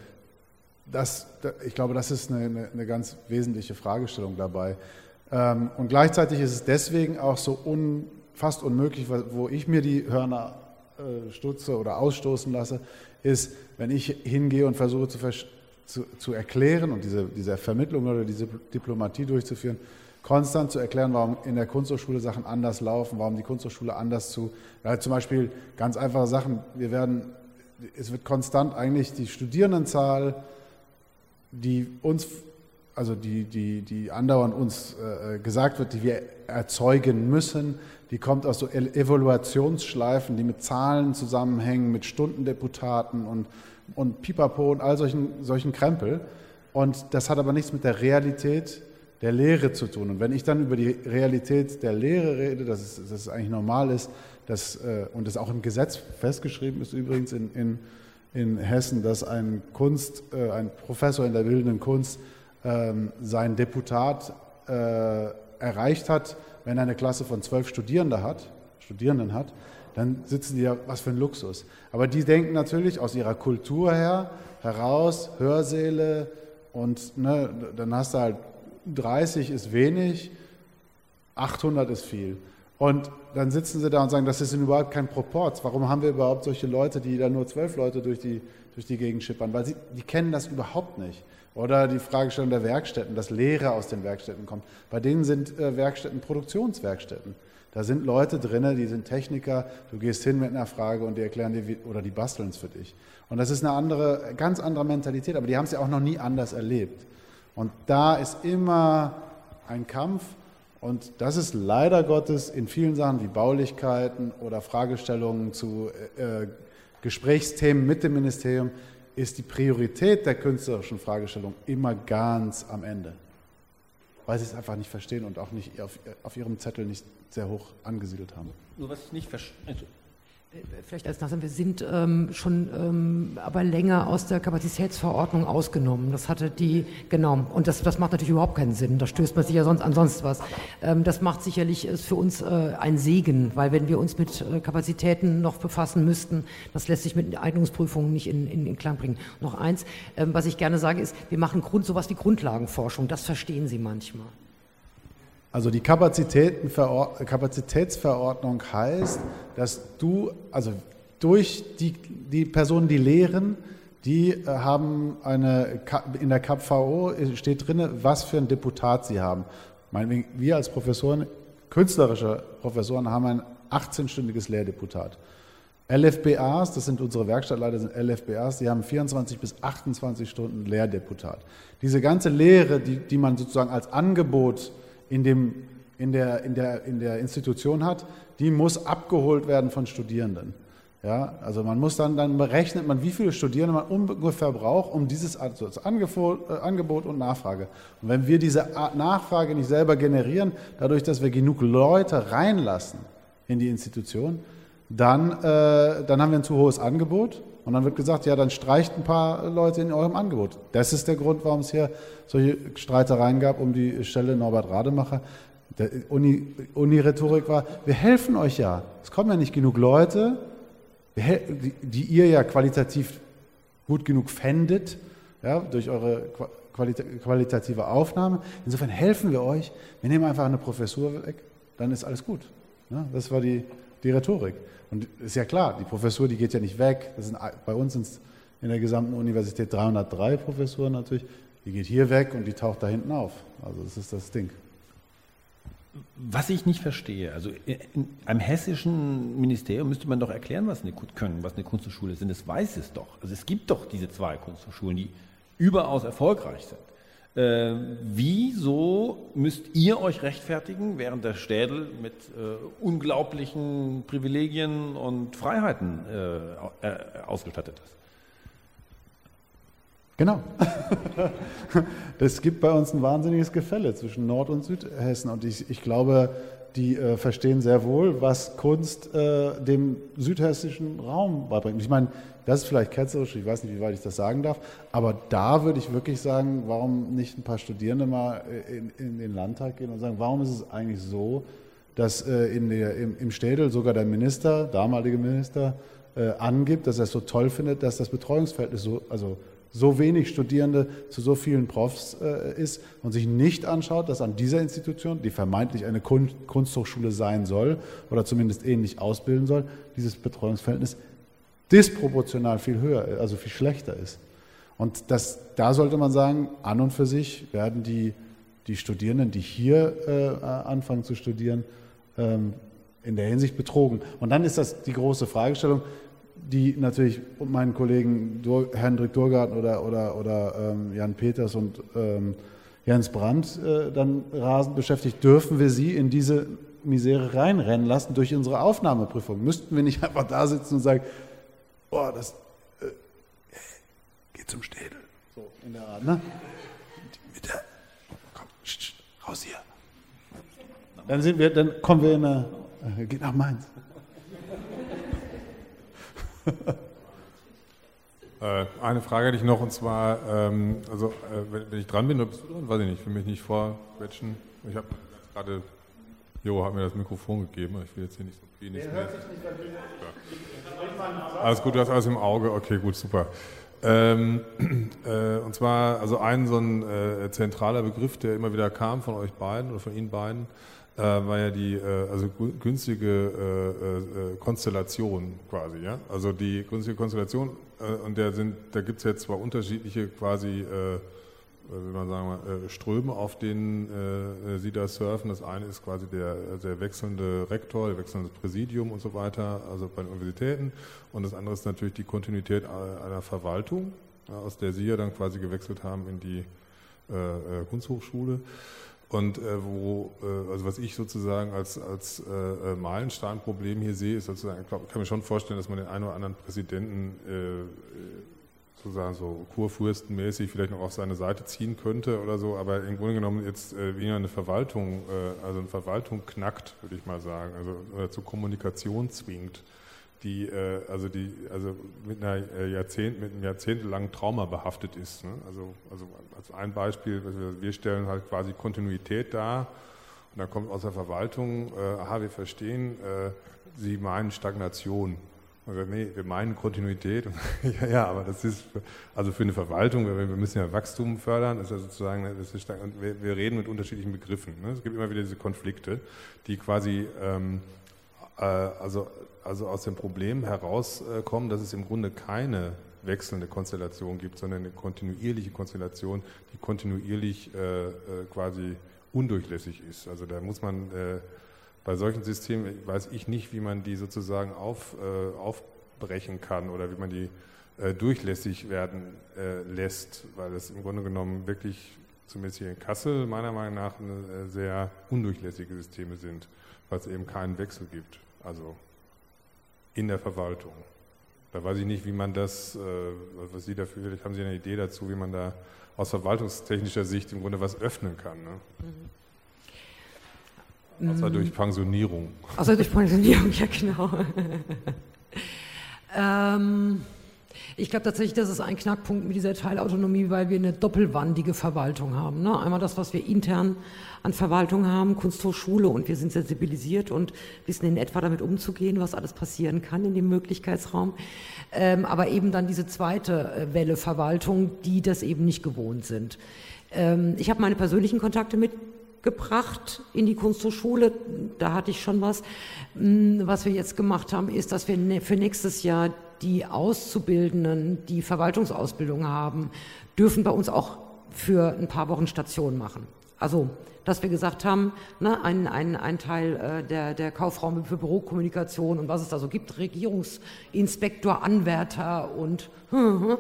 das, ich glaube, das ist eine, eine, ganz wesentliche Fragestellung dabei. Ähm, und gleichzeitig ist es deswegen auch so un, fast unmöglich, wo ich mir die Hörner äh, stutze oder ausstoßen lasse, ist, wenn ich hingehe und versuche zu, zu, zu erklären und diese, diese Vermittlung oder diese Diplomatie durchzuführen, konstant zu erklären, warum in der Kunsthochschule Sachen anders laufen, warum die Kunsthochschule anders zu, ja, zum Beispiel ganz einfache Sachen, wir werden, es wird konstant eigentlich die Studierendenzahl die uns, also die, die, die andauernd uns äh, gesagt wird, die wir erzeugen müssen, die kommt aus so Evaluationsschleifen, die mit Zahlen zusammenhängen, mit Stundendeputaten und, und Pipapo und all solchen, solchen Krempel. Und das hat aber nichts mit der Realität der Lehre zu tun. Und wenn ich dann über die Realität der Lehre rede, dass es, dass es eigentlich normal ist, dass, äh, und das auch im Gesetz festgeschrieben ist übrigens in, in in Hessen, dass ein Kunst, äh, ein Professor in der bildenden Kunst ähm, sein Deputat äh, erreicht hat, wenn er eine Klasse von zwölf Studierende hat, Studierenden hat, dann sitzen die ja, was für ein Luxus. Aber die denken natürlich aus ihrer Kultur her heraus, Hörsäle und ne, dann hast du halt 30 ist wenig, 800 ist viel. Und dann sitzen sie da und sagen, das ist überhaupt kein Proporz. Warum haben wir überhaupt solche Leute, die da nur zwölf Leute durch die, durch die Gegend schippern? Weil sie, die kennen das überhaupt nicht. Oder die Fragestellung der Werkstätten, dass Lehre aus den Werkstätten kommt. Bei denen sind äh, Werkstätten Produktionswerkstätten. Da sind Leute drin, die sind Techniker, du gehst hin mit einer Frage und die erklären dir, wie, oder die basteln es für dich. Und das ist eine andere, ganz andere Mentalität, aber die haben es ja auch noch nie anders erlebt. Und da ist immer ein Kampf und das ist leider Gottes in vielen Sachen wie Baulichkeiten oder Fragestellungen zu äh, Gesprächsthemen mit dem Ministerium, ist die Priorität der künstlerischen Fragestellung immer ganz am Ende. Weil sie es einfach nicht verstehen und auch nicht auf, auf ihrem Zettel nicht sehr hoch angesiedelt haben. Nur was ich nicht verstehe. Vielleicht als Nachsatz, wir sind ähm, schon ähm, aber länger aus der Kapazitätsverordnung ausgenommen. Das hatte die, genau, und das, das macht natürlich überhaupt keinen Sinn. Da stößt man sich ja sonst an sonst was. Ähm, das macht sicherlich ist für uns äh, ein Segen, weil wenn wir uns mit äh, Kapazitäten noch befassen müssten, das lässt sich mit Eignungsprüfungen nicht in, in, in Klang bringen. Noch eins, ähm, was ich gerne sage, ist, wir machen Grund, sowas wie Grundlagenforschung. Das verstehen Sie manchmal. Also die Kapazitätsverordnung heißt, dass du, also durch die, die Personen, die lehren, die äh, haben eine, in der KapVO steht drin, was für ein Deputat sie haben. Wir als Professoren, künstlerische Professoren, haben ein 18-stündiges Lehrdeputat. LFBAs, das sind unsere Werkstattleiter, sind LFBAs, die haben 24 bis 28 Stunden Lehrdeputat. Diese ganze Lehre, die, die man sozusagen als Angebot in, dem, in, der, in, der, in der Institution hat, die muss abgeholt werden von Studierenden. Ja, also man muss dann, dann berechnet man, wie viele Studierende man ungefähr braucht, um dieses also Angebot, äh, Angebot und Nachfrage. Und wenn wir diese Nachfrage nicht selber generieren, dadurch, dass wir genug Leute reinlassen in die Institution, dann, äh, dann haben wir ein zu hohes Angebot und dann wird gesagt, ja, dann streicht ein paar Leute in eurem Angebot. Das ist der Grund, warum es hier solche Streitereien gab um die Stelle Norbert Rademacher. Der Uni-Rhetorik Uni war, wir helfen euch ja. Es kommen ja nicht genug Leute, die, die ihr ja qualitativ gut genug fändet, ja, durch eure qualita qualitative Aufnahme. Insofern helfen wir euch. Wir nehmen einfach eine Professur weg, dann ist alles gut. Ja, das war die, die Rhetorik. Und ist ja klar, die Professur, die geht ja nicht weg. Das sind, bei uns sind es in der gesamten Universität 303 Professuren natürlich. Die geht hier weg und die taucht da hinten auf. Also das ist das Ding. Was ich nicht verstehe, also in einem hessischen Ministerium müsste man doch erklären, was eine, können, was eine Kunsthochschule ist. Es weiß es doch. Also es gibt doch diese zwei Kunsthochschulen, die überaus erfolgreich sind. Äh, wieso müsst ihr euch rechtfertigen, während der Städel mit äh, unglaublichen Privilegien und Freiheiten äh, äh ausgestattet ist? Genau. Es gibt bei uns ein wahnsinniges Gefälle zwischen Nord- und Südhessen und ich, ich glaube, die äh, verstehen sehr wohl, was Kunst äh, dem südhessischen Raum beibringt. Ich meine, das ist vielleicht ketzerisch, ich weiß nicht, wie weit ich das sagen darf, aber da würde ich wirklich sagen, warum nicht ein paar Studierende mal äh, in, in den Landtag gehen und sagen, warum ist es eigentlich so, dass äh, in der, im, im Städel sogar der Minister, damalige Minister, äh, angibt, dass er es so toll findet, dass das Betreuungsverhältnis so, also so wenig Studierende zu so vielen Profs äh, ist und sich nicht anschaut, dass an dieser Institution, die vermeintlich eine Kun Kunsthochschule sein soll oder zumindest ähnlich ausbilden soll, dieses Betreuungsverhältnis disproportional viel höher, also viel schlechter ist. Und das, da sollte man sagen, an und für sich werden die, die Studierenden, die hier äh, anfangen zu studieren, ähm, in der Hinsicht betrogen. Und dann ist das die große Fragestellung, die natürlich meinen Kollegen Dur Hendrik Durgarten oder, oder, oder ähm, Jan Peters und ähm, Jens Brandt äh, dann rasend beschäftigt, dürfen wir sie in diese Misere reinrennen lassen durch unsere Aufnahmeprüfung? Müssten wir nicht einfach da sitzen und sagen, oh, das äh, geht zum Städel. So in der Art, ne? Mit der, komm, raus hier. Dann sind wir, dann kommen wir in eine, äh, geht nach Mainz. Äh, eine Frage hätte ich noch und zwar, ähm, also äh, wenn, ich dran bin, oder bist du dran? Weiß ich nicht, ich will mich nicht vorquetschen. Ich habe gerade, Jo hat mir das Mikrofon gegeben, ich will jetzt hier nicht so viel nicht mehr. Alles gut, du hast alles im Auge, okay, gut, super. Ähm, äh, und zwar, also ein so ein äh, zentraler Begriff, der immer wieder kam von euch beiden oder von Ihnen beiden, äh, war ja die äh, also günstige äh, Konstellation quasi, ja. Also die günstige Konstellation und der sind, da gibt es jetzt zwar unterschiedliche quasi wie man sagen mal, Ströme, auf denen äh, sie da surfen. Das eine ist quasi der, der wechselnde Rektor, der wechselnde Präsidium und so weiter, also bei den Universitäten. Und das andere ist natürlich die Kontinuität einer Verwaltung, aus der Sie ja dann quasi gewechselt haben in die äh, Kunsthochschule. Und äh, wo, äh, also was ich sozusagen als, als äh, äh Meilensteinproblem hier sehe, ist sozusagen, ich kann mir schon vorstellen, dass man den einen oder anderen Präsidenten äh, sozusagen so kurfürstenmäßig vielleicht noch auf seine Seite ziehen könnte oder so, aber im Grunde genommen jetzt äh, weniger eine Verwaltung, äh, also eine Verwaltung knackt, würde ich mal sagen, also oder zur Kommunikation zwingt die äh, also die also mit einer Jahrzehnt mit einem jahrzehntelangen Trauma behaftet ist. Ne? Also also als ein Beispiel, wir stellen halt quasi Kontinuität dar und dann kommt aus der Verwaltung, aha, wir verstehen, Sie meinen Stagnation. Also, nee, wir meinen Kontinuität. ja, aber das ist für, also für eine Verwaltung, wir, wir müssen ja Wachstum fördern, ist ja sozusagen, das ist, und wir, wir, reden mit unterschiedlichen Begriffen. Ne? Es gibt immer wieder diese Konflikte, die quasi ähm, äh, also also aus dem Problem herauskommen, dass es im Grunde keine wechselnde Konstellation gibt, sondern eine kontinuierliche Konstellation, die kontinuierlich äh, äh, quasi undurchlässig ist. Also da muss man äh, bei solchen Systemen, weiß ich nicht, wie man die sozusagen auf, äh, aufbrechen kann oder wie man die äh, durchlässig werden äh, lässt, weil es im Grunde genommen wirklich, zumindest hier in Kassel, meiner Meinung nach eine, sehr undurchlässige Systeme sind, weil es eben keinen Wechsel gibt. Also in der Verwaltung. Da weiß ich nicht, wie man das, äh, was Sie dafür, vielleicht haben Sie eine Idee dazu, wie man da aus verwaltungstechnischer Sicht im Grunde was öffnen kann. Ne? Außer durch Pensionierung. Außer durch Pensionierung, ja genau. ähm, ich glaube tatsächlich, das ist ein Knackpunkt mit dieser Teilautonomie, weil wir eine doppelwandige Verwaltung haben. Ne? Einmal das, was wir intern an Verwaltung haben, Kunsthochschule, und wir sind sensibilisiert und wissen in etwa damit umzugehen, was alles passieren kann in dem Möglichkeitsraum. Ähm, aber eben dann diese zweite äh, Welle Verwaltung, die das eben nicht gewohnt sind. Ähm, ich habe meine persönlichen Kontakte mitgebracht in die Kunsthochschule. Da hatte ich schon was. Hm, was wir jetzt gemacht haben, ist, dass wir ne, für nächstes Jahr die Auszubildenden, die Verwaltungsausbildung haben, dürfen bei uns auch für ein paar Wochen Station machen. Also, dass wir gesagt haben, ne, ein, ein, ein Teil äh, der, der Kaufraum für Bürokommunikation und was es da so gibt, Regierungsinspektor, Anwärter und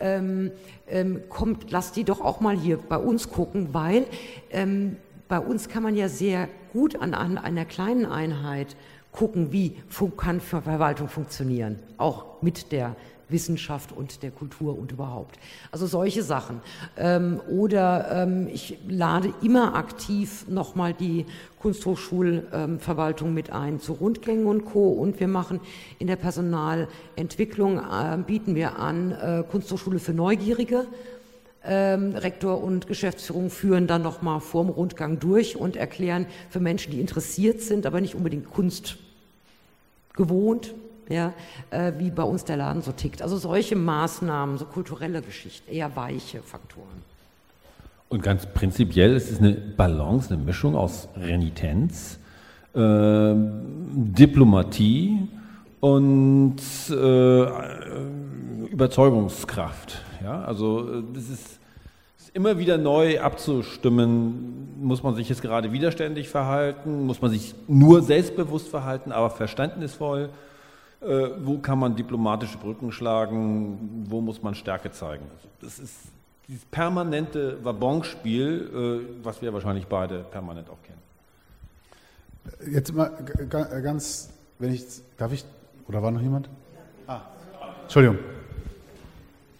ähm, ähm, kommt, lasst die doch auch mal hier bei uns gucken, weil ähm, bei uns kann man ja sehr gut an, an einer kleinen Einheit gucken, wie kann Verwaltung funktionieren, auch mit der Wissenschaft und der Kultur und überhaupt. Also solche Sachen. Ähm, oder ähm, ich lade immer aktiv nochmal die Kunsthochschulverwaltung mit ein zu Rundgängen und Co. Und wir machen in der Personalentwicklung, äh, bieten wir an, äh, Kunsthochschule für Neugierige. Ähm, Rektor und Geschäftsführung führen dann nochmal vorm Rundgang durch und erklären für Menschen, die interessiert sind, aber nicht unbedingt Kunst gewohnt, ja, äh, wie bei uns der Laden so tickt. Also solche Maßnahmen, so kulturelle Geschichten, eher weiche Faktoren. Und ganz prinzipiell ist es eine Balance, eine Mischung aus Renitenz, äh, Diplomatie und äh, Überzeugungskraft. Ja, also das ist immer wieder neu abzustimmen, muss man sich jetzt gerade widerständig verhalten, muss man sich nur selbstbewusst verhalten, aber verständnisvoll, äh, wo kann man diplomatische Brücken schlagen, wo muss man Stärke zeigen. Das ist dieses permanente Wabonspiel, äh, was wir wahrscheinlich beide permanent auch kennen. Jetzt mal ganz, wenn ich, darf ich, oder war noch jemand? Ah, Entschuldigung.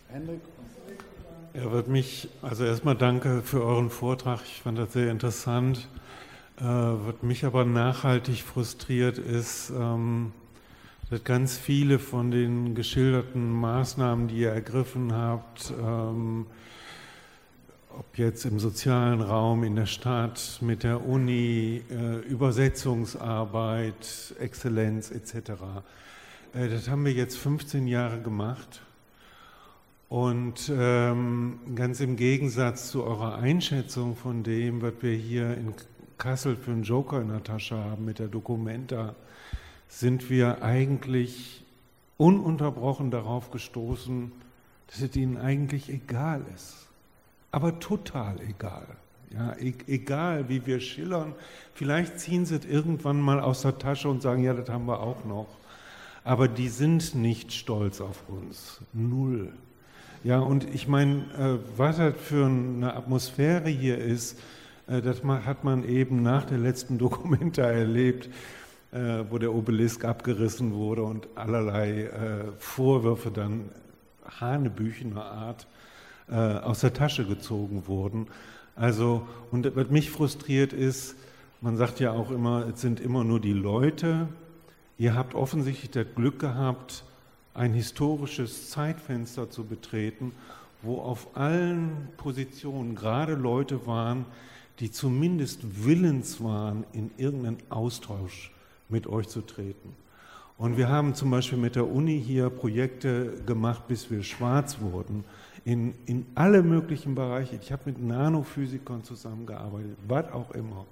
Hendrik er wird mich, also erstmal danke für euren Vortrag, ich fand das sehr interessant. Äh, was mich aber nachhaltig frustriert ist, ähm, dass ganz viele von den geschilderten Maßnahmen, die ihr ergriffen habt, ähm, ob jetzt im sozialen Raum, in der Stadt, mit der Uni, äh, Übersetzungsarbeit, Exzellenz etc., äh, das haben wir jetzt 15 Jahre gemacht und ähm, ganz im Gegensatz zu eurer Einschätzung von dem, was wir hier in Kassel für einen Joker in der Tasche haben mit der Documenta, sind wir eigentlich ununterbrochen darauf gestoßen, dass es ihnen eigentlich egal ist. Aber total egal. Ja, e egal, wie wir schillern. Vielleicht ziehen sie es irgendwann mal aus der Tasche und sagen, ja, das haben wir auch noch. Aber die sind nicht stolz auf uns. Null. Ja, und ich meine, äh, was das für eine Atmosphäre hier ist, äh, das hat man eben nach der letzten Dokumenta erlebt, äh, wo der Obelisk abgerissen wurde und allerlei Vorwürfe dann hanebüchener Art aus der Tasche gezogen wurden. Also, und was mich frustriert ist, man sagt ja auch immer, es sind immer nur die Leute. Ihr habt offensichtlich das Glück gehabt, ein historisches Zeitfenster zu betreten, wo auf allen Positionen gerade Leute waren, die zumindest willens waren, in irgendeinen Austausch mit euch zu treten. Und wir haben zum Beispiel mit der Uni hier Projekte gemacht, bis wir schwarz wurden, in, in alle möglichen Bereiche. Ich habe mit Nanophysikern zusammengearbeitet, was auch immer.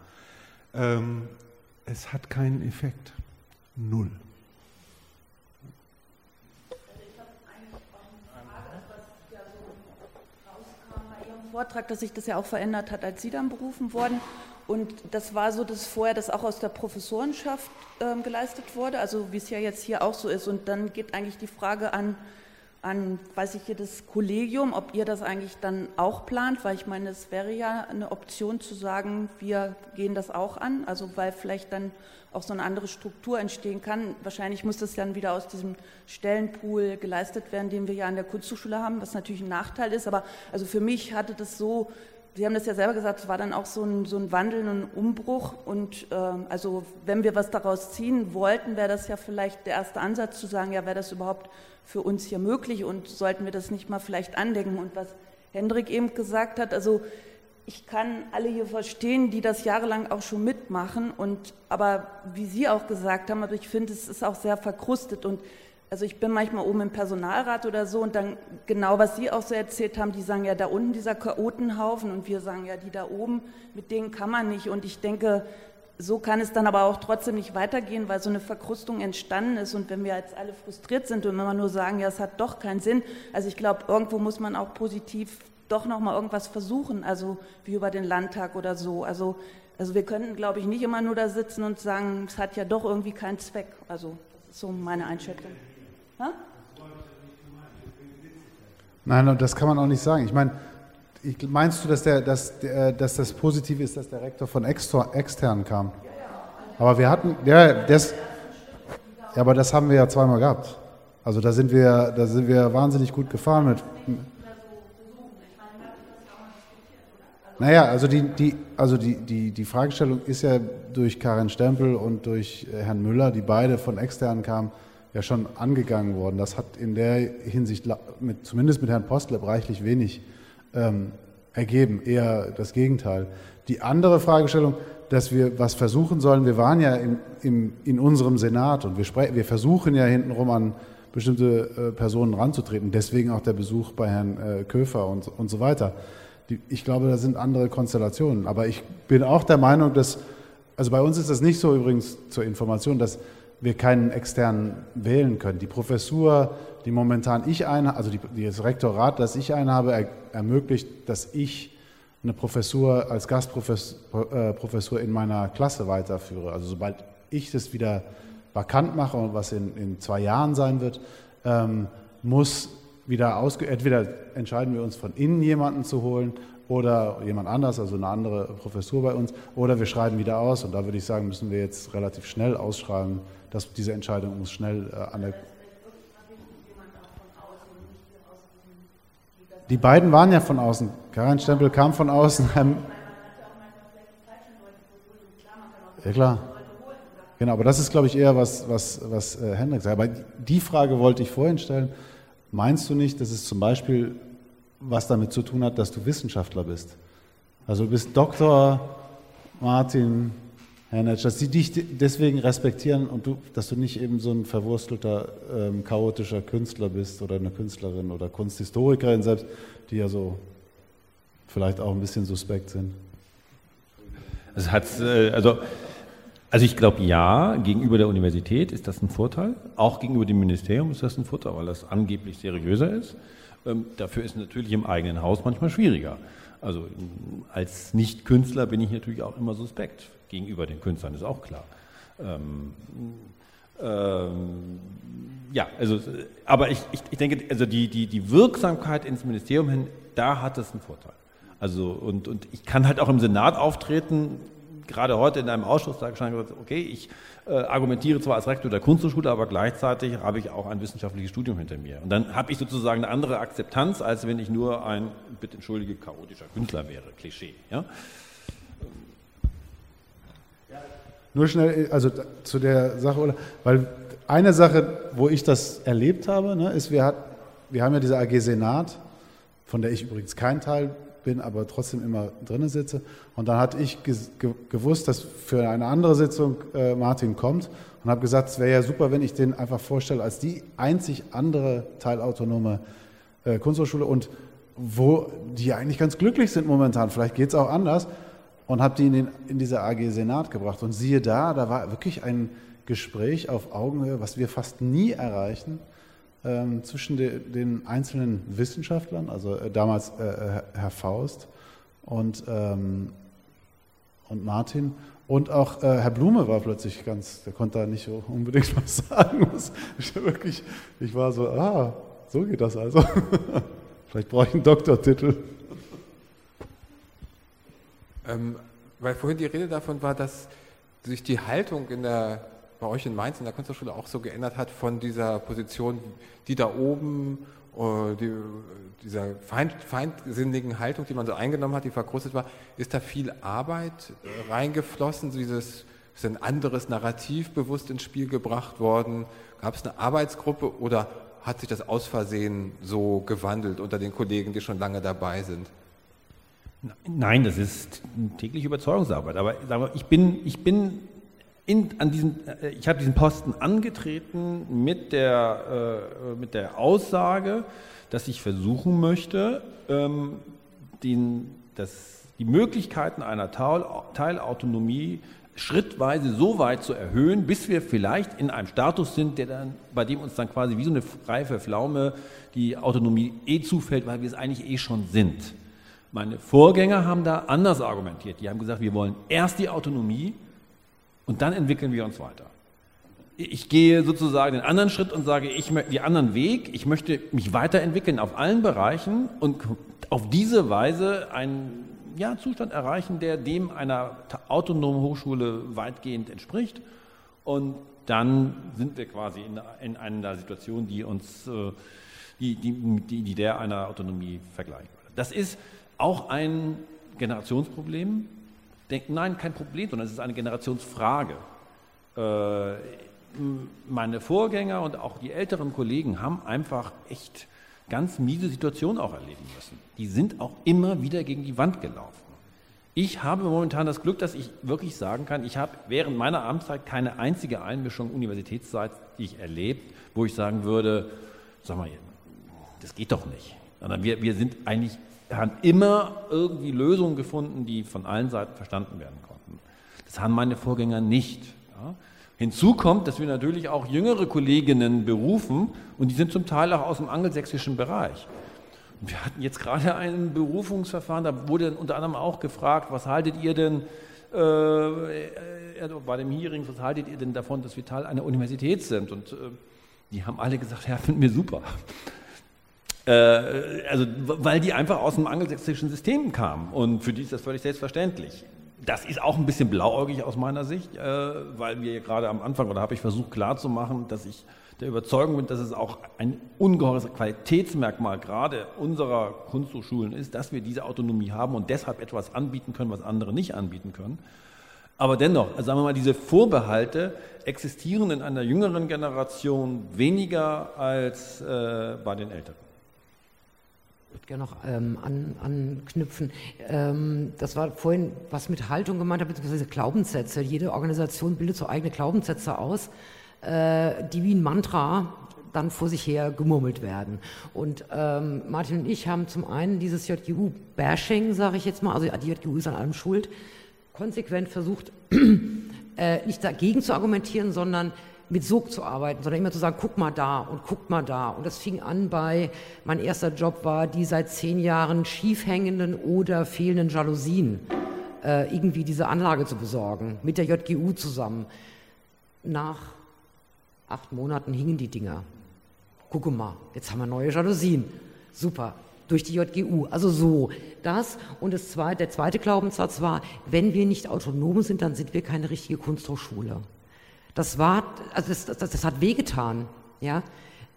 Ähm, es hat keinen Effekt. Null. Vortrag, dass sich das ja auch verändert hat, als Sie dann berufen wurden. Und das war so, dass vorher das auch aus der Professorenschaft äh, geleistet wurde, also wie es ja jetzt hier auch so ist. Und dann geht eigentlich die Frage an, an, weiß ich hier, das Kollegium, ob ihr das eigentlich dann auch plant, weil ich meine, es wäre ja eine Option zu sagen, wir gehen das auch an, also weil vielleicht dann auch so eine andere Struktur entstehen kann. Wahrscheinlich muss das dann wieder aus diesem Stellenpool geleistet werden, den wir ja an der Kunsthochschule haben, was natürlich ein Nachteil ist. Aber also für mich hatte das so Sie haben das ja selber gesagt, es war dann auch so ein, so ein Wandel, ein Umbruch. Und ähm, also wenn wir was daraus ziehen wollten, wäre das ja vielleicht der erste Ansatz zu sagen, ja, wäre das überhaupt für uns hier möglich und sollten wir das nicht mal vielleicht andenken? Und was Hendrik eben gesagt hat, also ich kann alle hier verstehen, die das jahrelang auch schon mitmachen. Und aber wie Sie auch gesagt haben, aber ich finde, es ist auch sehr verkrustet und also ich bin manchmal oben im Personalrat oder so und dann genau, was Sie auch so erzählt haben, die sagen ja da unten dieser Chaotenhaufen und wir sagen ja, die da oben, mit denen kann man nicht. Und ich denke, so kann es dann aber auch trotzdem nicht weitergehen, weil so eine Verkrustung entstanden ist. Und wenn wir jetzt alle frustriert sind und immer nur sagen, ja, es hat doch keinen Sinn, also ich glaube, irgendwo muss man auch positiv doch nochmal irgendwas versuchen, also wie über den Landtag oder so. Also, also wir könnten, glaube ich, nicht immer nur da sitzen und sagen, es hat ja doch irgendwie keinen Zweck. Also das ist so meine Einschätzung. Ha? Nein, das kann man auch nicht sagen. Ich meine, meinst du, dass, der, dass, der, dass das positiv ist, dass der Rektor von exter, extern kam? Aber wir hatten, ja, das, ja, aber das haben wir ja zweimal gehabt. Also da sind wir, da sind wir wahnsinnig gut gefahren mit. Naja, also die, die, also die, die, die Fragestellung ist ja durch Karin Stempel und durch Herrn Müller, die beide von extern kamen, ja schon angegangen worden. Das hat in der Hinsicht, mit, zumindest mit Herrn Postle, reichlich wenig ähm, ergeben, eher das Gegenteil. Die andere Fragestellung, dass wir was versuchen sollen, wir waren ja im, im, in unserem Senat und wir, wir versuchen ja hintenrum an bestimmte äh, Personen ranzutreten, deswegen auch der Besuch bei Herrn äh, Köfer und, und so weiter. Die, ich glaube, da sind andere Konstellationen. Aber ich bin auch der Meinung, dass, also bei uns ist das nicht so übrigens zur Information, dass wir keinen externen wählen können. Die Professur, die momentan ich eine, also die, das Rektorat, das ich einhabe, er, ermöglicht, dass ich eine Professur als Gastprofessor äh, in meiner Klasse weiterführe. Also sobald ich das wieder vakant mache und was in, in zwei Jahren sein wird, ähm, muss wieder ausge entweder entscheiden wir uns von innen jemanden zu holen oder jemand anders, also eine andere Professur bei uns, oder wir schreiben wieder aus. Und da würde ich sagen, müssen wir jetzt relativ schnell ausschreiben, dass diese Entscheidung muss schnell äh, an der. Die beiden waren ja von außen. Karin Stempel kam von außen. Ja klar. Genau, aber das ist, glaube ich, eher was, was, was äh, Hendrik sagt. Aber die Frage wollte ich vorhin stellen. Meinst du nicht, dass es zum Beispiel was damit zu tun hat, dass du Wissenschaftler bist? Also du bist Doktor Martin Herr Netsch, dass sie dich deswegen respektieren und du, dass du nicht eben so ein verwurstelter, ähm, chaotischer Künstler bist oder eine Künstlerin oder Kunsthistorikerin selbst, die ja so vielleicht auch ein bisschen suspekt sind. Es hat, äh, also, also ich glaube ja, gegenüber der Universität ist das ein Vorteil, auch gegenüber dem Ministerium ist das ein Vorteil, weil das angeblich seriöser ist. Ähm, dafür ist natürlich im eigenen Haus manchmal schwieriger. Also als Nicht-Künstler bin ich natürlich auch immer suspekt gegenüber den Künstlern, ist auch klar. Ähm, ähm, ja, also, aber ich, ich, ich denke, also die, die, die Wirksamkeit ins Ministerium hin, da hat es einen Vorteil. Also, und, und ich kann halt auch im Senat auftreten, gerade heute in einem Ausschuss, da gesagt, okay, ich äh, argumentiere zwar als Rektor der Kunsthochschule, aber gleichzeitig habe ich auch ein wissenschaftliches Studium hinter mir. Und dann habe ich sozusagen eine andere Akzeptanz, als wenn ich nur ein, bitte entschuldige, chaotischer Künstler wäre. Klischee. Ja? Nur schnell, also zu der Sache, weil eine Sache, wo ich das erlebt habe, ne, ist, wir, hat, wir haben ja diese AG Senat, von der ich übrigens kein Teil bin, aber trotzdem immer drinnen sitze. Und dann hatte ich gewusst, dass für eine andere Sitzung äh, Martin kommt und habe gesagt, es wäre ja super, wenn ich den einfach vorstelle als die einzig andere teilautonome äh, Kunsthochschule und wo die eigentlich ganz glücklich sind momentan. Vielleicht geht es auch anders und habe die in, den, in diese AG Senat gebracht. Und siehe da, da war wirklich ein Gespräch auf Augenhöhe, was wir fast nie erreichen, ähm, zwischen de, den einzelnen Wissenschaftlern, also äh, damals äh, äh, Herr Faust und, ähm, und Martin. Und auch äh, Herr Blume war plötzlich ganz, der konnte da nicht unbedingt was sagen. Ich, wirklich, ich war so, ah, so geht das also. Vielleicht brauche ich einen Doktortitel. Ähm, weil vorhin die Rede davon war, dass sich die Haltung in der, bei euch in Mainz in der Kunsthochschule auch so geändert hat von dieser Position, die da oben äh, die, dieser feind, feindsinnigen Haltung, die man so eingenommen hat, die verkrustet war, ist da viel Arbeit reingeflossen, dieses ist ein anderes Narrativ bewusst ins Spiel gebracht worden? Gab es eine Arbeitsgruppe oder hat sich das aus Versehen so gewandelt unter den Kollegen, die schon lange dabei sind? Nein, das ist tägliche Überzeugungsarbeit. Aber ich bin, ich bin in, an diesem, äh, ich habe diesen Posten angetreten mit der, äh, mit der Aussage, dass ich versuchen möchte, ähm, den, das, die Möglichkeiten einer Teilautonomie schrittweise so weit zu erhöhen, bis wir vielleicht in einem Status sind, der dann, bei dem uns dann quasi wie so eine reife Pflaume die Autonomie eh zufällt, weil wir es eigentlich eh schon sind. Meine Vorgänger haben da anders argumentiert. Die haben gesagt, wir wollen erst die Autonomie und dann entwickeln wir uns weiter. Ich gehe sozusagen den anderen Schritt und sage, ich möchte den anderen Weg, ich möchte mich weiterentwickeln auf allen Bereichen und auf diese Weise einen ja, Zustand erreichen, der dem einer autonomen Hochschule weitgehend entspricht. Und dann sind wir quasi in, in einer Situation, die uns, äh, die, die, die, die der einer Autonomie vergleichen würde. Das ist auch ein Generationsproblem. Denken, nein, kein Problem, sondern es ist eine Generationsfrage. Äh, meine Vorgänger und auch die älteren Kollegen haben einfach echt ganz miese Situationen auch erleben müssen. Die sind auch immer wieder gegen die Wand gelaufen. Ich habe momentan das Glück, dass ich wirklich sagen kann, ich habe während meiner Amtszeit keine einzige Einmischung Universitätszeit, die ich erlebt, wo ich sagen würde, sag mal, das geht doch nicht. Sondern wir, wir sind eigentlich, haben immer irgendwie Lösungen gefunden, die von allen Seiten verstanden werden konnten. Das haben meine Vorgänger nicht. Ja. Hinzu kommt, dass wir natürlich auch jüngere Kolleginnen berufen und die sind zum Teil auch aus dem angelsächsischen Bereich. Wir hatten jetzt gerade ein Berufungsverfahren, da wurde unter anderem auch gefragt, was haltet ihr denn äh, äh, bei dem Hearing, was haltet ihr denn davon, dass wir Teil einer Universität sind? Und äh, die haben alle gesagt, ja, finden wir super. Äh, also, weil die einfach aus dem angelsächsischen System kamen und für die ist das völlig selbstverständlich. Das ist auch ein bisschen blauäugig aus meiner Sicht, äh, weil wir gerade am Anfang, oder habe ich versucht klarzumachen, dass ich der Überzeugung bin, dass es auch ein ungeheures Qualitätsmerkmal gerade unserer Kunsthochschulen ist, dass wir diese Autonomie haben und deshalb etwas anbieten können, was andere nicht anbieten können. Aber dennoch, also sagen wir mal, diese Vorbehalte existieren in einer jüngeren Generation weniger als äh, bei den Älteren. Ich würde gerne noch ähm, an, anknüpfen. Ähm, das war vorhin, was mit Haltung gemeint hat, beziehungsweise Glaubenssätze. Jede Organisation bildet so eigene Glaubenssätze aus äh, die wie ein Mantra dann vor sich her gemurmelt werden. Und ähm, Martin und ich haben zum einen dieses JGU-Bashing, sage ich jetzt mal, also die JGU ist an allem schuld, konsequent versucht, äh, nicht dagegen zu argumentieren, sondern mit Sog zu arbeiten, sondern immer zu sagen, guck mal da und guck mal da. Und das fing an bei, mein erster Job war, die seit zehn Jahren schiefhängenden oder fehlenden Jalousien äh, irgendwie diese Anlage zu besorgen, mit der JGU zusammen. Nach acht Monaten hingen die Dinger. Guck mal, jetzt haben wir neue Jalousien. Super, durch die JGU. Also so, das. Und das zweite, der zweite Glaubenssatz war, wenn wir nicht autonom sind, dann sind wir keine richtige Kunsthochschule. Das war, also das, das, das hat wehgetan, ja,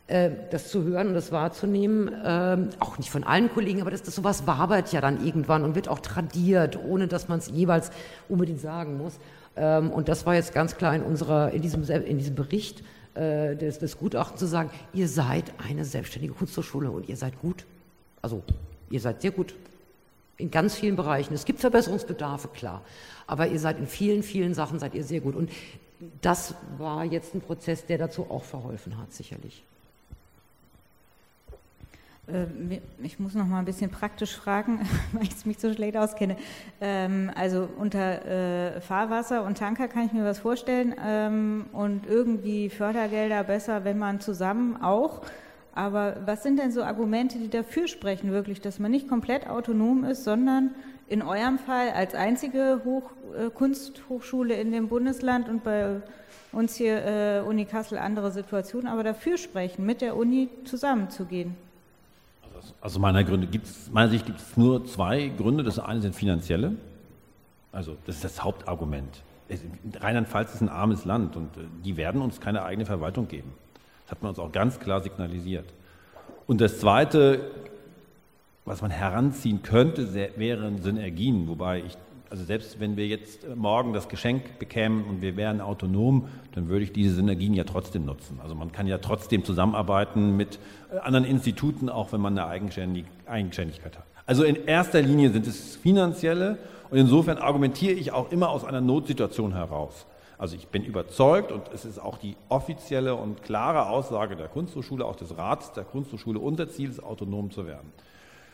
äh, das zu hören und das wahrzunehmen, äh, auch nicht von allen Kollegen, aber das, das sowas wabert ja dann irgendwann und wird auch tradiert, ohne dass man es jeweils unbedingt sagen muss. Ähm, und das war jetzt ganz klar in unserer, in diesem, in diesem Bericht äh, des, des Gutachtens zu sagen, ihr seid eine selbstständige Kunsthochschule und ihr seid gut. Also ihr seid sehr gut in ganz vielen Bereichen. Es gibt Verbesserungsbedarfe, klar, aber ihr seid in vielen, vielen Sachen seid ihr sehr gut. Und das war jetzt ein Prozess, der dazu auch verholfen hat, sicherlich. Äh, ich muss noch mal ein bisschen praktisch fragen, weil ich mich so schlecht auskenne. Ähm, also unter äh, Fahrwasser und Tanker kann ich mir was vorstellen ähm, und irgendwie Fördergelder besser, wenn man zusammen auch. Aber was sind denn so Argumente, die dafür sprechen, wirklich, dass man nicht komplett autonom ist, sondern in eurem Fall als einzige Hoch, äh, Kunsthochschule in dem Bundesland und bei uns hier Uni Kassel andere Situationen, aber dafür sprechen, mit der Uni zusammenzugehen? Also meiner, Gründe gibt's, meiner Sicht gibt es nur zwei Gründe. Das eine sind finanzielle. Also das ist das Hauptargument. Rheinland-Pfalz ist ein armes Land und äh, die werden uns keine eigene Verwaltung geben. Das hat man uns auch ganz klar signalisiert. Und das Zweite, was man heranziehen könnte, wären Synergien, wobei ich, also selbst wenn wir jetzt morgen das Geschenk bekämen und wir wären autonom, dann würde ich diese Synergien ja trotzdem nutzen. Also man kann ja trotzdem zusammenarbeiten mit anderen Instituten, auch wenn man eine Eigenständigkeit hat. Also in erster Linie sind es finanzielle und insofern argumentiere ich auch immer aus einer Notsituation heraus. Also ich bin überzeugt und es ist auch die offizielle und klare Aussage der Kunsthochschule, auch des Rats der Kunsthochschule, unser Ziel ist, autonom zu werden.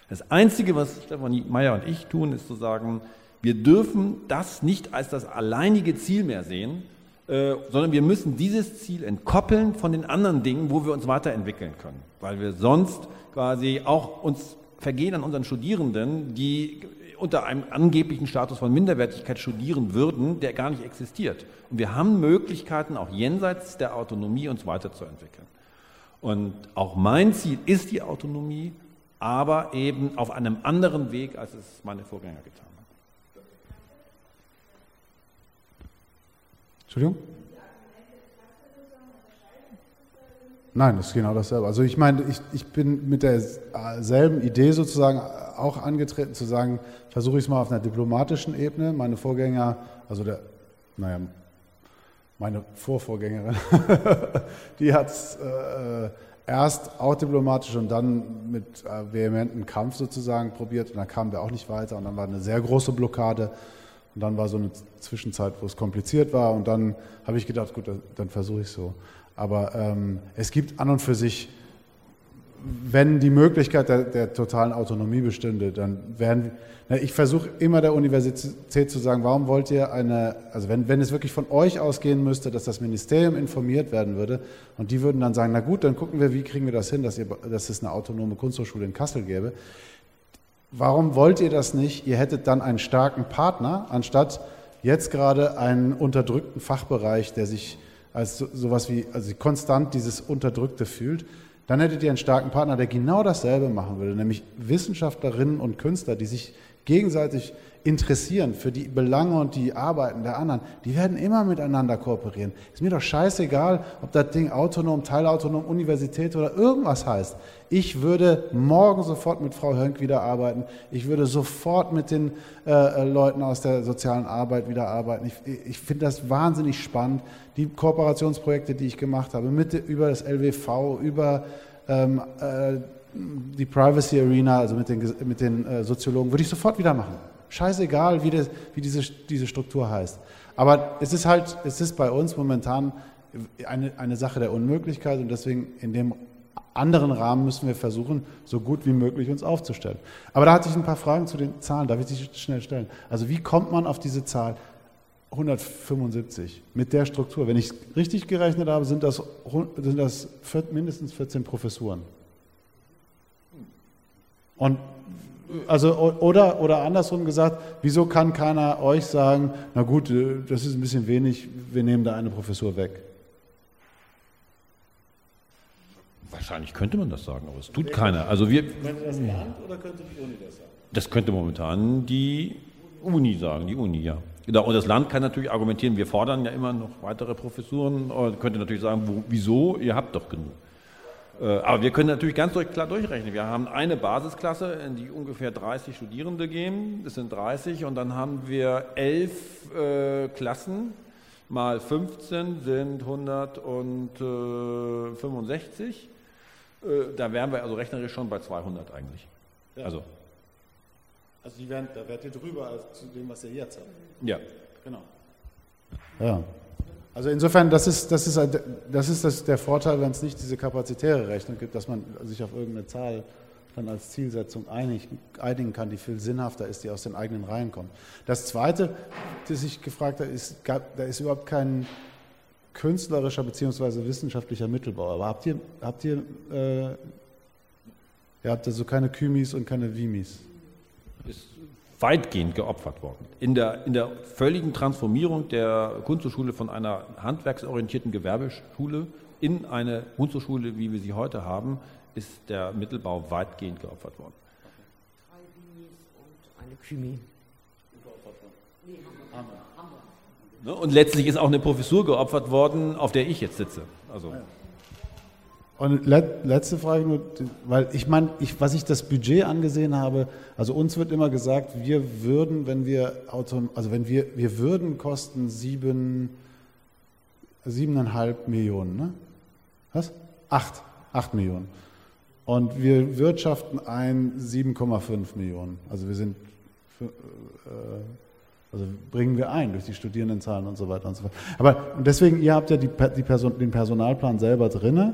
Das Einzige, was Stefanie Meyer und ich tun, ist zu sagen, wir dürfen das nicht als das alleinige Ziel mehr sehen, äh, sondern wir müssen dieses Ziel entkoppeln von den anderen Dingen, wo wir uns weiterentwickeln können, weil wir sonst quasi auch uns vergehen an unseren Studierenden, die unter einem angeblichen Status von Minderwertigkeit studieren würden, der gar nicht existiert. Und wir haben Möglichkeiten, auch jenseits der Autonomie uns weiterzuentwickeln. Und auch mein Ziel ist die Autonomie, aber eben auf einem anderen Weg, als es meine Vorgänger getan haben. Entschuldigung? Nein, das ist genau dasselbe. Also ich meine, ich, ich bin mit derselben Idee sozusagen auch angetreten zu sagen, versuche ich es mal auf einer diplomatischen Ebene. Meine Vorgänger, also der, naja, meine Vorvorgängerin, die hat es äh, erst auch diplomatisch und dann mit äh, vehementem Kampf sozusagen probiert. Und dann kamen wir auch nicht weiter. Und dann war eine sehr große Blockade. Und dann war so eine Zwischenzeit, wo es kompliziert war. Und dann habe ich gedacht, gut, dann, dann versuche ich so. Aber ähm, es gibt an und für sich wenn die Möglichkeit der, der, totalen Autonomie bestünde, dann wären wir, ich versuche immer der Universität zu sagen, warum wollt ihr eine, also wenn, wenn es wirklich von euch ausgehen müsste, dass das Ministerium informiert werden würde und die würden dann sagen, na gut, dann gucken wir, wie kriegen wir das hin, dass, ihr, dass es eine autonome Kunsthochschule in Kassel gäbe. Warum wollt ihr das nicht? Ihr hättet dann einen starken Partner, anstatt jetzt gerade einen unterdrückten Fachbereich, der sich als sowas wie, also konstant dieses Unterdrückte fühlt. Dann hättet ihr einen starken Partner, der genau dasselbe machen würde, nämlich Wissenschaftlerinnen und Künstler, die sich gegenseitig interessieren für die Belange und die Arbeiten der anderen, die werden immer miteinander kooperieren. Ist mir doch scheißegal, ob das Ding autonom, teilautonom, Universität oder irgendwas heißt. Ich würde morgen sofort mit Frau Hönk wieder arbeiten. Ich würde sofort mit den äh, äh Leuten aus der sozialen Arbeit wieder arbeiten. Ich, ich finde das wahnsinnig spannend. Die Kooperationsprojekte, die ich gemacht habe, mit, über das LWV, über ähm, äh, die Privacy Arena, also mit den, mit den äh, Soziologen, würde ich sofort wieder machen. Scheißegal, wie, das, wie diese, diese Struktur heißt. Aber es ist halt, es ist bei uns momentan eine, eine Sache der Unmöglichkeit und deswegen in dem anderen Rahmen müssen wir versuchen, so gut wie möglich uns aufzustellen. Aber da hatte ich ein paar Fragen zu den Zahlen, darf ich die schnell stellen? Also wie kommt man auf diese Zahl 175 mit der Struktur? Wenn ich richtig gerechnet habe, sind das, sind das mindestens 14 Professuren. Und also oder, oder andersrum gesagt, wieso kann keiner euch sagen, na gut, äh, das ist ein bisschen wenig, wir nehmen da eine Professur weg? Wahrscheinlich könnte man das sagen, aber es tut keiner. Also wir, könnte das Land oder könnte die Uni das sagen? Das könnte momentan die Uni sagen, die Uni, ja. Genau, und das Land kann natürlich argumentieren, wir fordern ja immer noch weitere Professuren, könnte natürlich sagen, wo, wieso, ihr habt doch genug. Äh, aber wir können natürlich ganz durch, klar durchrechnen. Wir haben eine Basisklasse, in die ungefähr 30 Studierende gehen. Das sind 30. Und dann haben wir elf äh, Klassen. Mal 15 sind 165. Äh, da wären wir also rechnerisch schon bei 200 eigentlich. Ja. Also, also die wären, da wärt ihr drüber als zu dem, was ihr jetzt habt. Ja. Genau. Ja. Also insofern, das ist, das ist, das ist das, der Vorteil, wenn es nicht diese kapazitäre Rechnung gibt, dass man sich auf irgendeine Zahl dann als Zielsetzung einig, einigen kann, die viel sinnhafter ist, die aus den eigenen Reihen kommt. Das Zweite, das ich gefragt habe, ist, da ist überhaupt kein künstlerischer bzw. wissenschaftlicher Mittelbau. Aber habt ihr, habt ihr, äh, ihr habt also keine Kymis und keine Vimis? Ist weitgehend geopfert worden. In der, in der völligen Transformierung der Kunsthochschule von einer handwerksorientierten Gewerbeschule in eine Kunsthochschule, wie wir sie heute haben, ist der Mittelbau weitgehend geopfert worden. Drei Vinis und eine Kymi. Ne, und letztlich ist auch eine Professur geopfert worden, auf der ich jetzt sitze. Also. Und let, letzte Frage nur, weil ich meine, ich, was ich das Budget angesehen habe, also uns wird immer gesagt, wir würden, wenn wir Auto, also wenn wir, wir würden kosten sieben, siebeneinhalb Millionen, ne? Was? Acht, acht Millionen. Und wir wirtschaften ein 7,5 Millionen. Also wir sind, äh, also bringen wir ein durch die Studierendenzahlen und so weiter und so fort. Aber deswegen, ihr habt ja die, die Person, den Personalplan selber drinne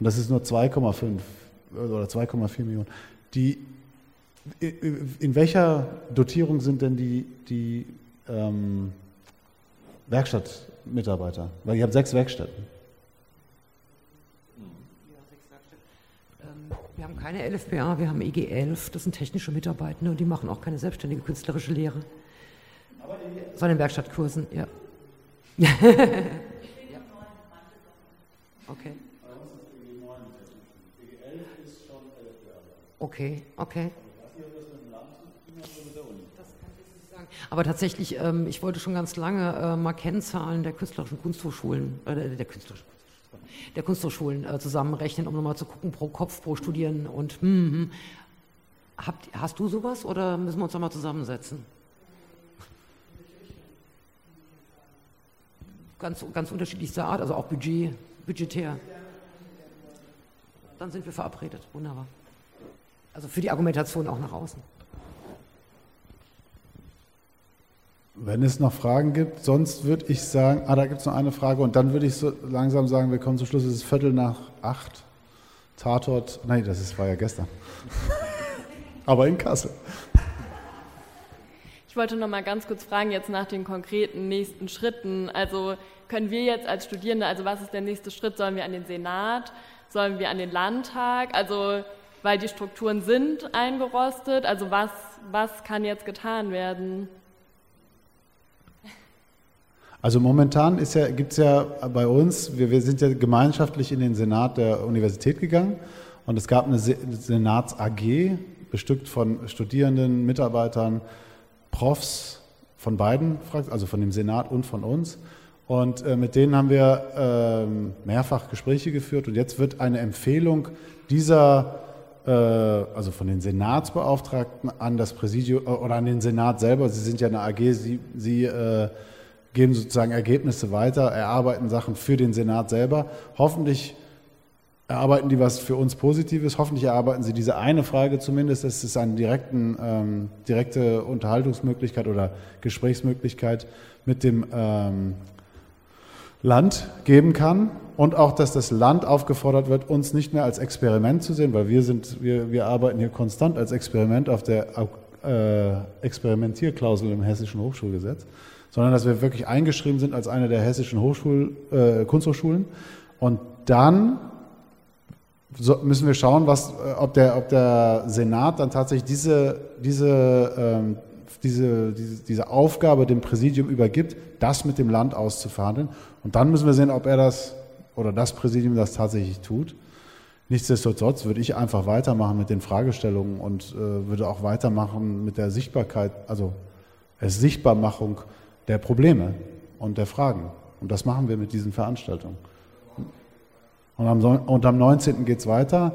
und das ist nur 2,5 oder 2,4 Millionen. Die, in welcher Dotierung sind denn die, die ähm, Werkstattmitarbeiter? Weil ihr habt sechs Werkstätten. Ähm, wir haben keine LFBA, wir haben EG 11, das sind technische Mitarbeitende und die machen auch keine selbstständige künstlerische Lehre. Sondern Werkstattkursen, ja. ja. Okay. Okay, okay. Aber tatsächlich, ähm, ich wollte schon ganz lange äh, mal Kennzahlen der künstlerischen Kunsthochschulen, äh, der künstlerischen der Kunsthochschulen äh, zusammenrechnen, um nochmal zu gucken pro Kopf, pro Studierenden und hm, hm. Habt, hast du sowas oder müssen wir uns nochmal zusammensetzen? Ganz, ganz unterschiedlichster Art, also auch Budget, budgetär. Dann sind wir verabredet, wunderbar. Also für die Argumentation auch nach außen. Wenn es noch Fragen gibt, sonst würde ich sagen, ah, da gibt es noch eine Frage und dann würde ich so langsam sagen, wir kommen zum Schluss, es ist Viertel nach acht. Tatort, nein, das ist, war ja gestern. Aber in Kassel. Ich wollte noch mal ganz kurz fragen, jetzt nach den konkreten nächsten Schritten. Also können wir jetzt als Studierende, also was ist der nächste Schritt? Sollen wir an den Senat? Sollen wir an den Landtag? Also weil die Strukturen sind eingerostet. Also was, was kann jetzt getan werden? Also momentan ja, gibt es ja bei uns, wir, wir, sind ja gemeinschaftlich in den Senat der Universität gegangen und es gab eine Senats-AG, bestückt von Studierenden, Mitarbeitern, Profs von beiden, also von dem Senat und von uns. Und äh, mit denen haben wir äh, mehrfach Gespräche geführt und jetzt wird eine Empfehlung dieser äh, also von den Senatsbeauftragten an das Präsidium äh, oder an den Senat selber. Sie sind ja eine AG, Sie, Sie äh, geben sozusagen Ergebnisse weiter, erarbeiten Sachen für den Senat selber. Hoffentlich erarbeiten die was für uns Positives. Hoffentlich erarbeiten sie diese eine Frage zumindest. Das ist eine direkten, ähm, direkte Unterhaltungsmöglichkeit oder Gesprächsmöglichkeit mit dem ähm, Land geben kann und auch, dass das Land aufgefordert wird, uns nicht mehr als Experiment zu sehen, weil wir sind, wir, wir arbeiten hier konstant als Experiment auf der äh, Experimentierklausel im Hessischen Hochschulgesetz, sondern dass wir wirklich eingeschrieben sind als eine der hessischen Hochschul, äh, Kunsthochschulen und dann so müssen wir schauen, was, äh, ob, der, ob der Senat dann tatsächlich diese, diese ähm, diese, diese, diese Aufgabe dem Präsidium übergibt, das mit dem Land auszuverhandeln. Und dann müssen wir sehen, ob er das oder das Präsidium das tatsächlich tut. Nichtsdestotrotz würde ich einfach weitermachen mit den Fragestellungen und äh, würde auch weitermachen mit der Sichtbarkeit, also der Sichtbarmachung der Probleme und der Fragen. Und das machen wir mit diesen Veranstaltungen. Und am, und am 19. geht es weiter.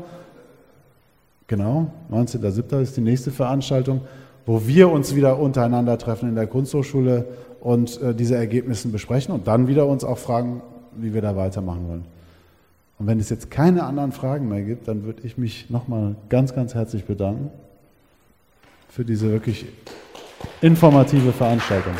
Genau, 19.07. ist die nächste Veranstaltung wo wir uns wieder untereinander treffen in der Kunsthochschule und äh, diese Ergebnisse besprechen und dann wieder uns auch fragen, wie wir da weitermachen wollen. Und wenn es jetzt keine anderen Fragen mehr gibt, dann würde ich mich nochmal ganz, ganz herzlich bedanken für diese wirklich informative Veranstaltung.